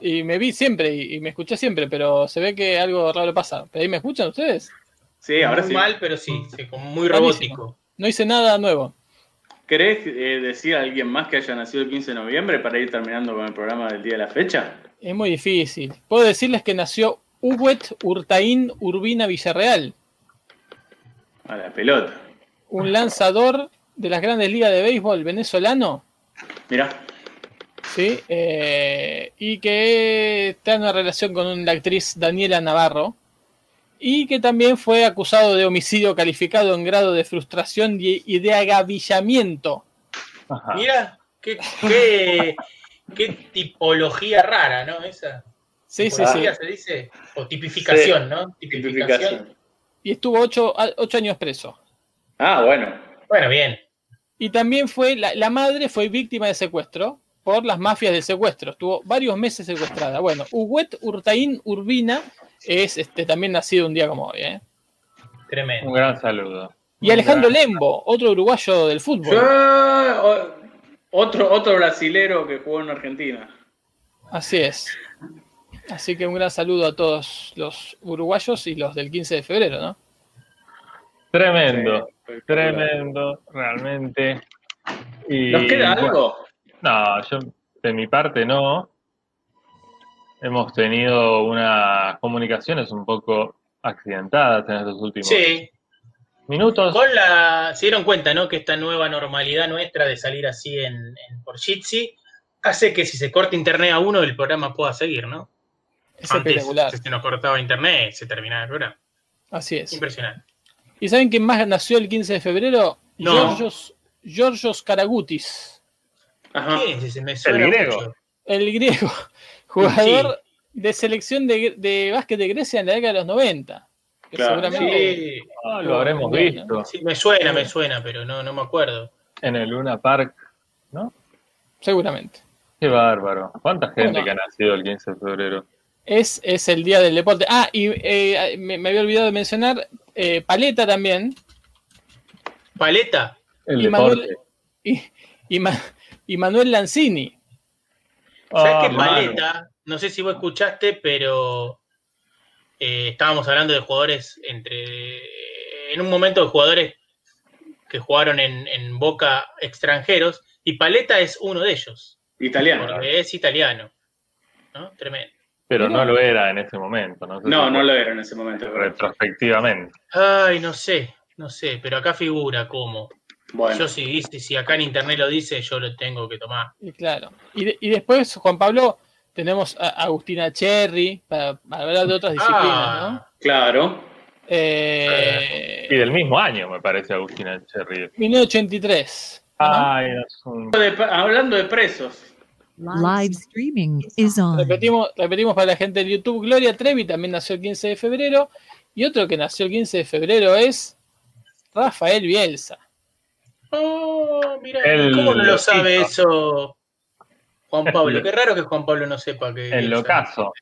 Y me vi siempre y, y me escuché siempre, pero se ve que algo raro pasa. ¿Pero ahí me escuchan ustedes? Sí, ahora muy sí. mal, pero sí, sí, como muy Buenísimo. robótico. No hice nada nuevo. ¿Querés eh, decir a alguien más que haya nacido el 15 de noviembre para ir terminando con el programa del día de la fecha? Es muy difícil. Puedo decirles que nació Huguet Urtaín Urbina Villarreal, A la pelota. un lanzador de las grandes ligas de béisbol venezolano, Mirá. ¿sí? Eh, y que está en una relación con la actriz Daniela Navarro, y que también fue acusado de homicidio calificado en grado de frustración y, de agavillamiento. Ajá. Mira, qué, qué, qué tipología rara, ¿no? Esa. Sí, sí, sí. Se dice. O tipificación, ¿no? Tipificación. Tipificación. Y estuvo ocho, ocho años preso. Ah, bueno. Bueno, bien. Y también fue, la, la madre fue víctima de secuestro por las mafias de secuestro. Estuvo varios meses secuestrada. Bueno, Huguet Urtaín Urbina es este, también nacido un día como hoy. ¿eh? Tremendo. Un gran saludo. Y Alejandro Lembo, otro uruguayo del fútbol. Otro, otro brasilero que jugó en Argentina. Así es. Así que un gran saludo a todos los uruguayos y los del 15 de febrero, ¿no? Tremendo, Sí, tremendo, realmente. Y, ¿Nos queda bueno, algo? No, yo de mi parte no. Hemos tenido unas comunicaciones un poco accidentadas en estos últimos Sí, minutos. con la. Se dieron cuenta, ¿no? Que esta nueva normalidad nuestra de salir así en, en por Jitsi hace que si se corta internet a uno, el programa pueda seguir, ¿no? Es Antes, espectacular. se nos cortaba internet, se terminaba el programa. Así es. Impresionante. ¿Y saben quién más nació el 15 de febrero? No. Georgios, Georgios Karagutis, Ajá. ¿Quién es ese? Me suena griego. mucho. el griego, jugador de selección de, de básquet de Grecia en la década de los 90. Que Claro. seguramente Sí, Ah, lo habremos Bueno, visto sí, me suena, me suena, pero no, no me acuerdo. en el Luna Park, ¿no? seguramente. Qué bárbaro. ¿Cuánta gente Bueno. que ha nacido el 15 de febrero? Es, es el día del deporte. Ah, y eh, me, me había olvidado de mencionar eh, Paleta también. Paleta. El Y deporte. Manuel- Y, y, Ma- y Manuel Lanzini. ¿Sabes Ah, qué mano. Paleta? No sé si vos escuchaste, pero eh, estábamos hablando de jugadores entre. En un momento de jugadores que jugaron en, en Boca extranjeros, y Paleta es uno de ellos, Italiano. porque es italiano. ¿no? Tremendo. Pero no lo era en ese momento, ¿no? sé No, si no lo era en ese momento. Retrospectivamente. Ay, no sé. No sé, pero acá figura como. Bueno, Yo si dice, si acá en internet lo dice, yo lo tengo que tomar. Y claro. Y, de- y después, Juan Pablo, tenemos a Agustina Cherry para, para hablar de otras disciplinas, Ah. ¿no? claro. Eh, Y del mismo año, me parece, Agustina Cherry. 1983. ¿no? Ay, es un- De- hablando de presos. Live streaming is on. Repetimos, repetimos para la gente de YouTube, Gloria Trevi también nació el 15 de febrero. Y otro que nació el 15 de febrero es Rafael Bielsa. Oh, mira, El ¿cómo no lo sabe eso Juan Pablo? Qué raro que Juan Pablo no sepa que. El locazo.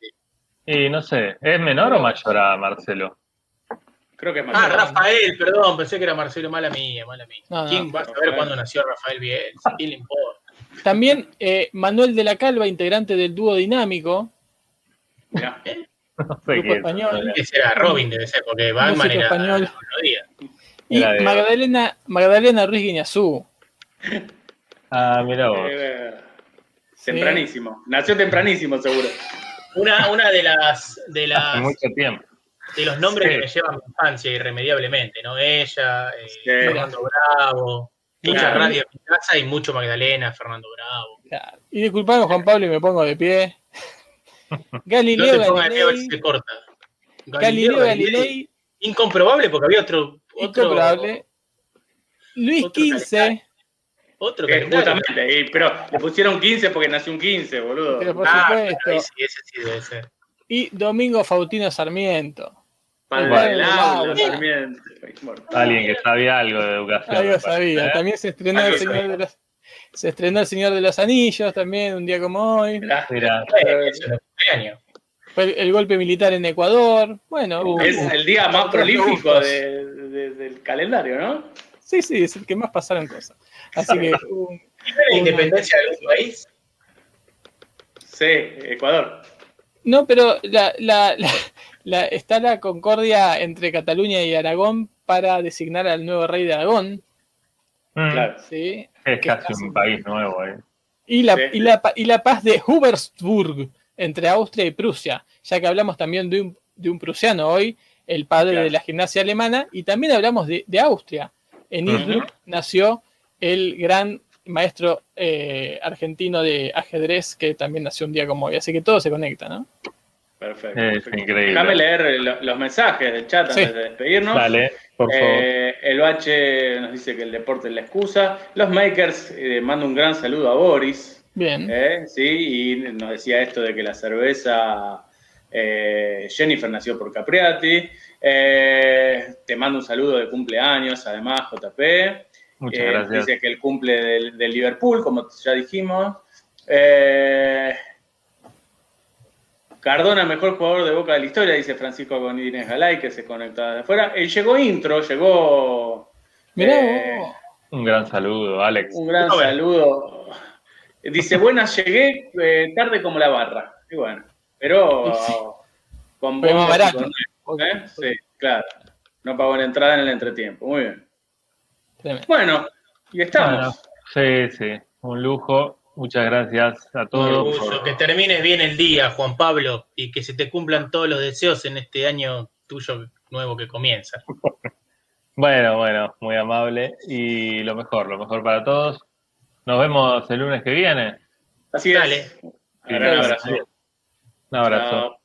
Y no sé, ¿es menor o mayor a Marcelo? Creo que es Ah, mayor. Rafael, perdón, pensé que era Marcelo, mala mía, mala mía. No, no. ¿Quién va a saber cuándo nació Rafael Bielsa? ¿Quién le importa? También eh, Manuel de la Calva, integrante del dúo dinámico. Mirá. No sé Grupo español. ¿Qué será? Robin debe ser, porque Batman era español. Y Era Magdalena, Magdalena Ruiz Guiñazú. Ah, mira vos. Eh, Sí. Tempranísimo. Nació tempranísimo, seguro. Una, una de las de Hace mucho tiempo. de los nombres Sí. que me llevan a mi infancia irremediablemente, ¿no? Ella, eh, Sí. Fernando Bravo, mucha Claro. radio en mi casa y mucho Magdalena, Fernando Bravo. Claro. Y disculpame, Juan Pablo, y me pongo de pie. Galileo pie Galilei. se corta. Galileo Galilei. Incomprobable porque había otro. otro Incomprobable. Luis XV. Otro Que calendario. justamente, y- pero le pusieron 15 porque nació un 15, boludo. Pero por Ah, supuesto. ahí sí, ese sí debe ser. Y Domingo Faustino Sarmiento. Padre Bueno, del. Mortal. Alguien que sabía algo de educación. Algo sabía. ¿eh? También se estrenó el Señor de los. Se estrenó El Señor de los Anillos también, un día como hoy. Mirá. Fue el, el golpe militar en Ecuador. Bueno, Es el día más prolífico gustos. de- de- del calendario, ¿no? sí, sí, es el que más pasaron cosas. Así que un- ¿Y no era la independencia de algún país? Sí, Ecuador. No, pero la, la, la- la- está la concordia entre Cataluña y Aragón para designar al nuevo rey de Aragón. mm, Claro. ¿sí? es que casi un país nuevo. ¿eh? Y la, Sí. y, la, y la paz de Hubersburg entre Austria y Prusia, ya que hablamos también de un, de un prusiano hoy, el padre Claro. de la gimnasia alemana, y también hablamos de, de Austria. En. Innsbruck nació el gran maestro eh, argentino de ajedrez, que también nació un día como hoy, así que todo se conecta, ¿no? Perfecto. Es perfecto. increíble. Déjame leer lo- los mensajes del chat Sí. antes de despedirnos. Dale, por favor. Eh, el Bache nos dice que el deporte es la excusa. Los Makers eh, manda un gran saludo a Boris. Bien. eh, sí, y nos decía esto de que la cerveza eh, Jennifer nació por Capriati. Eh, te mando un saludo de cumpleaños, además, JP. Muchas Eh, gracias. Dice que el cumple del, del Liverpool, como ya dijimos. Eh, Cardona, mejor jugador de Boca de la historia, dice Francisco Gonínez Galay, que se conecta de afuera. Eh, llegó intro, llegó Mirá eh, vos. Un gran saludo, Alex. un gran bueno. saludo. Dice, buenas, llegué eh, tarde como la barra. Y bueno, pero Sí. con y barato. con- ¿eh? Sí, claro. No pagó la entrada en el entretiempo. Muy bien. Tremendo. Bueno, y estamos. Bueno, sí, sí, un lujo. Muchas gracias a todos. Orgullo, por- que termines bien el día, Juan Pablo, y que se te cumplan todos los deseos en este año tuyo nuevo que comienza. Bueno, bueno, muy amable. Y lo mejor, lo mejor para todos. Nos vemos el lunes que viene. Así es. Dale. Un gran abrazo. Un abrazo. Chao.